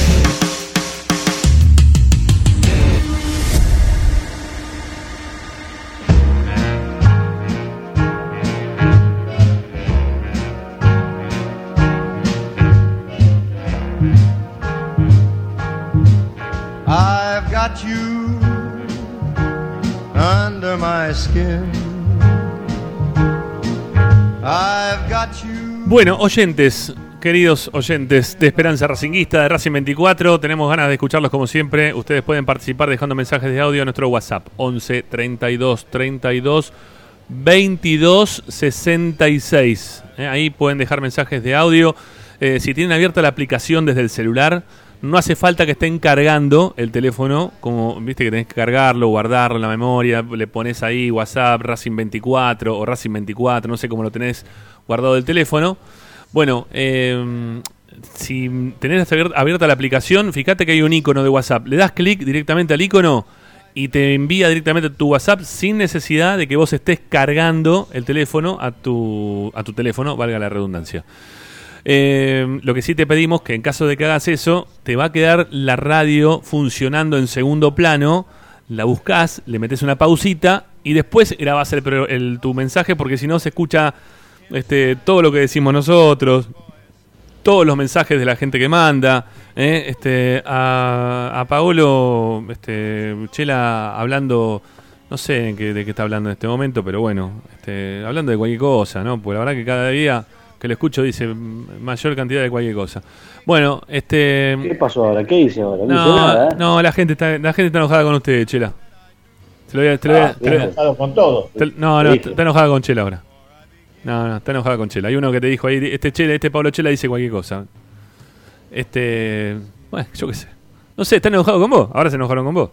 Bueno, oyentes, queridos oyentes de Esperanza Racinguista de Racing 24, tenemos ganas de escucharlos como siempre. Ustedes pueden participar dejando mensajes de audio a nuestro WhatsApp 11 32 32 22 66. Eh, ahí pueden dejar mensajes de audio. Eh, si tienen abierta la aplicación desde el celular, no hace falta que estén cargando el teléfono, como viste que tenés que cargarlo, guardarlo en la memoria, le pones ahí WhatsApp, Racing 24 o Racing 24, no sé cómo lo tenés guardado el teléfono. Bueno, eh, si tenés abier- abierta la aplicación, fíjate que hay un icono de WhatsApp. Le das clic directamente al icono y te envía directamente tu WhatsApp sin necesidad de que vos estés cargando el teléfono a tu, a tu teléfono, valga la redundancia. Eh, lo que sí te pedimos que en caso de que hagas eso, te va a quedar la radio funcionando en segundo plano. La buscas, le metes una pausita y después grabás el, el- tu mensaje porque si no se escucha este, todo lo que decimos nosotros, todos los mensajes de la gente que manda. ¿eh? Este, a, a Paolo este, Chela hablando, no sé en qué- de qué está hablando en este momento, pero bueno, este, hablando de cualquier cosa, ¿no? Pues la verdad que cada día que lo escucho dice mayor cantidad de cualquier cosa. Bueno, este. ¿Qué pasó ahora? ¿Qué hice ahora? No, No, nada, ¿eh? no, la gente está, la gente está enojada con usted, Chela. Te lo voy a- te lo voy a- Ah, te lo voy a- con todo. te- no, no, está enojada con Chela ahora. No, no, está enojada con Chela. Hay uno que te dijo ahí, este Chela, este Pablo Chela dice cualquier cosa. Este, bueno, yo qué sé. No sé, ¿están enojados con vos? Ahora se enojaron con vos.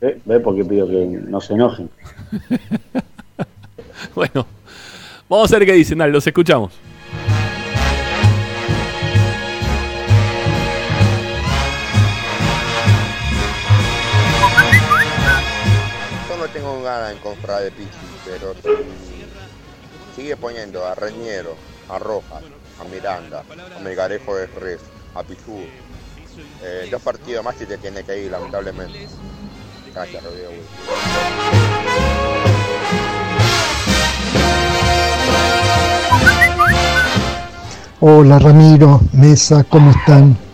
¿Ve? ¿Ve por qué pido que no se enojen? Bueno, vamos a ver qué dicen, dale, los escuchamos. Yo no tengo ganas de comprar de Pichi, pero sigue poniendo a Reñero, a Rojas, a Miranda, a Melgarejo de Res, a Pichu, eh, dos partidos más y te tiene que ir, lamentablemente. Gracias, Rodrigo. Hola Ramiro, Mesa, ¿cómo están?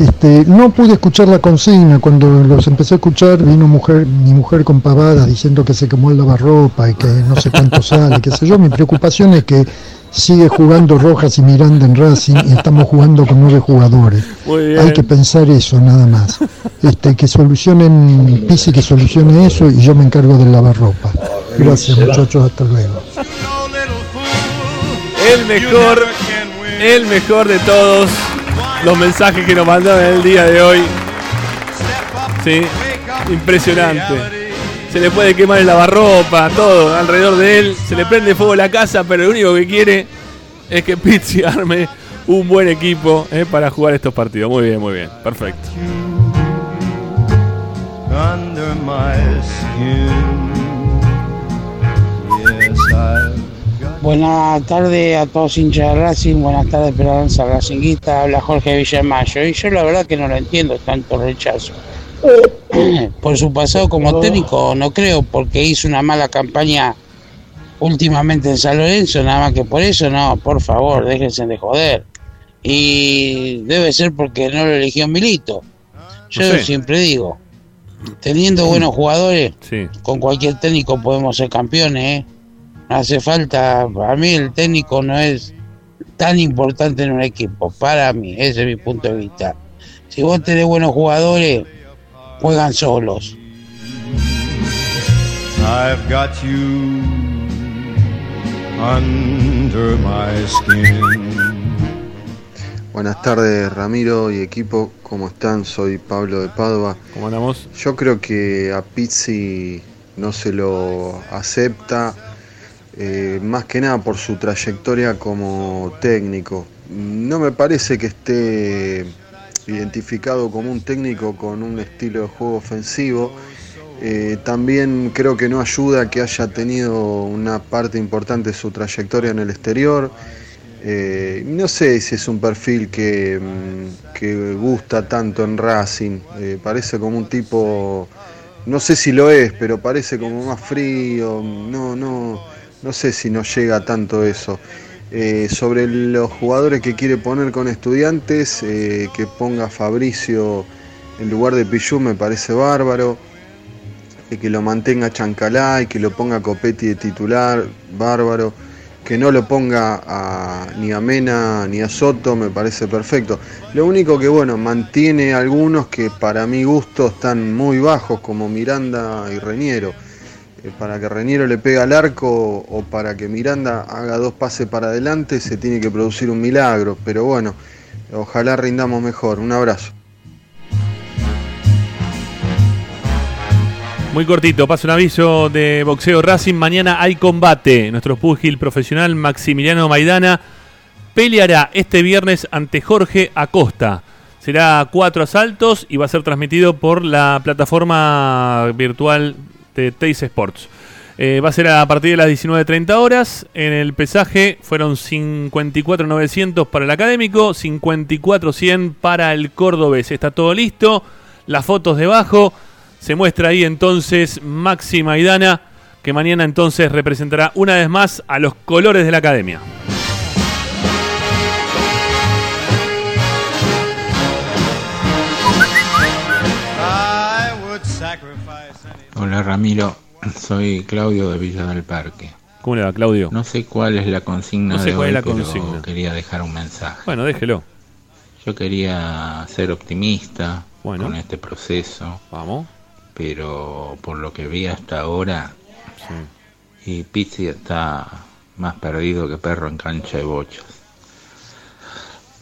Este, no pude escuchar la consigna, cuando los empecé a escuchar vino mujer, mi mujer con pavadas diciendo que se quemó el lavarropa y que no sé cuánto sale, qué sé yo. Mi preocupación es que sigue jugando Rojas y Miranda en Racing y estamos jugando con nueve jugadores. Hay que pensar eso nada más. Este, que solucionen, Pisi que solucione eso y yo me encargo del lavarropa. Gracias muchachos, hasta luego. El mejor, el mejor de todos los mensajes que nos mandaron el día de hoy. Sí, impresionante. Se le puede quemar el lavarropa, todo alrededor de él. Se le prende fuego la casa, pero lo único que quiere es que Pizzi arme un buen equipo eh, para jugar estos partidos. Muy bien, muy bien. Perfecto. Buenas tardes a todos hinchas de Racing, buenas tardes Esperanza Racinguista, habla Jorge Villamayo y yo la verdad que no lo entiendo tanto rechazo. Por su pasado como técnico no creo porque hizo una mala campaña últimamente en San Lorenzo, nada más que por eso no, por favor, déjense de joder. Y debe ser porque no lo eligió Milito. Yo No sé. siempre digo, teniendo buenos jugadores, Sí. con cualquier técnico podemos ser campeones, ¿eh? No hace falta, para mí el técnico no es tan importante en un equipo, para mí, ese es mi punto de vista. Si vos tenés buenos jugadores, juegan solos. I've got you under my skin. Buenas tardes Ramiro y equipo, ¿cómo están? Soy Pablo de Padua. ¿Cómo andamos? Yo creo que a Pizzi no se lo acepta, eh, más que nada por su trayectoria como técnico. No me parece que esté identificado como un técnico con un estilo de juego ofensivo. Eh, también creo que no ayuda que haya tenido una parte importante de su trayectoria en el exterior. Eh, no sé si es un perfil que, mm, que gusta tanto en Racing. Parece como un tipo, no sé si lo es, pero parece como más frío. No, no, no sé si nos llega tanto eso. Eh, sobre los jugadores que quiere poner con estudiantes, eh, que ponga Fabricio en lugar de Pichu me parece bárbaro. Eh, que lo mantenga Chancalay, que lo ponga Copetti de titular, bárbaro. Que no lo ponga ni a Mena ni a Soto, me parece perfecto. Lo único que, bueno, mantiene algunos que para mi gusto están muy bajos, como Miranda y Reñero. Eh, para que Reñero le pegue al arco o para que Miranda haga dos pases para adelante se tiene que producir un milagro. Pero bueno, ojalá rindamos mejor. Un abrazo. Muy cortito, paso un aviso de boxeo Racing. Mañana hay combate. Nuestro pugil profesional Maximiliano Maidana peleará este viernes ante Jorge Acosta. Será cuatro asaltos y va a ser transmitido por la plataforma virtual Teis Sports. Eh, va a ser a partir de las 19.30 horas. En el pesaje fueron 54.900 para el académico, 54.100 para el cordobés. Está todo listo. Las fotos debajo. Se muestra ahí entonces Maxi Maidana, que mañana entonces representará una vez más a los colores de la academia. Hola Ramiro, soy Claudio de Villa del Parque. ¿Cómo le va, Claudio? No sé cuál es la consigna No sé de cuál hoy, es la pero consigna. quería dejar un mensaje. Bueno, déjelo. Yo quería ser optimista Bueno. con este proceso. Vamos. Pero por lo que vi hasta ahora, y Pizzi está más perdido que perro en cancha de bochas.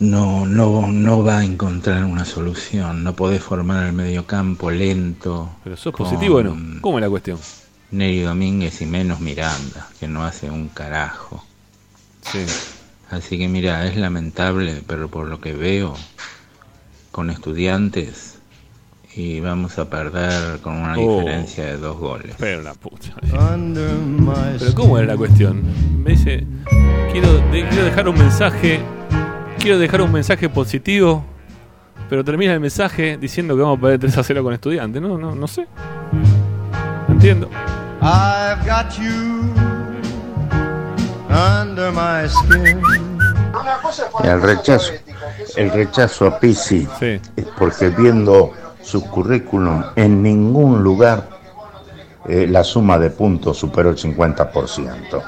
No, no, no va a encontrar una solución. No podés formar el mediocampo lento. Pero sos positivo o no? ¿Cómo es la cuestión? Neri Domínguez y menos Miranda, que no hace un carajo. Sí. Así que mira, es lamentable, pero por lo que veo, con estudiantes, y vamos a perder con una Oh. diferencia de dos goles. Pero la puta. Pero ¿cómo era la cuestión? Me dice, quiero, de- quiero dejar un mensaje, quiero dejar un mensaje positivo, pero termina el mensaje diciendo que vamos a perder 3 a 0 con estudiantes. No, no, no sé. No entiendo. I've got you under my skin. El rechazo, el rechazo a Pizzi es porque viendo su currículum en ningún lugar eh, la suma de puntos superó el 50%.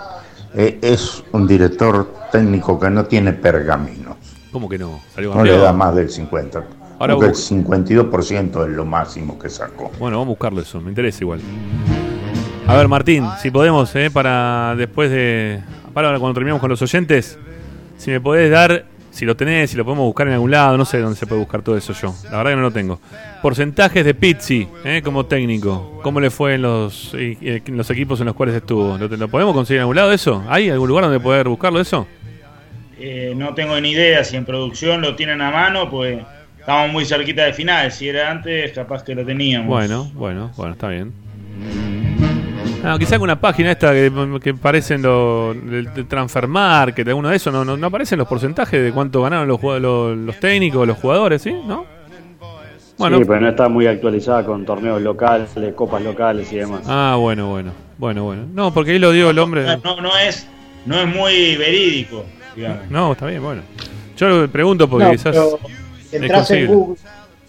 Eh, es un director técnico que no tiene pergamino, ¿Cómo que no? Salió no le da más del 50%. Ahora el vos- 52% es lo máximo que sacó. Bueno, vamos a buscarlo eso, me interesa igual. A ver, Martín, si podemos, eh, para después de. Para cuando terminemos con los oyentes, si me podés dar, si lo tenés, si lo podemos buscar en algún lado, no sé dónde se puede buscar todo eso yo. La verdad que no lo tengo. Porcentajes de Pizzi, eh, como técnico. ¿Cómo le fue en los, eh, en los equipos en los cuales estuvo? ¿Lo, lo podemos conseguir en algún lado eso? ¿Hay algún lugar donde poder buscarlo eso? Eh, no tengo ni idea si en producción lo tienen a mano, pues estamos muy cerquita de final. Si era antes, capaz que lo teníamos. Bueno, bueno, bueno, está bien. Ah, quizá alguna página esta que, que parecen los de, de Transfer Market, alguno de esos, no, no, no aparecen los porcentajes de cuánto ganaron los, los, los técnicos, los jugadores, ¿sí? ¿No? Bueno. Sí, pero no está muy actualizada con torneos locales, copas locales y demás. Ah, bueno, bueno, bueno, bueno. No, porque ahí lo dio el hombre. No, no es, no es muy verídico, digamos. No, está bien, bueno. Yo lo pregunto porque No, quizás entras en. Google,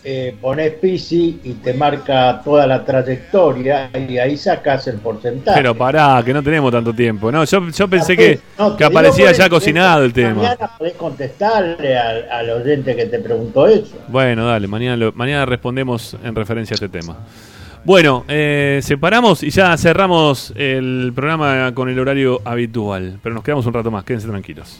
eh, pones Pisi y te marca toda la trayectoria y ahí sacas el porcentaje. Pero pará, que no tenemos tanto tiempo. No, yo, yo pensé que, no, que aparecía ya el- cocinado el tema. Mañana podés contestarle al, al oyente que te preguntó eso. Bueno, dale, mañana, lo- mañana respondemos en referencia a este tema. Bueno, eh, separamos y ya cerramos el programa con el horario habitual. Pero nos quedamos un rato más, quédense tranquilos.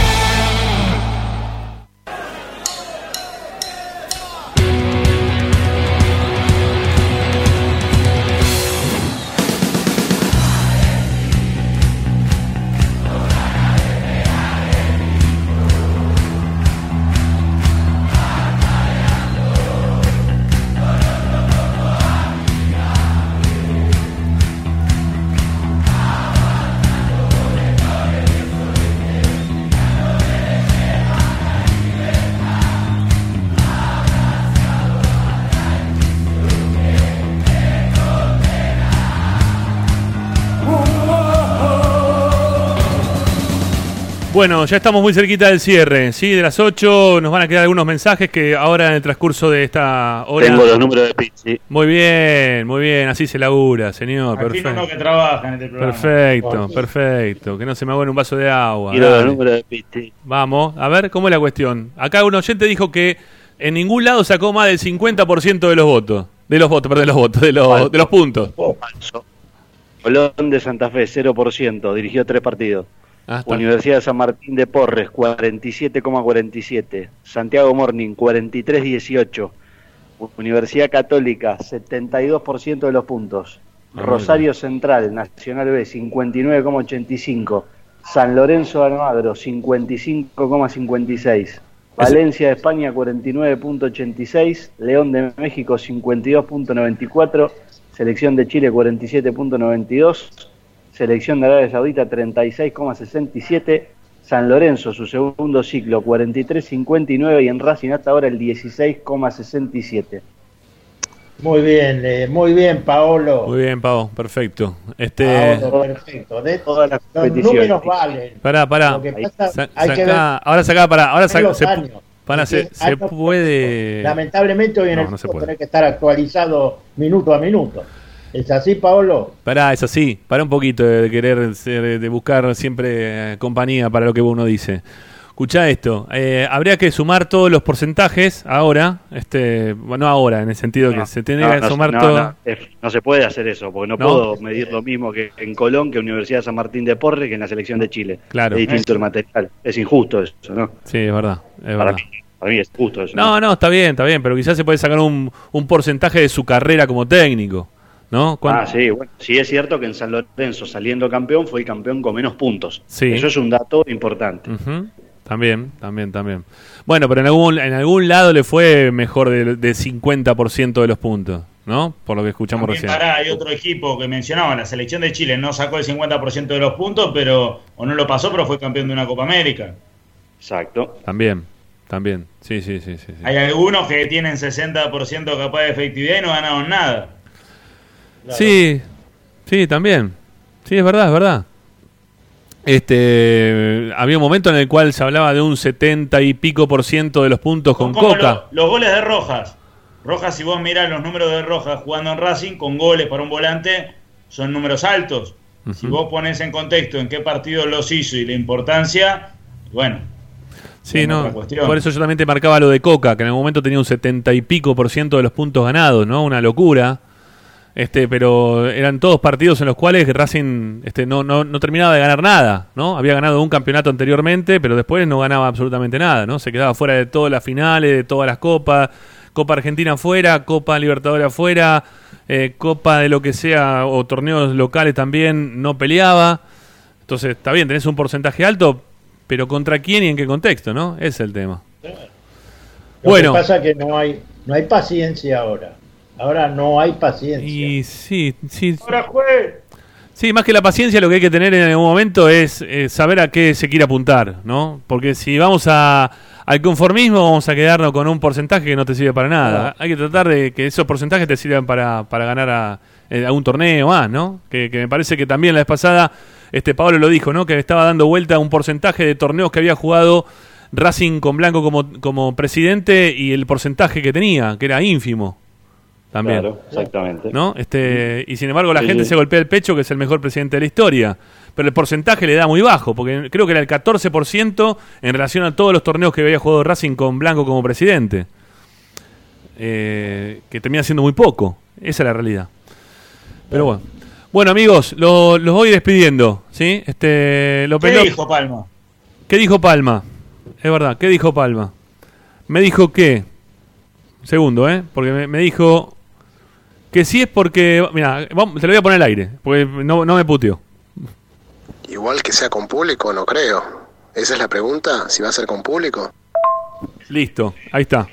Bueno, ya estamos muy cerquita del cierre, ¿sí? De las 8 nos van a quedar algunos mensajes que ahora en el transcurso de esta hora... Tengo los números de Pizzi. Muy bien, muy bien, así se labura, señor. Aquí Perfecto. que trabaja en este programa. Perfecto, perfecto. Que no se me haga un vaso de agua. Quiero los números de Pizzi. Vamos, a ver, ¿cómo es la cuestión? Acá un oyente dijo que en ningún lado sacó más del 50% de los votos. De los votos, perdón, de los votos, de los, de los puntos. Falso. Colón de Santa Fe, 0%, dirigió tres partidos. Ah. Universidad de San Martín de Porres, 47,47. Santiago Morning, 43,18. Universidad Católica, 72% de los puntos. Ah, Rosario Central, Nacional B, 59,85. San Lorenzo de Almagro, 55,56. Valencia de España, 49,86. León de México, 52,94. Selección de Chile, 47,92. Selección de Arabia Saudita 36,67. San Lorenzo, su segundo ciclo, 43,59. Y en Racing hasta ahora el 16,67. Muy bien, eh, muy bien, Paolo. Muy bien, Pau, perfecto. Este. Paolo, perfecto. De, Todas las los números valen. Pará, pará. Lo que pasa, Sa- hay que sacá- ver- ahora sacá, pará, ahora los se, pará, se, puede. Lamentablemente hoy en No, el no se puede. que estar actualizado minuto a minuto. ¿Es así, Paolo? Pará, es así. Pará un poquito de querer ser- de buscar siempre eh, compañía para lo que uno dice. Escuchá esto. eh, habría que sumar todos los porcentajes ahora. Este, bueno, no ahora, en el sentido que se tiene No, que no, sumar no, todo. no, se puede hacer eso, porque no, ¿No? puedo medir lo mismo que en Colón, que Universidad de San Martín de Porres, que en la selección de Chile. Claro. Es distinto el material. Es injusto eso, ¿no? Sí, es verdad. Es Para verdad. mí, para mí es justo eso. No, no, está bien, está bien, pero quizás se puede sacar un, un porcentaje de su carrera como técnico, ¿no? Ah, sí, bueno, sí es cierto que en San Lorenzo saliendo campeón fue el campeón con menos puntos. Sí. Eso es un dato importante. También, también, también. Bueno, pero en algún, en algún lado le fue mejor del del 50% de los puntos, ¿no? Por lo que escuchamos También, recién. pará, hay otro equipo que mencionaba, la selección de Chile no sacó el 50% de los puntos, pero o no lo pasó, pero fue campeón de una Copa América. Exacto. También, también. Sí, sí, sí, sí. sí. Hay algunos que tienen 60% capaz de efectividad y no ganaron nada. Sí, sí, también. Sí, es verdad, es verdad. Este, había un momento en el cual se hablaba de un 70 y pico por ciento de los puntos con Como Coca. lo- los goles de Rojas. Rojas, si vos mirás los números de Rojas jugando en Racing, con goles para un volante, son números altos. Si vos pones en contexto en qué partido los hizo y la importancia, bueno, Sí, no. Por eso yo también te marcaba lo de Coca, que en algún momento tenía un 70 y pico por ciento de los puntos ganados, ¿no? Una locura. Este, pero eran todos partidos en los cuales Racing este, no, no, no terminaba de ganar nada, ¿no? Había ganado un campeonato anteriormente, pero después no ganaba absolutamente nada, ¿no? Se quedaba fuera de todas las finales, de todas las copas, Copa Argentina afuera, Copa Libertadores afuera, eh, Copa de lo que sea, o torneos locales también, no peleaba. Entonces, está bien, tenés un porcentaje alto, pero ¿contra quién y en qué contexto, no? Ese es el tema. Lo Bueno. que pasa es que no hay, no hay paciencia ahora. Ahora no hay paciencia. Y sí, sí. Ahora juez. Sí, más que la paciencia, lo que hay que tener en algún momento es eh, saber a qué se quiere apuntar, ¿no? Porque si vamos a, al conformismo, vamos a quedarnos con un porcentaje que no te sirve para nada. Hay que tratar de que esos porcentajes te sirvan para, para ganar a, eh, a un torneo más, ¿no? Que, que me parece que también la vez pasada, este Pablo lo dijo, ¿no? Que estaba dando vuelta un porcentaje de torneos que había jugado Racing con Blanco como, como presidente y el porcentaje que tenía, que era ínfimo. También. Claro, exactamente. ¿no? Este, y sin embargo la Sí, gente sí. se golpea el pecho que es el mejor presidente de la historia. Pero el porcentaje le da muy bajo, porque creo que era el 14% en relación a todos los torneos que había jugado Racing con Blanco como presidente. Eh, que termina siendo muy poco. Esa es la realidad. Pero bueno. Bueno, amigos, lo- los voy despidiendo. ¿sí? Este, lo ¿Qué dijo Palma? ¿Qué dijo Palma? Es verdad, ¿qué dijo Palma? Me dijo que. Segundo, ¿eh? Porque me, me dijo. Que sí es porque. Mira, te lo voy a poner al aire. Porque no, no me puteó. Igual que sea con público, no creo. Esa es la pregunta, si va a ser con público. Listo, ahí está.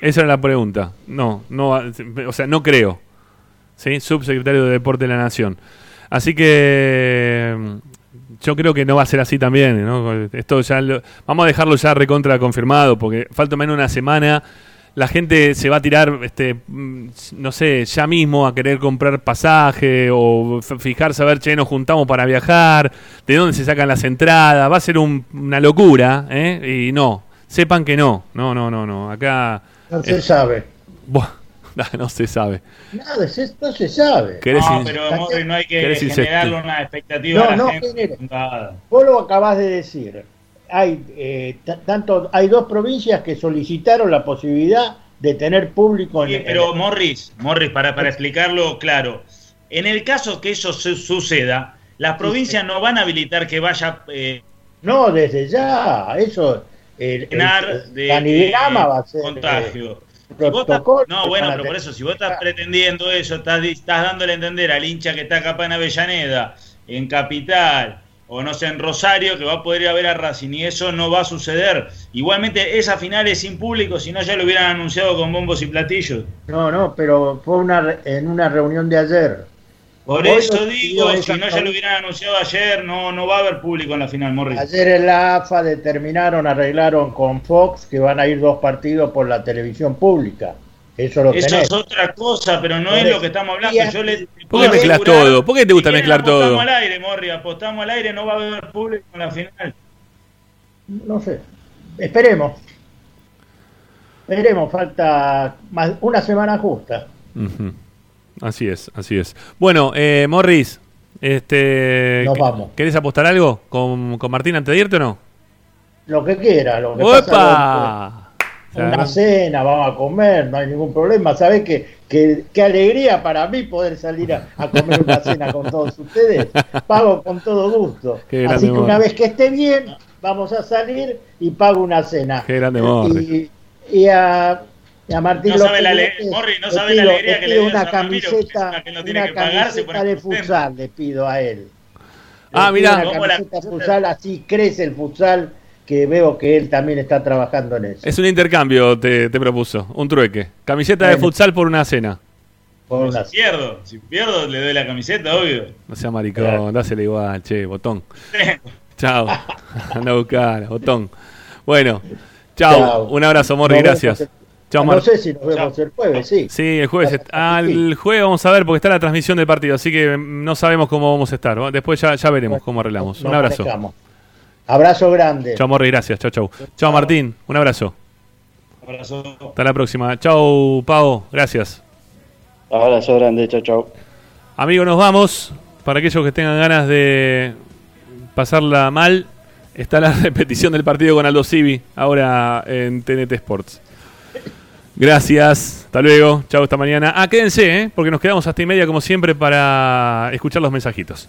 Esa era la pregunta. No, no, o sea, no creo. ¿Sí? Subsecretario de Deporte de la Nación. Así que yo creo que no va a ser así también, ¿no? Esto ya lo- vamos a dejarlo ya recontra confirmado porque falta menos una semana. La gente se va a tirar, este, mm, no sé, ya mismo a querer comprar pasaje o fijarse a ver, che, nos juntamos para viajar, de dónde se sacan las entradas, va a ser un- una locura, ¿eh? Y no, sepan que no, no, no, no, no, acá... No se eh, sabe. buah, no se sabe. Nada, se- no se sabe. ¿Querés No, pero no hay que ¿Querés generarle insistir? una expectativa No, a la no gente. Vos lo acabás de decir. Hay, eh, tanto, hay dos provincias que solicitaron la posibilidad de tener público en, Sí, en- pero Morris, Morris, para, para explicarlo claro, en el caso que eso su- suceda, las provincias no van a habilitar que vaya eh, No, desde ya. Eso. El, el- de, va a ser. contagio. eh, Si vos estás- protocolo no, bueno, pero por eso, si vos estás pretendiendo eso, estás, estás dándole a entender al hincha que está acá en Avellaneda, en Capital, o no sé, en Rosario, que va a poder ir a ver a Racing, y eso no va a suceder. Igualmente, esa final es sin público, si no ya lo hubieran anunciado con bombos y platillos. No, no, pero fue una, en una reunión de ayer. Por Hoy eso digo, si no ya lo hubieran anunciado ayer, no, no va a haber público en la final, Morris. Ayer en la AFA determinaron, arreglaron con Fox que van a ir dos partidos por la televisión pública. Eso lo Eso tenés. es otra cosa, pero no es lo que estamos hablando. Yo le ¿Por qué mezclas asegurar- todo? ¿Por qué te gusta Si mezclar todo? Apostamos al aire, Morri, apostamos al aire, no va a haber público en la final. No sé. Esperemos. Esperemos, falta más, una semana justa. Así es, así es. Bueno, eh, Morris, este, Nos ¿qué- vamos. ¿querés apostar algo con, con Martín antes de irte o no? Lo que quiera, lo que pasa ¡Opa! es que una cena, vamos a comer, no hay ningún problema. ¿Sabés qué, qué, qué alegría para mí poder salir a, a comer una cena con todos ustedes? Pago con todo gusto. Así que una vez que esté bien, vamos a salir y pago una cena. Qué grande. Y, y a, y a Martín No sabe López la López ale- Morri, no sabe la alegría le que le pido dio una a Ramiro, que camiseta, que no tiene una que pagar, camiseta de futsal le pido a él. Ah, Le mirá. Una ¿Cómo la camiseta futsal, así crece el futsal, que veo que él también está trabajando en eso. Es un intercambio, te, te propuso, un trueque. Camiseta de futsal por una cena. Por una- Si pierdo, si pierdo, le doy la camiseta, obvio. No sea maricón, dásela igual, che, botón. Chao. Anda a buscar, botón. Bueno, chao. Chao. Un abrazo, Morri, gracias. vemos Chao, no Mar- sé si nos vemos el jueves, sí. Sí, el jueves. Ah, el jueves vamos a ver porque está la transmisión del partido, así que no sabemos cómo vamos a estar. Después ya, ya veremos cómo arreglamos. Un abrazo. manejamos. Abrazo grande. Chao, Morri, gracias. Chao, chao. Chao, Martín. Un abrazo. Abrazo. Hasta la próxima. Chao, Pau. Gracias. Abrazo grande, chao, chao. Amigos, nos vamos. Para aquellos que tengan ganas de pasarla mal, está la repetición del partido con Aldo Civi, ahora en TNT Sports. Gracias, hasta luego, chao, hasta mañana. Ah, quédense, ¿eh? porque nos quedamos hasta y media como siempre para escuchar los mensajitos.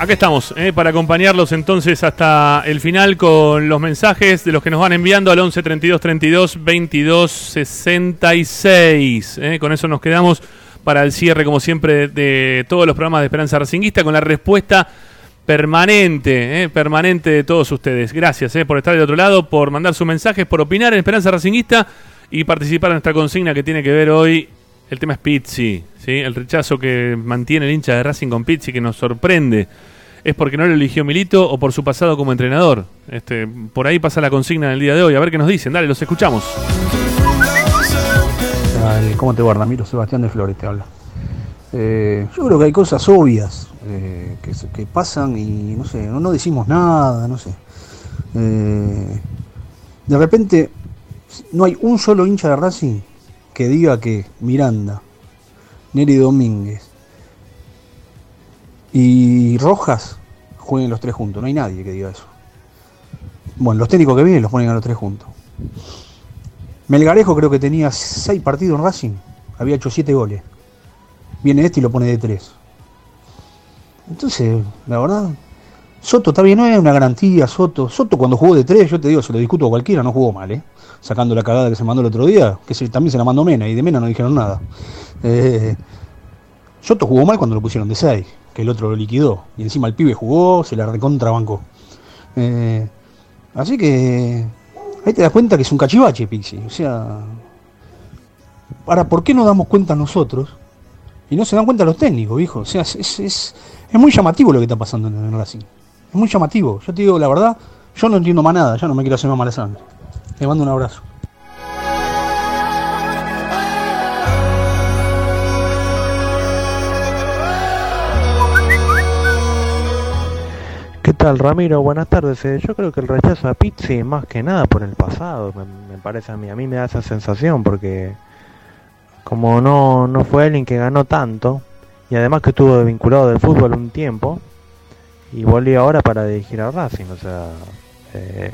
Acá estamos, eh, para acompañarlos entonces hasta el final con los mensajes de los que nos van enviando al 11 32 32 22 66. eh. Con eso nos quedamos para el cierre, como siempre, de todos los programas de Esperanza Racinguista con la respuesta permanente, eh, permanente de todos ustedes. Gracias eh, por estar del otro lado, por mandar sus mensajes, por opinar en Esperanza Racinguista y participar en nuestra consigna que tiene que ver hoy. El tema es Pizzi, ¿sí? el rechazo que mantiene el hincha de Racing con Pizzi, que nos sorprende. ¿Es porque no lo eligió Milito o por su pasado como entrenador? Este, por ahí pasa la consigna del día de hoy. A ver qué nos dicen. Dale, los escuchamos. ¿Cómo te va, Ramiro? Sebastián de Flores te habla. Eh, yo creo que hay cosas obvias eh, que, pasan y no sé, no, no decimos nada, no sé. Eh, de repente no hay un solo hincha de Racing que diga que Miranda, Neri Domínguez y Rojas jueguen los tres juntos. No hay nadie que diga eso. Bueno, los técnicos que vienen los ponen a los tres juntos. Melgarejo creo que tenía seis partidos en Racing, había hecho siete goles. Viene este y lo pone de tres. Entonces, la verdad, Soto está bien, no es una garantía, Soto. Soto cuando jugó de tres, yo te digo, se lo discuto a cualquiera, no jugó mal, ¿eh? Sacando la cagada que se mandó el otro día, que también se la mandó Mena, y de Mena no dijeron nada. Eh, Soto jugó mal cuando lo pusieron de seis, que el otro lo liquidó. Y encima el pibe jugó, se la recontrabancó. Eh, así que ahí te das cuenta que es un cachivache, Pixi. O sea, ahora, ¿por qué no damos cuenta nosotros? Y no se dan cuenta los técnicos, viejo. O sea, es, es, es- muy llamativo lo que está pasando en el Racing. Es muy llamativo. Yo te digo la verdad, yo no entiendo más nada, ya no me quiero hacer más mala sangre. Te mando un abrazo. ¿Qué tal, Ramiro? Buenas tardes. Eh, Yo creo que el rechazo a Pizzi más que nada por el pasado, me, me parece a mí. A mí me da esa sensación porque como no, no fue alguien que ganó tanto y además que estuvo vinculado del fútbol un tiempo y volvió ahora para dirigir a Racing, o sea, eh,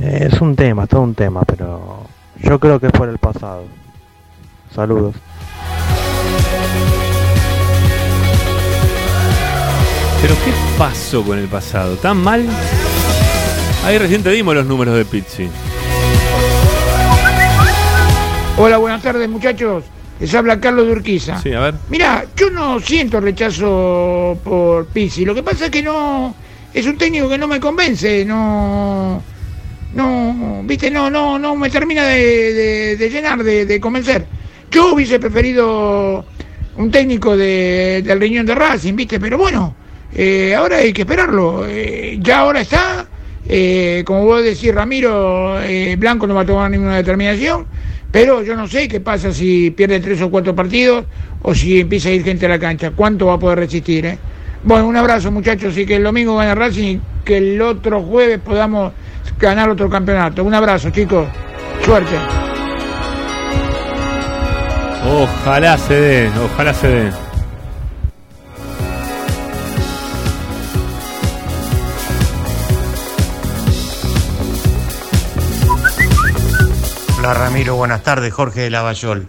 es un tema, todo un tema, pero yo creo que es por el pasado. Saludos. Pero ¿qué pasó con el pasado? ¿Tan mal? Ahí recién te dimos los números de Pizzi. Hola, buenas tardes muchachos. Les habla Carlos de Urquiza. Sí, a ver. Mira, yo no siento rechazo por Pizzi. Lo que pasa es que no. Es un técnico que no me convence. No. No. Viste, no, no, no me termina de, llenar, de, de convencer. Yo hubiese preferido un técnico de, del riñón de Racing, viste, pero bueno. eh, ahora hay que esperarlo. Eh, ya ahora está. eh, como vos decís, Ramiro, eh, Blanco no va a tomar ninguna determinación. Pero yo no sé qué pasa si pierde tres o cuatro partidos o si empieza a ir gente a la cancha. ¿Cuánto va a poder resistir? eh? Bueno, un abrazo muchachos y que el domingo gane Racing y que el otro jueves podamos ganar otro campeonato. Un abrazo chicos. Suerte. Ojalá se dé, ojalá se dé. Hola Ramiro, buenas tardes, Jorge de Lavallol.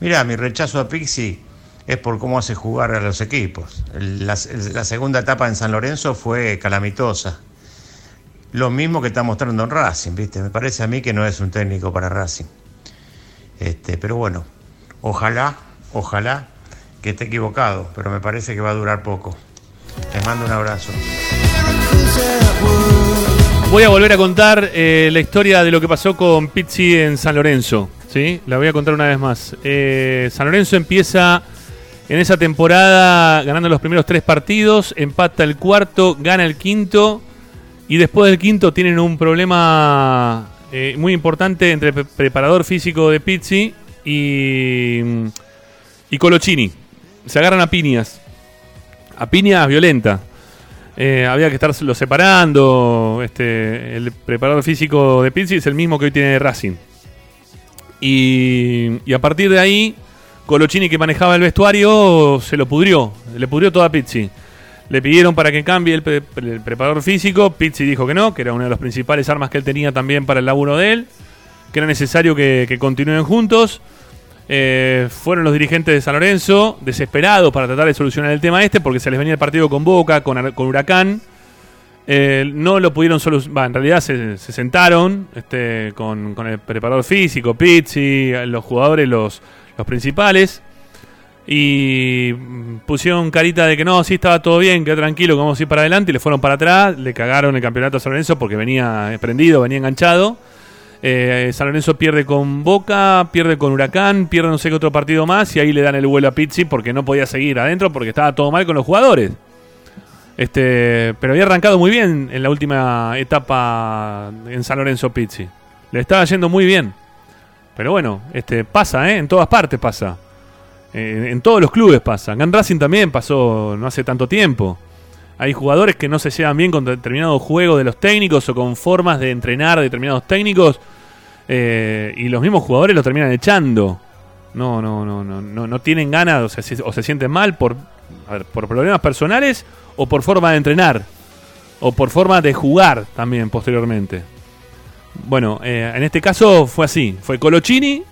Mira, mi rechazo a Pixi es por cómo hace jugar a los equipos. La segunda etapa en San Lorenzo fue calamitosa. Lo mismo que está mostrando en Racing, ¿viste? Me parece a mí que no es un técnico para Racing. Este, pero bueno, ojalá, ojalá que esté equivocado, pero me parece que va a durar poco. Les mando un abrazo. Voy a volver a contar eh, la historia de lo que pasó con Pizzi en San Lorenzo. ¿sí? La voy a contar una vez más. Eh, San Lorenzo empieza en esa temporada ganando los primeros tres partidos, empata el cuarto, gana el quinto y después del quinto tienen un problema eh, muy importante entre pre- preparador físico de Pizzi y, y Colochini. Se agarran a piñas. A piñas violentas. Eh, había que estarlo separando. Este, el preparador físico de Pizzi es el mismo que hoy tiene Racing. Y, y a partir de ahí, Colochini que manejaba el vestuario se lo pudrió. Le pudrió toda Pizzi. Le pidieron para que cambie el, pre- el preparador físico. Pizzi dijo que no, que era una de las principales armas que él tenía también para el laburo de él. Que era necesario que, que continúen juntos. Eh, fueron los dirigentes de San Lorenzo desesperados para tratar de solucionar el tema este porque se les venía el partido con Boca, con, Huracán. Eh, no lo pudieron solucionar. En realidad se, se sentaron este, con, el preparador físico, Pizzi, los jugadores, los principales. Y mm, pusieron carita de que no, sí estaba todo bien, quedó tranquilo, que vamos a ir para adelante. Y le fueron para atrás, le cagaron el campeonato a San Lorenzo porque venía prendido, venía enganchado. Eh, San Lorenzo pierde con Boca, pierde con Huracán, pierde no sé qué otro partido más y ahí le dan el vuelo a Pizzi porque no podía seguir adentro porque estaba todo mal con los jugadores. Este, pero había arrancado muy bien en la última etapa en San Lorenzo Pizzi. Le estaba yendo muy bien. Pero bueno, este pasa, ¿eh? En todas partes pasa. Eh, en todos los clubes pasa. En Racing también pasó no hace tanto tiempo. Hay jugadores que no se llevan bien con determinados juegos de los técnicos o con formas de entrenar determinados técnicos. eh, y los mismos jugadores los terminan echando. No, no, no, no, no, no tienen ganas o, se- o se sienten mal por, por problemas personales o por forma de entrenar. O por forma de jugar también posteriormente. Bueno, eh, en este caso fue así. Fue Colochini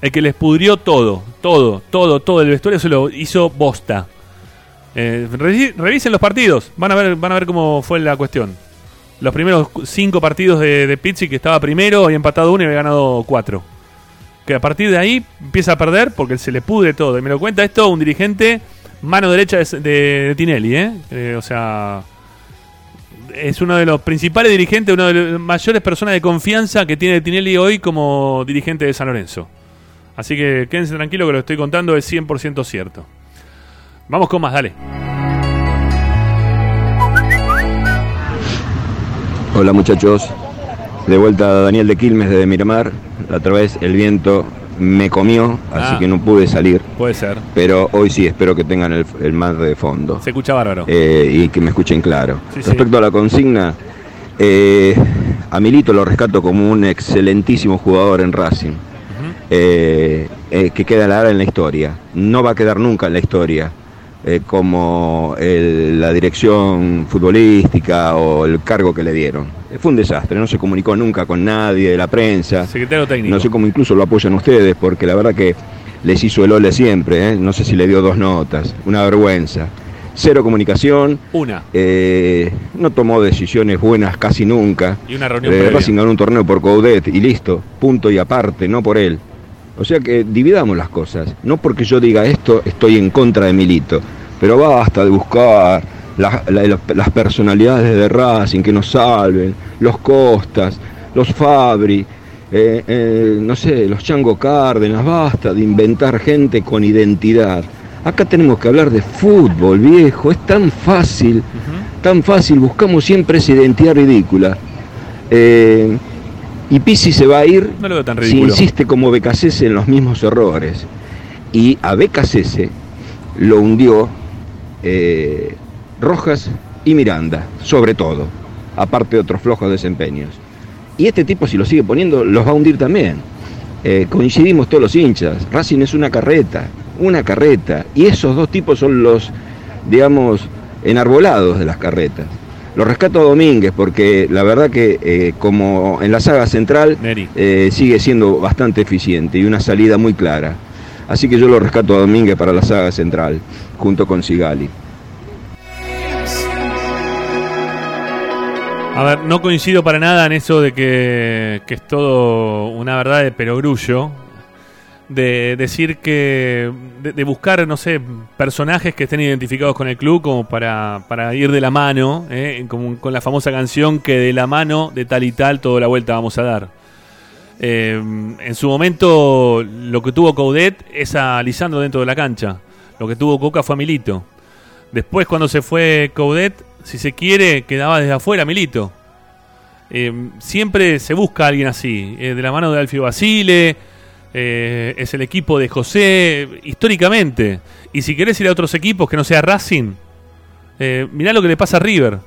el que les pudrió todo. Todo, todo, todo. El vestuario se lo hizo bosta. Eh, revi- revisen los partidos. Van a ver, van a ver cómo fue la cuestión. Los primeros cinco partidos de, de Pizzi, que estaba primero, había empatado uno y había ganado cuatro. Que a partir de ahí empieza a perder porque se le pudre todo. Y me lo cuenta esto un dirigente, mano derecha de, de- de Tinelli, ¿eh? Eh, O sea, es uno de los principales dirigentes, una de las mayores personas de confianza que tiene Tinelli hoy como dirigente de San Lorenzo. Así que quédense tranquilos que lo que estoy contando es 100% cierto. Vamos con más, dale. Hola muchachos, de vuelta a Daniel de Quilmes desde Miramar. La otra vez el viento me comió, así Ah. que no pude salir. Puede ser. Pero hoy sí espero que tengan el, el mar de fondo Se escucha bárbaro. eh, y que me escuchen claro. Sí, sí. Respecto a la consigna, eh, a Milito lo rescato como un excelentísimo jugador en Racing. Eh, eh, que quedará en la historia. No va a quedar nunca en la historia eh, como el- la dirección futbolística o el cargo que le dieron. Eh, Fue un desastre, no se comunicó nunca con nadie de la prensa. Secretario técnico. No sé cómo incluso lo apoyan ustedes, porque la verdad que les hizo el ole siempre. ¿eh? No sé si le dio dos notas. Una vergüenza. Cero comunicación. Una. no tomó decisiones buenas casi nunca. Y una reunión. Racing ganó un torneo por Coudet y listo. Punto y aparte, no por él. O sea que dividamos las cosas. No porque yo diga esto estoy en contra de Milito. Pero basta de buscar la- la- la- las personalidades de Racing que nos salven. Los Costas, los Fabri, eh, eh, no sé, los Chango Cárdenas. Basta de inventar gente con identidad. Acá tenemos que hablar de fútbol, viejo. Es tan fácil, tan fácil. Buscamos siempre esa identidad ridícula. Eh, y Pisi se va a ir No lo veo tan si insiste como Becasese en los mismos errores. Y a Becasese lo hundió eh, Rojas y Miranda, sobre todo, aparte de otros flojos desempeños. Y este tipo, si lo sigue poniendo, los va a hundir también. Eh, coincidimos todos los hinchas. Racing es una carreta, una carreta. Y esos dos tipos son los, digamos, enarbolados de las carretas. Lo rescato a Domínguez porque la verdad que eh, como en la saga central eh, sigue siendo bastante eficiente y una salida muy clara. Así que yo lo rescato a Domínguez para la saga central, junto con Sigali. A ver, no coincido para nada en eso de que, que es todo una verdad de perogrullo. De decir que. De, buscar, no sé, personajes que estén identificados con el club como para, para ir de la mano, ¿eh? con la famosa canción que de la mano de tal y tal toda la vuelta vamos a dar. Eh, en su momento, lo que tuvo Coudet es a Lisandro dentro de la cancha. Lo que tuvo Coca fue a Milito. Después, cuando se fue Coudet, si se quiere, quedaba desde afuera Milito. Eh, siempre se busca a alguien así. eh, de la mano de Alfio Basile, eh, es el equipo de José, históricamente. Y si querés ir a otros equipos que no sea Racing, eh, mirá lo que le pasa a River.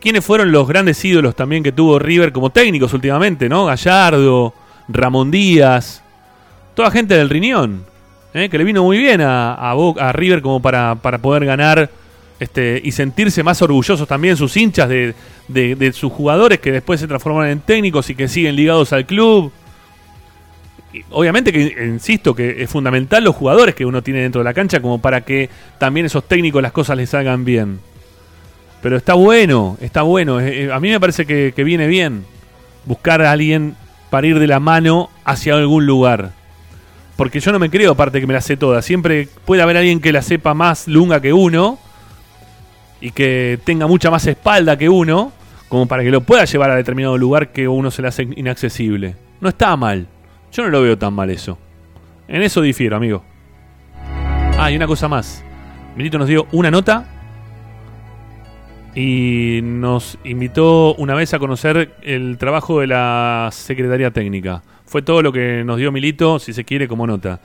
¿Quiénes fueron los grandes ídolos también que tuvo River como técnicos últimamente, no? Gallardo, Ramón Díaz, toda gente del riñón, ¿eh? que le vino muy bien a, a, River como para, para poder ganar este, y sentirse más orgullosos también sus hinchas de, de- de sus jugadores que después se transforman en técnicos y que siguen ligados al club. Obviamente que, insisto, que es fundamental los jugadores que uno tiene dentro de la cancha como para que también esos técnicos las cosas les salgan bien. Pero está bueno, está bueno. A mí me parece que, que viene bien buscar a alguien para ir de la mano hacia algún lugar. Porque yo no me creo, aparte que me la sé toda. Siempre puede haber alguien que la sepa más lunga que uno y que tenga mucha más espalda que uno, como para que lo pueda llevar a determinado lugar que uno se le hace inaccesible. No está mal. Yo no lo veo tan mal eso. En eso difiero, amigo. Ah, y una cosa más. Milito nos dio una nota y nos invitó una vez a conocer el trabajo de la Secretaría Técnica. Fue todo lo que nos dio Milito, si se quiere, como nota.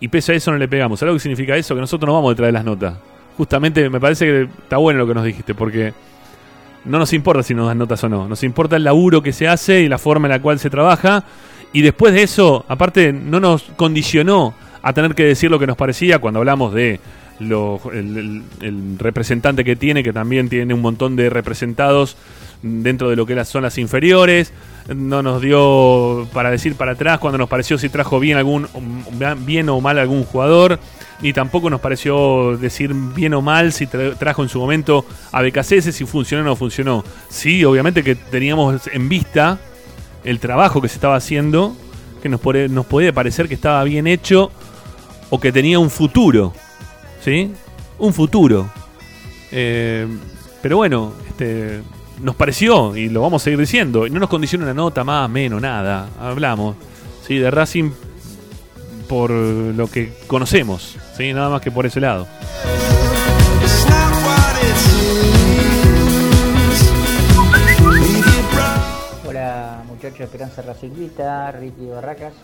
Y pese a eso no le pegamos. ¿Sabes lo que significa eso? Que nosotros no vamos detrás de las notas. Justamente me parece que está bueno lo que nos dijiste, porque no nos importa si nos dan notas o no. Nos importa el laburo que se hace y la forma en la cual se trabaja. Y después de eso, aparte, no nos condicionó a tener que decir lo que nos parecía cuando hablamos de lo- el, el- representante que tiene, que también tiene un montón de representados dentro de lo que son las inferiores. No nos dio para decir para atrás cuando nos pareció si trajo bien algún bien o mal algún jugador. Ni tampoco nos pareció decir bien o mal si tra- trajo en su momento a BKCS, si funcionó o no funcionó. Sí, obviamente que teníamos en vista el trabajo que se estaba haciendo, que nos, nos podía parecer que estaba bien hecho o que tenía un futuro. ¿Sí? Un futuro. Eh, pero bueno, este, nos pareció, y lo vamos a seguir diciendo, y no nos condiciona una nota más, menos, nada. Hablamos ¿sí? de Racing por lo que conocemos, ¿sí? nada más que por ese lado. Hola muchachos, Esperanza Racinguita, Ricky Barracas.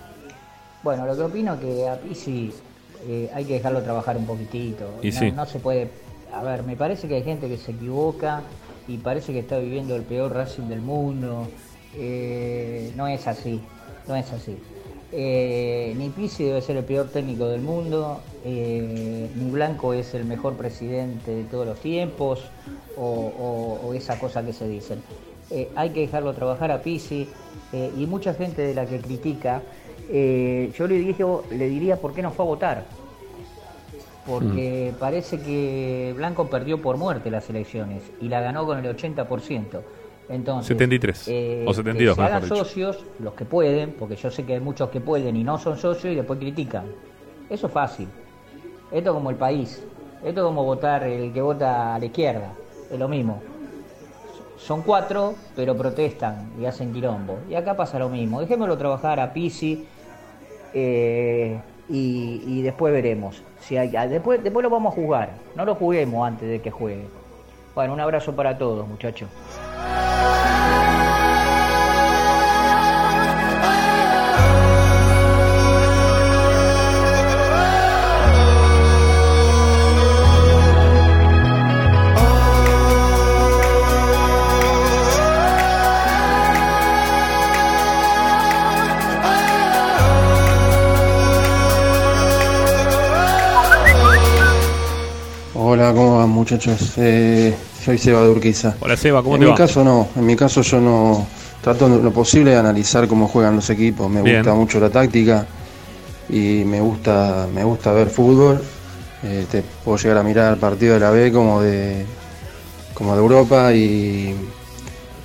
Bueno, lo que opino que a Pizzi eh, hay que dejarlo trabajar un poquitito. Y no, sí. no se puede. A ver, me parece que hay gente que se equivoca y parece que está viviendo el peor Racing del mundo. Eh, no es así, no es así. Eh, ni Pizzi debe ser el peor técnico del mundo, eh, ni Blanco es el mejor presidente de todos los tiempos, o, o- o esa cosa que se dicen. Eh, hay que dejarlo trabajar a Pizzi eh, y mucha gente de la que critica, eh, yo le, dije, le diría por qué no fue a votar. Porque parece que Blanco perdió por muerte las elecciones y la ganó con el 80%. Entonces, 73, eh, o 72 que se hagan socios, los que pueden, porque yo sé que hay muchos que pueden y no son socios y después critican. Eso es fácil. Esto es como el país. Esto es como votar el que vota a la izquierda. Es lo mismo. Son cuatro, pero protestan y hacen quilombo. Y acá pasa lo mismo. Dejémoslo trabajar a Pisi eh, y, después veremos. Si hay, ah, después, después lo vamos a jugar. No lo juguemos antes de que juegue. Bueno, un abrazo para todos, muchachos. Muchachos? Eh, soy Seba de Urquiza. Hola Seba, ¿cómo en te mi caso no, en mi caso yo no trato lo posible de analizar cómo juegan los equipos. Me Bien. gusta mucho la táctica y me gusta, me gusta ver fútbol. Eh, te puedo llegar a mirar partido de la B como de como de Europa y,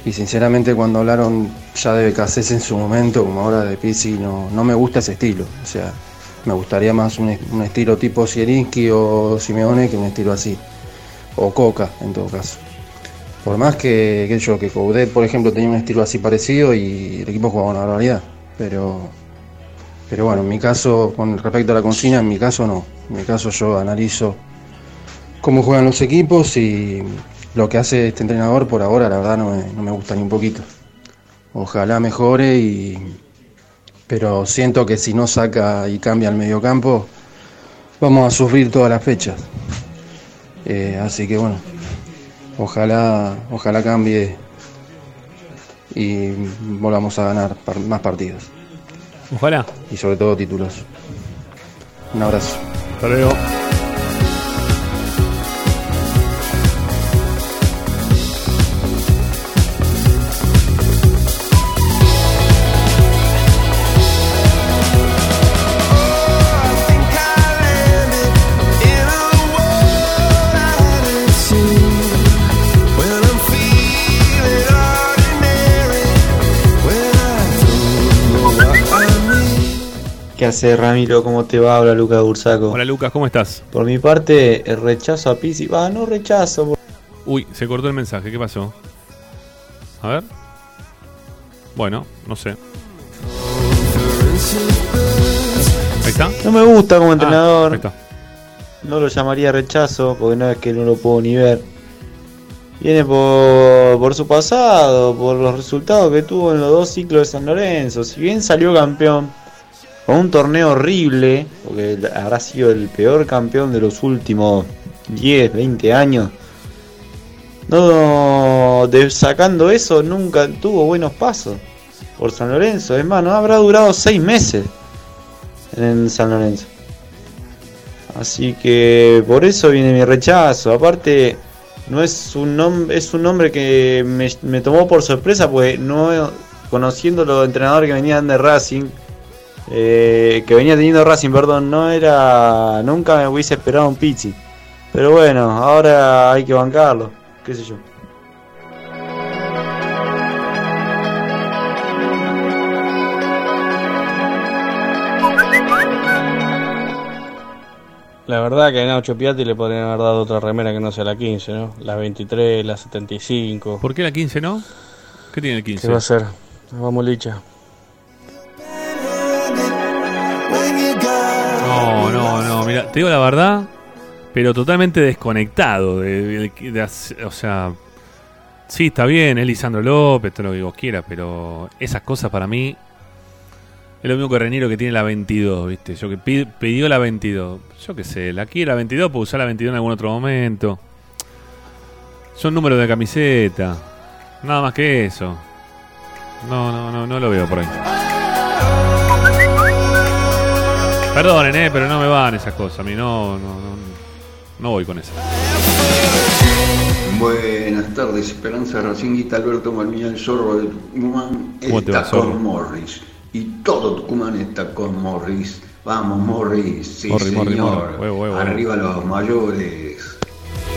Y sinceramente cuando hablaron ya de Becasés en su momento, como ahora de Pizzi, no, no me gusta ese estilo. O sea, me gustaría más un, un estilo tipo Sierinski o Simeone que un estilo así. O Coca, en todo caso. Por más que, yo, que Coudet, por ejemplo, tenía un estilo así parecido y el equipo jugaba una barbaridad. Pero, pero bueno, en mi caso, con respecto a la consigna, en mi caso no. En mi caso yo analizo cómo juegan los equipos y lo que hace este entrenador por ahora, la verdad, no me, no me gusta ni un poquito. Ojalá mejore y, pero siento que si no saca y cambia el mediocampo, vamos a sufrir todas las fechas. Eh, así que bueno, ojalá, ojalá cambie y volvamos a ganar par- más partidos. Ojalá. Y sobre todo títulos. Un abrazo. Hasta luego. Hace Ramiro? ¿Cómo te va? Habla Lucas Bursaco. Hola Lucas, ¿cómo estás? Por mi parte, rechazo a Pizzi. Va, no rechazo. por- Uy, se cortó el mensaje, ¿qué pasó? A ver. Bueno, no sé. Ahí está. No me gusta como Ah, entrenador. ahí está. No lo llamaría rechazo, porque no es que no lo puedo ni ver. Viene por, por su pasado, por los resultados que tuvo en los dos ciclos de San Lorenzo. Si bien salió campeón con un torneo horrible, porque habrá sido el peor campeón de los últimos 10, 20 años. No, de- sacando eso, nunca tuvo buenos pasos por San Lorenzo. Es más, no habrá durado 6 meses en San Lorenzo. Así que por eso viene mi rechazo. Aparte, no es un nombre, es un nombre que me, tomó por sorpresa, porque no conociendo los entrenadores que venían de Racing, eh, que venía teniendo Racing, perdón, no era, nunca me hubiese esperado un Pizzi. Pero bueno, ahora hay que bancarlo, qué sé yo. La verdad que a Nacho Piatti le podrían haber dado otra remera que no sea la 15, ¿no? La 23, la 75. ¿Por qué la 15 no? ¿Qué tiene el 15? ¿Qué va a ser? Vamos, Licha. Mira, te digo la verdad, pero totalmente desconectado. De, o sea, sí, está bien, es Lisandro López, todo lo que vos quieras, pero esas cosas para mí es lo mismo que Reniro que tiene la 22, ¿viste? Yo que pi- pidió la 22. Yo qué sé, la quiere la 22, puedo usar la 22 en algún otro momento. Son números de camiseta. Nada más que eso. No, no, no, no lo veo por ahí. Perdonen, eh, pero no me van esas cosas. A mí no, no, no, no voy con eso. Buenas tardes, Esperanza Racinguita, Alberto Malmía, el zorro de Tucumán ¿Cómo te va, está zorro? con Morris. Y todo Tucumán está con Morris. Vamos, Morris, sí Morri, señor. Morri, Morri. Huevo, huevo, huevo. Arriba los mayores.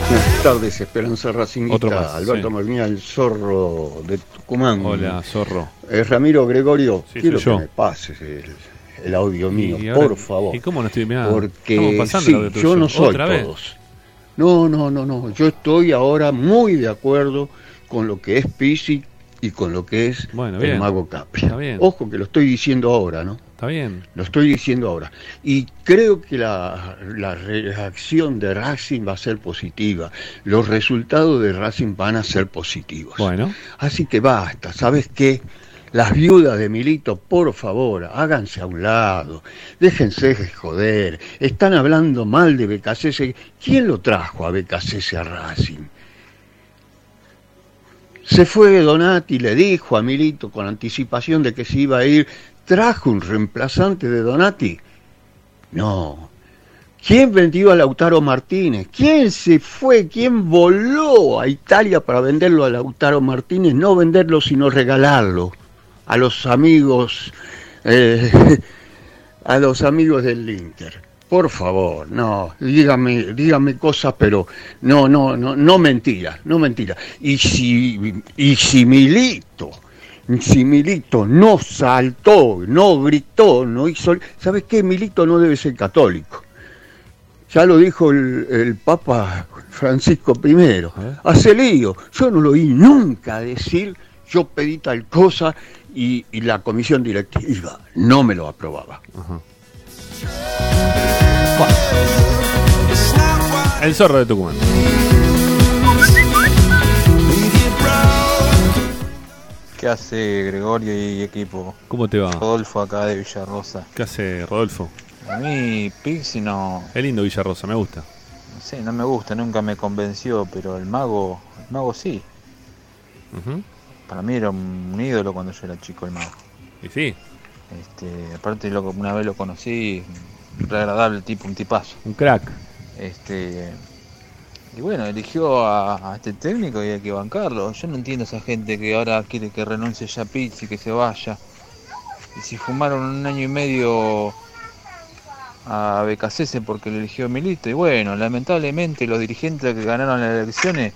Buenas tardes, Esperanza Racinguita, Otro más, Alberto sí. Malmía, el zorro de Tucumán. Hola, zorro. Eh, Ramiro Gregorio, Sí, quiero soy yo. que me pases el, el audio mío, ahora- por favor. ¿Y cómo no estoy mirando? Porque sí, yo no soy todos. No, no, no, no. Yo estoy ahora muy de acuerdo con lo que es Pisi y con lo que es Bueno, el mago Capri. Ojo que lo estoy diciendo ahora, ¿no? Está bien. Lo estoy diciendo ahora. Y creo que la, la reacción de Racing va a ser positiva. Los resultados de Racing van a ser positivos. Bueno. Así que basta, ¿sabes qué? Las viudas de Milito, por favor, háganse a un lado, déjense de joder, están hablando mal de Becasese. ¿Quién lo trajo a Becasese a Racing? Se fue Donati, le dijo a Milito con anticipación de que se iba a ir, trajo un reemplazante de Donati. No. ¿Quién vendió a Lautaro Martínez? ¿Quién se fue? ¿Quién voló a Italia para venderlo a Lautaro Martínez? No venderlo, sino regalarlo a los amigos, eh, a los amigos del Inter. Por favor, no, dígame, dígame cosas, pero no, no, no, no mentiras, no mentiras. Y si, y si Milito, si Milito no saltó, no gritó, no hizo, ¿sabes qué? Milito no debe ser católico. Ya lo dijo el, el Papa Francisco I. Hace lío. Yo no lo oí nunca decir, yo pedí tal cosa y, y la comisión directiva no me lo aprobaba. El zorro de Tucumán. ¿Qué hace Gregorio y equipo? ¿Cómo te va? Rodolfo acá de Villarrosa. ¿Qué hace Rodolfo? A mí Pixie no, Es lindo Villarrosa, me gusta. no sé, no me gusta, nunca me convenció, pero el mago, el mago sí. Ujú. Para mí era un ídolo cuando yo era chico el mago. Y sí. Este, aparte lo, una vez lo conocí, re agradable tipo, un tipazo. Un crack. Este, y bueno, eligió a, a este técnico y hay que bancarlo. Yo no entiendo a esa gente que ahora quiere que renuncie ya Pizzi, que se vaya. Y si fumaron un año y medio a Becasese porque lo eligió Milito, y bueno, lamentablemente los dirigentes que ganaron las elecciones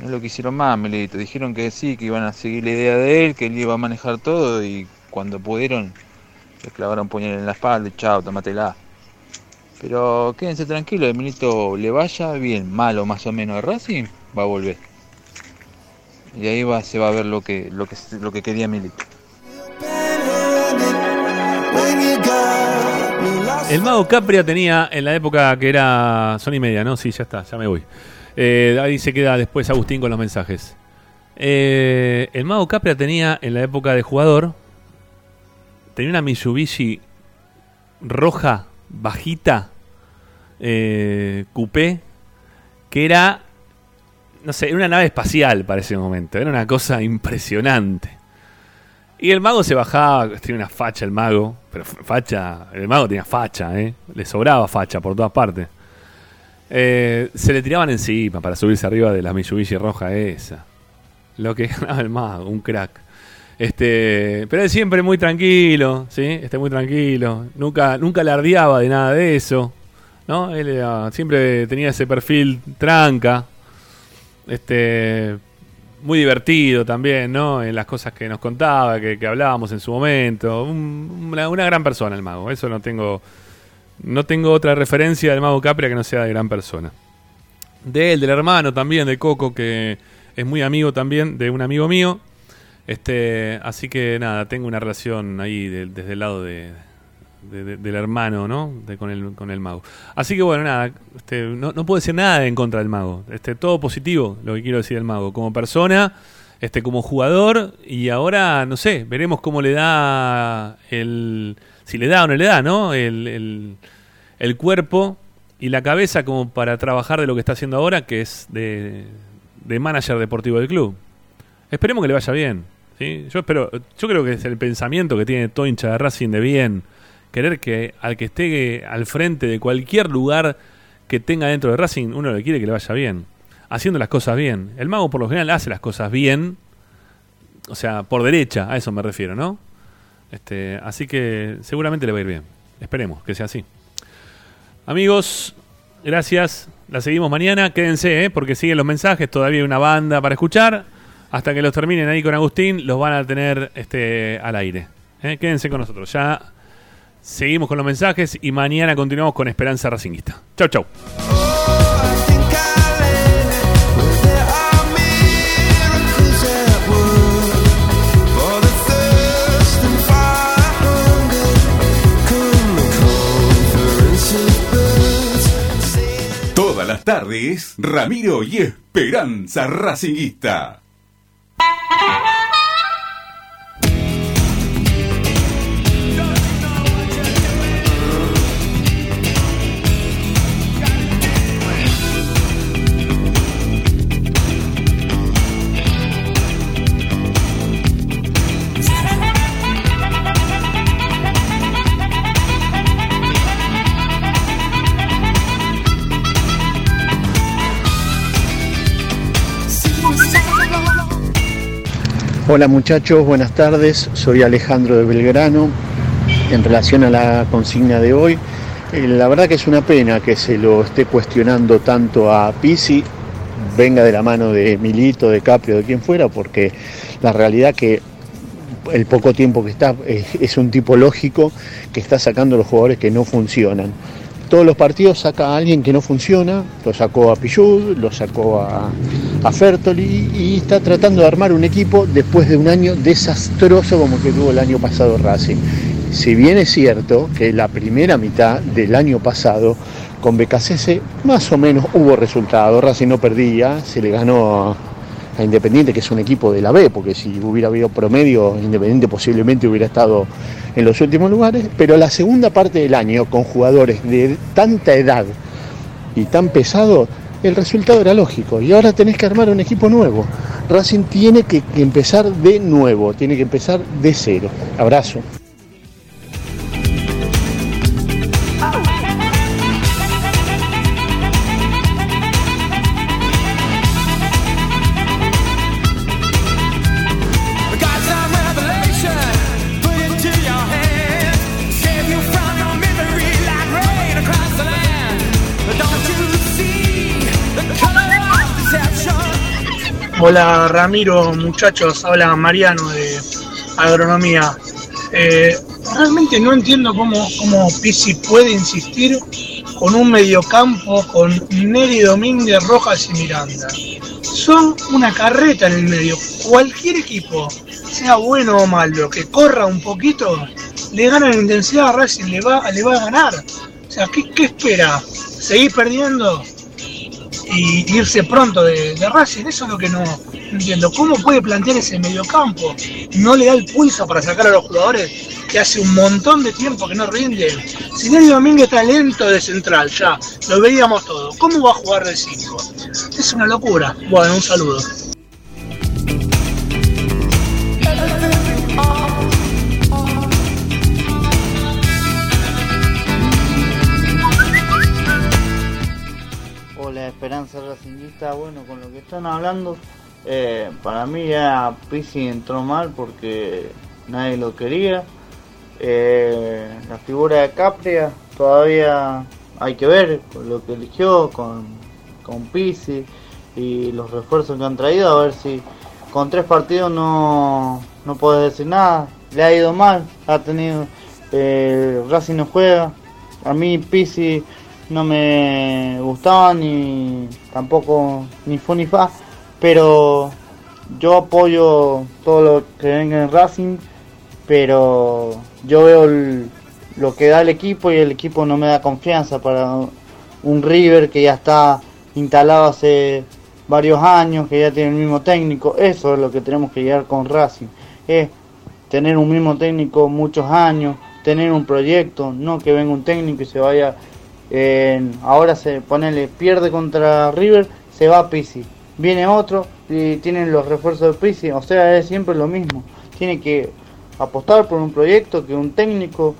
no lo quisieron más Milito. Dijeron que sí, que iban a seguir la idea de él, que él iba a manejar todo y cuando pudieron le clavaron puñal en la espalda y chao, tomatela. Pero quédense tranquilos, el Milito le vaya bien, malo más o menos de Racing, va a volver. Y ahí va, se va a ver lo que, lo que, lo que quería Milito. El mago Capria tenía en la época que era Sony Media, ¿no? Sí, ya está, ya me voy. Eh, ahí se queda después Agustín con los mensajes. Eh, el mago Capria tenía en la época de jugador, tenía una Mitsubishi roja, bajita, eh, coupé, que era, no sé, era una nave espacial para ese momento, era una cosa impresionante. Y el mago se bajaba, tenía una facha el mago, pero facha, el mago tenía facha, ¿eh? le sobraba facha por todas partes. Eh, se le tiraban encima para subirse arriba de la Mitsubishi roja esa. Lo que ganaba el mago, un crack. Este, pero él siempre muy tranquilo, ¿sí? Este, muy tranquilo. Nunca, nunca alardeaba de nada de eso. ¿No? Él siempre tenía ese perfil tranca. Este, muy divertido también, ¿no? En las cosas que nos contaba, que, hablábamos en su momento. Un- una, una gran persona el mago. Eso no tengo, no tengo otra referencia del mago Capria que no sea de gran persona. De él, del hermano también, de Coco, que es muy amigo también de un amigo mío. Este, así que nada, tengo una relación ahí de- desde el lado de, de- de- del hermano, ¿no? Con, el, con el mago. Así que bueno, nada, este, no, no puedo decir nada en contra del mago. Este, todo positivo, lo que quiero decir del mago. Como persona, este, como jugador, y ahora, no sé, veremos cómo le da el. Si le da o no le da, ¿no? El, el, el cuerpo y la cabeza como para trabajar de lo que está haciendo ahora, que es de, de manager deportivo del club. Esperemos que le vaya bien. ¿sí? Yo espero, yo creo que es el pensamiento que tiene todo hincha de Racing de bien. Querer que al que esté al frente de cualquier lugar que tenga dentro de Racing, uno le quiere que le vaya bien. Haciendo las cosas bien. El mago por lo general hace las cosas bien. O sea, por derecha, a eso me refiero, ¿no? Este, así que seguramente le va a ir bien. Esperemos que sea así. Amigos, gracias. La seguimos mañana. Quédense, ¿eh? porque siguen los mensajes. Todavía hay una banda para escuchar. Hasta que los terminen ahí con Agustín, los van a tener este, al aire. ¿eh? Quédense con nosotros. Ya seguimos con los mensajes y mañana continuamos con Esperanza Racingista. Chau, chau. Tardes, Ramiro y Esperanza Racinguista. Hola muchachos, buenas tardes. Soy Alejandro de Belgrano. En relación a la consigna de hoy, Eh, La verdad que es una pena que se lo esté cuestionando tanto a Pisi, venga de la mano de Milito, de Caprio, de quien fuera, porque la realidad que el poco tiempo que está eh, es un tipo lógico que está sacando los jugadores que no funcionan. Todos los partidos saca a alguien que no funciona, lo sacó a Pichud, lo sacó a, Fertoli y está tratando de armar un equipo después de un año desastroso como que tuvo el año pasado Racing. Si bien es cierto que la primera mitad del año pasado con Becasese más o menos hubo resultado, Racing no perdía, se le ganó a, Independiente que es un equipo de la B, porque si hubiera habido promedio, Independiente posiblemente hubiera estado en los últimos lugares, pero la segunda parte del año con jugadores de tanta edad y tan pesado, el resultado era lógico. Y ahora tenés que armar un equipo nuevo. Racing tiene que empezar de nuevo, tiene que empezar de cero. Abrazo. Hola Ramiro, muchachos, habla Mariano de Agronomía. Eh, realmente no entiendo cómo, cómo Pizzi puede insistir con un mediocampo con Neri Domínguez, Rojas y Miranda. Son una carreta en el medio. Cualquier equipo, sea bueno o malo, que corra un poquito, le gana en intensidad a Racing, le va, le va a ganar. O sea, ¿qué, qué espera? ¿Seguir perdiendo? Y irse pronto de, Racing, eso es lo que no entiendo. ¿Cómo puede plantear ese mediocampo? No le da el pulso para sacar a los jugadores que hace un montón de tiempo que no rinden. Si Nelly Domínguez está lento de central, ya, lo veíamos todo. ¿Cómo va a jugar de 5? Es una locura. Bueno, un saludo. Esperanza Racingista, bueno, con lo que están hablando, eh, para mí ya Pizzi entró mal porque nadie lo quería. Eh, la figura de Capria todavía hay que ver con lo que eligió, con, con Pizzi y los refuerzos que han traído, a ver si con tres partidos no, no puedes decir nada. Le ha ido mal, ha tenido. Eh, Racing no juega. A mí Pizzi no me gustaba ni tampoco ni fu ni fa, pero yo apoyo todo lo que venga en Racing, pero yo veo el- lo que da el equipo y el equipo no me da confianza para un River que ya está instalado hace varios años, que ya tiene el mismo técnico, eso es lo que tenemos que llegar con Racing, es tener un mismo técnico muchos años, tener un proyecto, no que venga un técnico y se vaya en- ahora se ponele, pierde contra River, se va a Pizzi. Viene otro y tienen los refuerzos de Pizzi. O sea, es siempre lo mismo. Tiene que apostar por un proyecto, que un técnico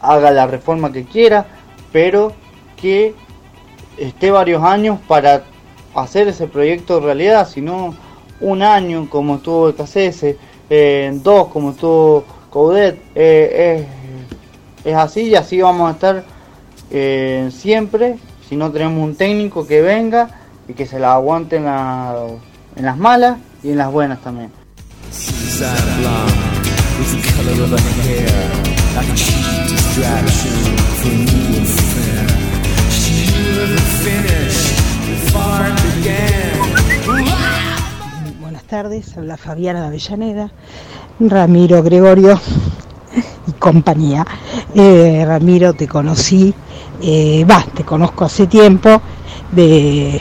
haga la reforma que quiera, pero que esté varios años para hacer ese proyecto realidad, si no un año como estuvo Becasese, eh, dos como estuvo Coudet, eh, es así y así vamos a estar eh, siempre, si no tenemos un técnico que venga y que se la aguante en, en las malas y en las buenas también. Buenas tardes, habla Fabiana de Avellaneda, Ramiro Gregorio y compañía. Eh, Ramiro, te conocí, eh, va, te conozco hace tiempo de,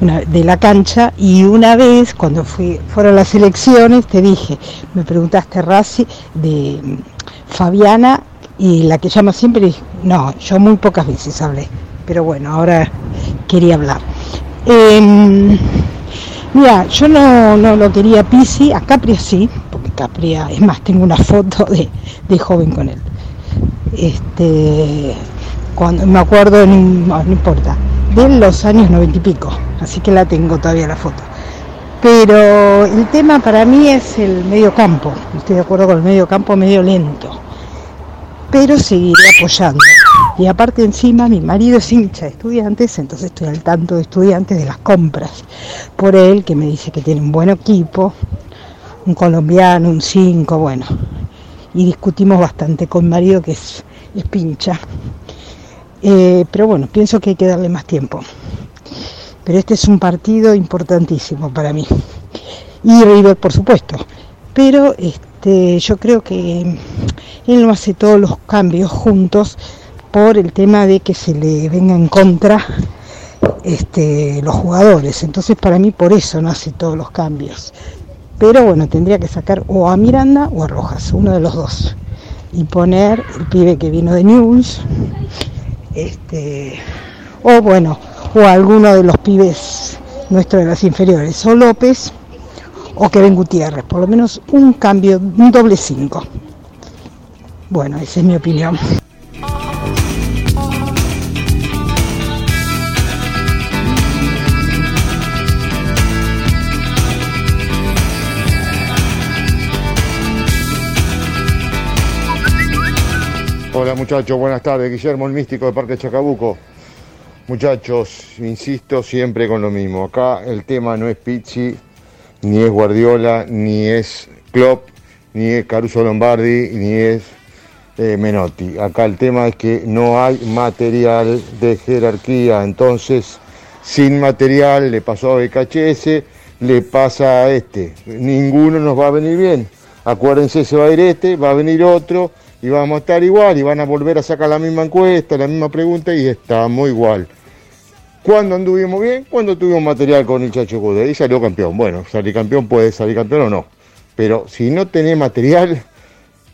de la cancha y una vez cuando fui, fueron las elecciones te dije, me preguntaste Razi de mm, Fabiana y la que llama siempre, no, yo muy pocas veces hablé, pero bueno, ahora quería hablar. Em, Mira, yo no, no lo quería Pisi, a Capria sí, porque Capria, es más, tengo una foto de, de joven con él. Este, cuando me acuerdo, no, no importa, de los años noventa y pico, así que la tengo todavía la foto. Pero el tema para mí es el medio campo, estoy de acuerdo con el medio campo medio lento, pero seguiré apoyando. Y aparte encima mi marido es hincha de estudiantes, entonces estoy al tanto de estudiantes de las compras por él, que me dice que tiene un buen equipo, un colombiano, un 5, bueno. Y discutimos bastante con mi marido que es, es pincha. Eh, pero bueno, pienso que hay que darle más tiempo. Pero este es un partido importantísimo para mí. Y River, por supuesto. Pero este, yo creo que él no hace todos los cambios juntos por el tema de que se le venga en contra este, los jugadores. Entonces para mí por eso no hace todos los cambios. Pero bueno, tendría que sacar o a Miranda o a Rojas, uno de los dos. Y poner el pibe que vino de News, este, o bueno, o alguno de los pibes nuestros de las inferiores, o López o Kevin Gutiérrez, por lo menos un cambio, un doble 5. Bueno, esa es mi opinión. Hola muchachos, buenas tardes. Guillermo el Místico de Parque Chacabuco. Muchachos, insisto siempre con lo mismo. Acá el tema no es Pizzi, ni es Guardiola, ni es Klopp, ni es Caruso Lombardi, ni es eh, Menotti. Acá el tema es que no hay material de jerarquía. Entonces, sin material le pasó a BKHS, le pasa a este. Ninguno nos va a venir bien. Acuérdense, se va a ir este, va a venir otro y vamos a estar igual y van a volver a sacar la misma encuesta, la misma pregunta y estamos igual. ¿Cuándo anduvimos bien? Cuando tuvimos material con el Chacho Cude y salió campeón. Bueno, salir campeón puede salir campeón o no. Pero si no tenés material,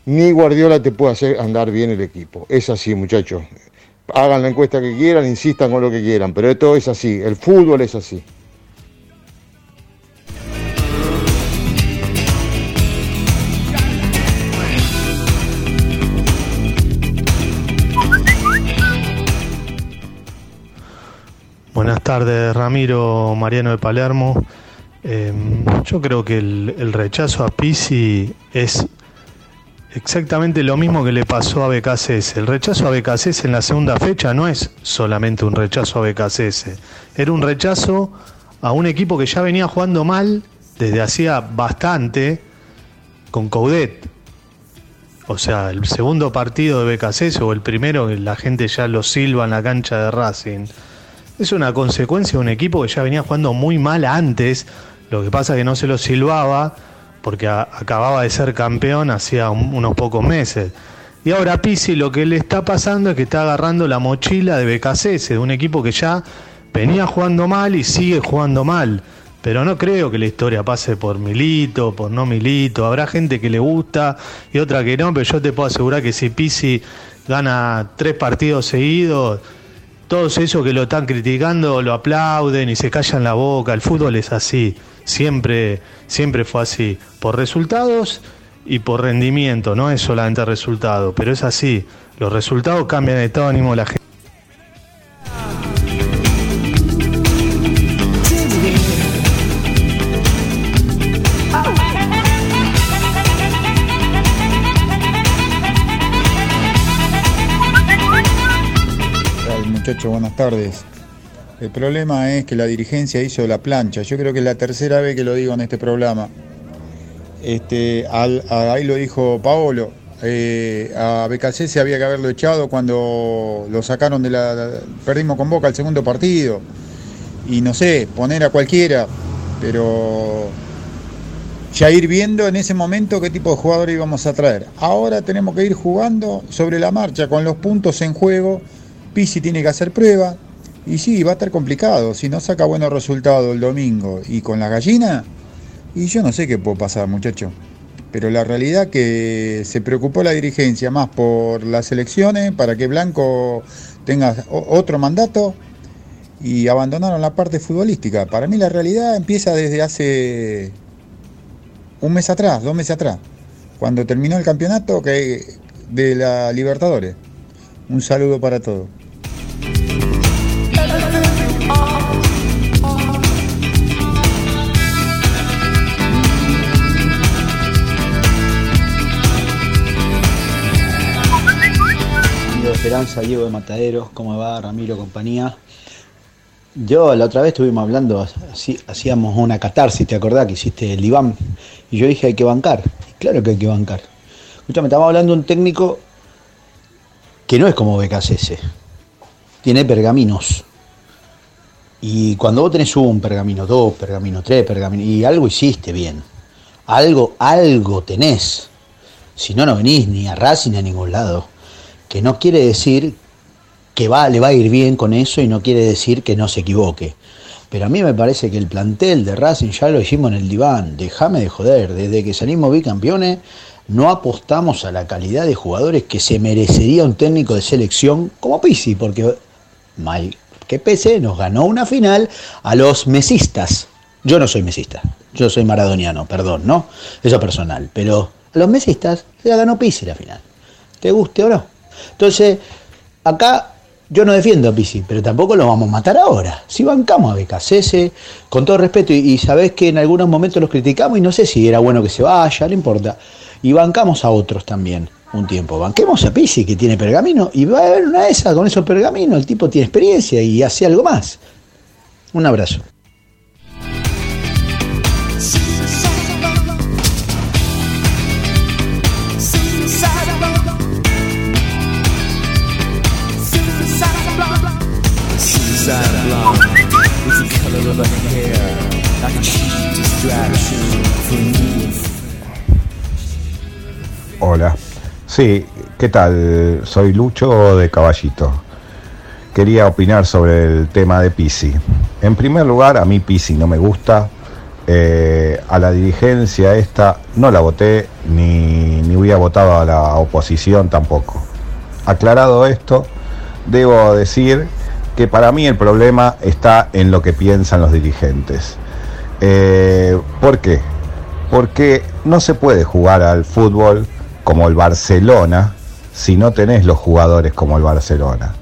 ni Guardiola te puede hacer andar bien el equipo. Es así, muchachos. Hagan la encuesta que quieran, insistan con lo que quieran, pero esto es así. El fútbol es así. Buenas tardes, Ramiro Mariano de Palermo. Eh, yo creo que el, rechazo a Pisi es exactamente lo mismo que le pasó a BKCS. El rechazo a BKCS en la segunda fecha no es solamente un rechazo a BKCS, era un rechazo a un equipo que ya venía jugando mal desde hacía bastante con Coudet. O sea, el segundo partido de BKCS o el primero la gente ya lo silba en la cancha de Racing. Es una consecuencia de un equipo que ya venía jugando muy mal antes. Lo que pasa es que no se lo silbaba porque acababa de ser campeón hacía un- unos pocos meses. Y ahora Pisi lo que le está pasando es que está agarrando la mochila de BKCS, de un equipo que ya venía jugando mal y sigue jugando mal. Pero no creo que la historia pase por Milito, por no Milito. Habrá gente que le gusta y otra que no, pero yo te puedo asegurar que si Pisi gana tres partidos seguidos, todos esos que lo están criticando lo aplauden y se callan la boca. El fútbol es así, siempre, siempre fue así, por resultados y por rendimiento, no es solamente resultado, pero es así. Los resultados cambian de estado de ánimo la gente. Muchachos? Buenas tardes. El problema es que la dirigencia hizo la plancha. Yo creo que es la tercera vez que lo digo en este programa. Este, ahí lo dijo Paolo. eh, a BKC se había que haberlo echado cuando lo sacaron de la. Perdimos con Boca el segundo partido. Y no sé, poner a cualquiera. Pero ya ir viendo en ese momento qué tipo de jugadores íbamos a traer. Ahora tenemos que ir jugando sobre la marcha, con los puntos en juego. Pisi tiene que hacer prueba. Y sí, va a estar complicado. Si no saca buenos resultados el domingo y con la gallina, y yo no sé qué puede pasar, muchacho. Pero la realidad que se preocupó la dirigencia más por las elecciones, para que Blanco tenga otro mandato, y abandonaron la parte futbolística. Para mí la realidad empieza desde hace un mes atrás, dos meses atrás, cuando terminó el campeonato de la Libertadores. Un saludo para todos. Esperanza, Diego de Mataderos, ¿cómo va? Ramiro, compañía. Yo la otra vez estuvimos hablando, hacíamos una catarsis, ¿te acordás que hiciste el diván? Y yo dije hay que bancar. Y claro que hay que bancar. Escúchame, estamos hablando de un técnico que no es como BKCS. Tiene pergaminos. Y cuando vos tenés un pergamino, dos pergaminos, tres pergaminos, y algo hiciste bien. Algo, algo tenés. Si no, no venís ni a Racing ni a ningún lado. Que no quiere decir que va, le va a ir bien con eso y no quiere decir que no se equivoque. Pero a mí me parece que el plantel de Racing ya lo hicimos en el diván. Déjame de joder. Desde que salimos bicampeones, no apostamos a la calidad de jugadores que se merecería un técnico de selección como Pisi, porque mal que pese, nos ganó una final a los mesistas. Yo no soy mesista, yo soy maradoniano, perdón, ¿no? Eso es personal. Pero a los mesistas se la ganó Pisi la final. ¿Te guste o no? Entonces, acá yo no defiendo a Pisi, pero tampoco lo vamos a matar ahora. Si bancamos a BKCS, con todo respeto, y, y sabés que en algunos momentos los criticamos y no sé si era bueno que se vaya, no importa. Y bancamos a otros también un tiempo. Banquemos a Pisi, que tiene pergamino, y va a haber una de esas con esos pergaminos. El tipo tiene experiencia y hace algo más. Un abrazo. Hola. Sí, ¿qué tal? Soy Lucho de Caballito. Quería opinar sobre el tema de Pisi. En primer lugar, a mí Pisi no me gusta. Eh, a la dirigencia esta no la voté ni, ni hubiera votado a la oposición tampoco. Aclarado esto, debo decir que para mí el problema está en lo que piensan los dirigentes. Eh, ¿Por qué? Porque no se puede jugar al fútbol como el Barcelona si no tenés los jugadores como el Barcelona.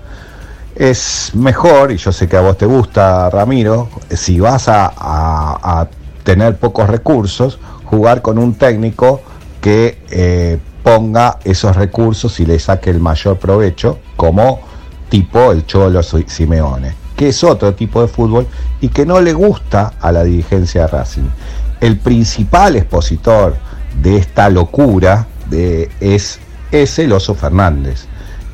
Es mejor, y yo sé que a vos te gusta, Ramiro, si vas a, tener pocos recursos, jugar con un técnico que eh, ponga esos recursos y le saque el mayor provecho, como tipo el Cholo Si- Simeone, que es otro tipo de fútbol y que no le gusta a la dirigencia de Racing. El principal expositor de esta locura es, es el Oso Fernández.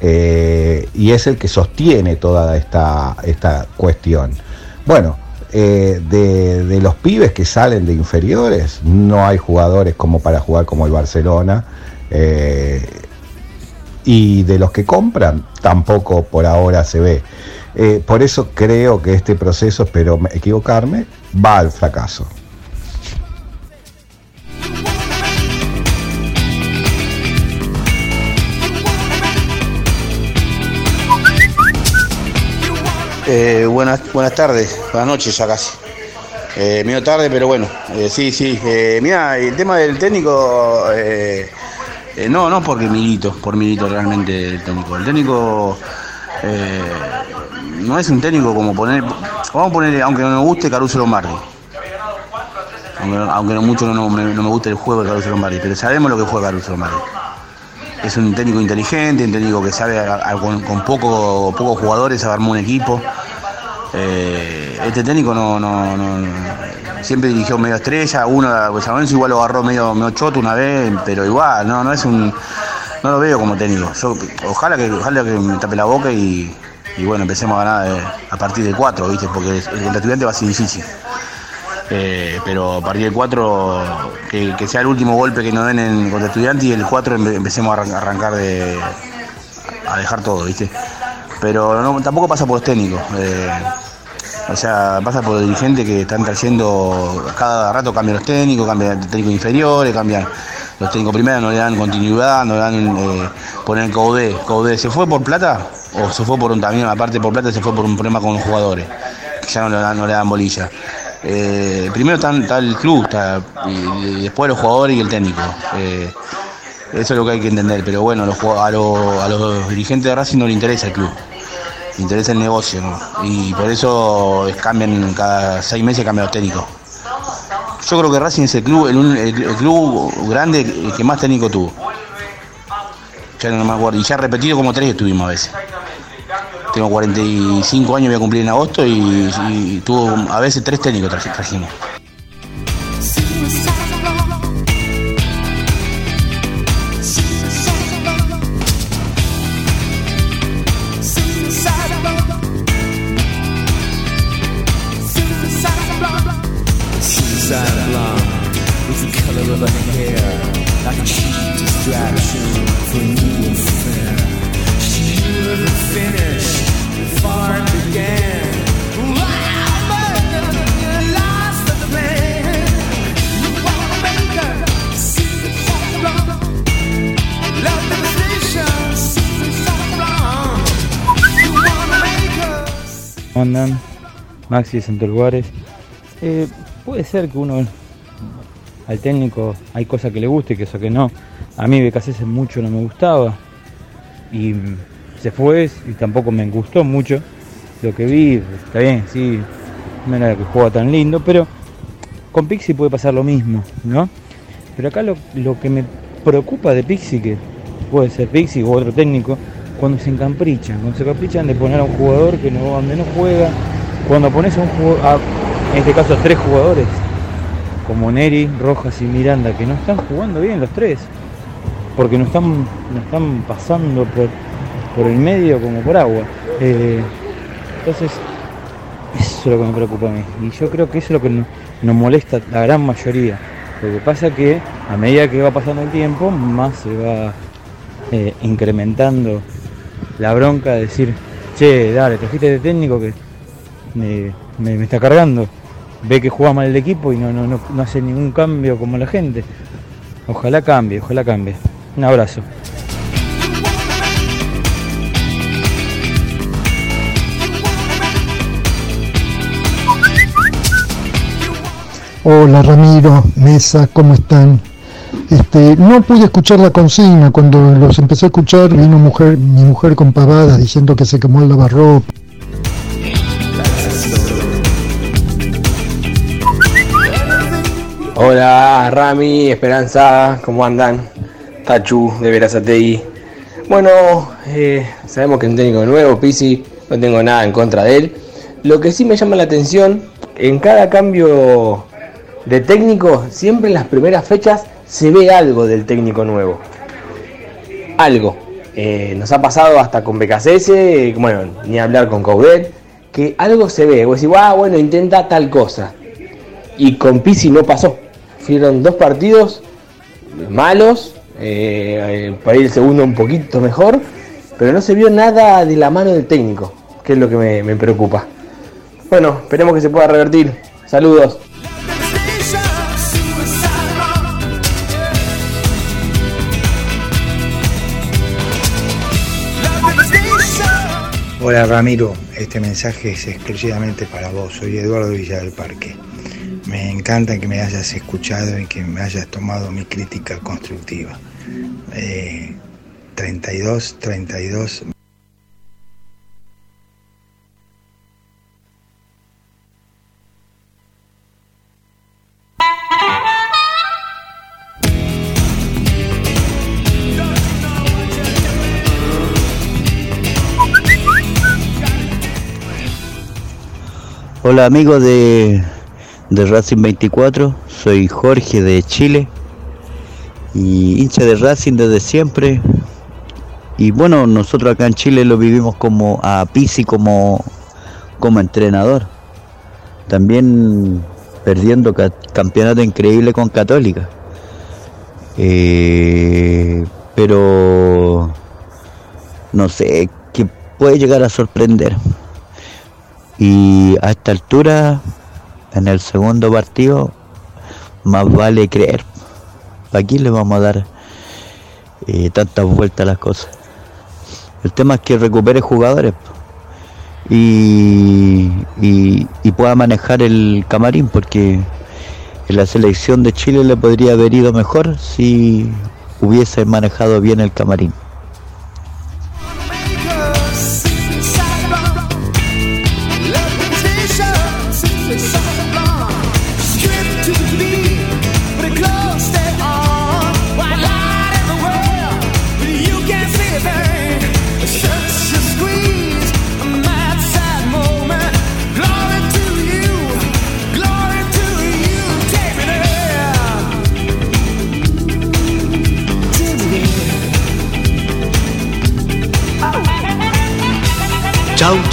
eh, y es el que sostiene toda esta, esta cuestión. Bueno, eh, de, de los pibes que salen de inferiores, no hay jugadores como para jugar como el Barcelona. eh, y de los que compran, tampoco por ahora se ve. Eh, por eso creo que este proceso, espero me- equivocarme, va al fracaso. Eh, buenas, buenas tardes, buenas noches ya casi. Eh, medio tarde, pero bueno, eh, sí, sí. Eh, mira, el tema del técnico, eh, no, no porque Milito, por Milito realmente el técnico. El técnico eh, no es un técnico como poner, vamos a poner, aunque no me guste, Caruso Lombardi. Aunque, no mucho no, me, no me guste el juego de Caruso Lombardi, pero sabemos lo que juega Caruso Lombardi. Es un técnico inteligente, un técnico que sabe con poco, pocos jugadores armar un equipo. Eh, este técnico no, no, no- siempre dirigió medio estrella, uno Lorenzo igual lo agarró medio, medio choto una vez, pero igual, no, no es un. No lo veo como técnico. Ojalá que ojalá que me tape la boca y, y bueno, empecemos a ganar eh, a partir del 4, ¿viste? Porque el, estudiante va a ser difícil. Eh, pero a partir del 4, que, sea el último golpe que nos den en, contra estudiante y el 4 empe- empecemos a arran- arrancar de. a dejar todo, ¿viste? Pero tampoco pasa por los técnicos. eh, o sea, pasa por los dirigentes que están trayendo, cada rato cambian los técnicos, cambian técnicos inferiores, cambian los técnicos primeros, no le dan continuidad, no le dan, eh, ponen Caudé. Caudé, ¿se fue por plata? ¿O se fue por un también, aparte por plata, se fue por un problema con los jugadores? Que ya no le dan, no le dan bolilla. Eh, primero está, el club, está, después los jugadores y el técnico. Eh, eso es lo que hay que entender, pero bueno, los a, los- a los dirigentes de Racing no les interesa el club, interesa el negocio, ¿no? y por eso cambian cada seis meses cambian los técnicos. Yo creo que Racing es el club, el, el- el club grande que más técnico tuvo. Ya no me acuerdo, y ya repetido como tres estuvimos a veces. tengo 45 años, voy a cumplir en agosto y, y tuvo a veces tres técnicos trajimos. ¿Cómo andan? Maxi de Santos. Eh, puede ser que uno al técnico hay cosas que le guste y que eso que no. A mí BKC mucho no me gustaba y se fue y tampoco me gustó mucho lo que vi. Está bien, sí, no era que juega tan lindo, pero con Pixie puede pasar lo mismo, ¿no? Pero acá lo, lo que me preocupa de Pixie, que puede ser Pixie u otro técnico, cuando se encaprichan, cuando se encaprichan de poner a un jugador que no, donde no juega, cuando pones a un jugador, en este caso a tres jugadores, como Neri, Rojas y Miranda, que no están jugando bien los tres, porque no están, no están pasando por, por el medio como por agua. Eh, entonces, eso es lo que me preocupa a mí. Y yo creo que eso es lo que no- nos molesta la gran mayoría. Lo que pasa que a medida que va pasando el tiempo, más se va eh, incrementando la bronca de decir, che, dale, trajiste de técnico que me, me- me está cargando. Ve que juega mal el equipo y no, no, no, no hace ningún cambio como la gente. Ojalá cambie, ojalá cambie. Un abrazo. Hola Ramiro, Mesa, ¿cómo están? Este, no pude escuchar la consigna, cuando los empecé a escuchar vino mujer, mi mujer con pavadas diciendo que se quemó el lavarropa. Hola Rami, Esperanza, ¿cómo andan? Tachu de Verazatei. Bueno, eh, sabemos que es un técnico nuevo, Pisi, no tengo nada en contra de él. Lo que sí me llama la atención, en cada cambio de técnico, siempre en las primeras fechas se ve algo del técnico nuevo. Algo. Eh, nos ha pasado hasta con BKCS, bueno, ni hablar con Coudet, que algo se ve. Vos decís, ah, bueno, intenta tal cosa. Y con Pisi no pasó. Fueron dos partidos malos, eh, eh, para ir el segundo un poquito mejor, pero no se vio nada de la mano del técnico, que es lo que me, me preocupa. Bueno, esperemos que se pueda revertir. Saludos. Hola Ramiro, este mensaje es exclusivamente para vos. Soy Eduardo Villa del Parque. Me encanta que me hayas escuchado y que me hayas tomado mi crítica constructiva. Eh, 32, 32. Hola amigos de, de Racing 24, soy Jorge de Chile y hincha de Racing desde siempre. Y bueno, nosotros acá en Chile lo vivimos como a Pisi como, como entrenador. También perdiendo ca- campeonato increíble con Católica. Eh, pero no sé, que puede llegar a sorprender. Y a esta altura, en el segundo partido, más vale creer. ¿Para quién le vamos a dar eh, tantas vueltas a las cosas? El tema es que recupere jugadores y, y pueda manejar el camarín, porque en la selección de Chile le podría haber ido mejor si hubiese manejado bien el camarín.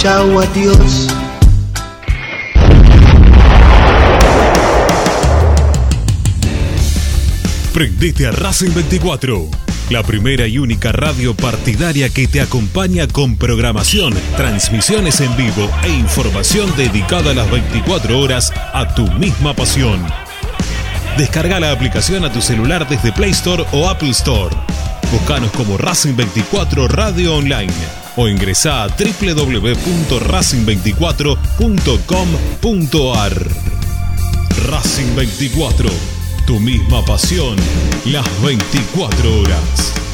Chau, adiós. A Racing 24, la primera y única radio partidaria que te acompaña con programación, transmisiones en vivo e información dedicada a las 24 horas a tu misma pasión. Descarga la aplicación a tu celular desde Play Store o Apple Store. Búscanos como Racing 24 Radio Online o ingresa a www.racing24.com.ar. Racing 24, tu misma pasión, las 24 horas.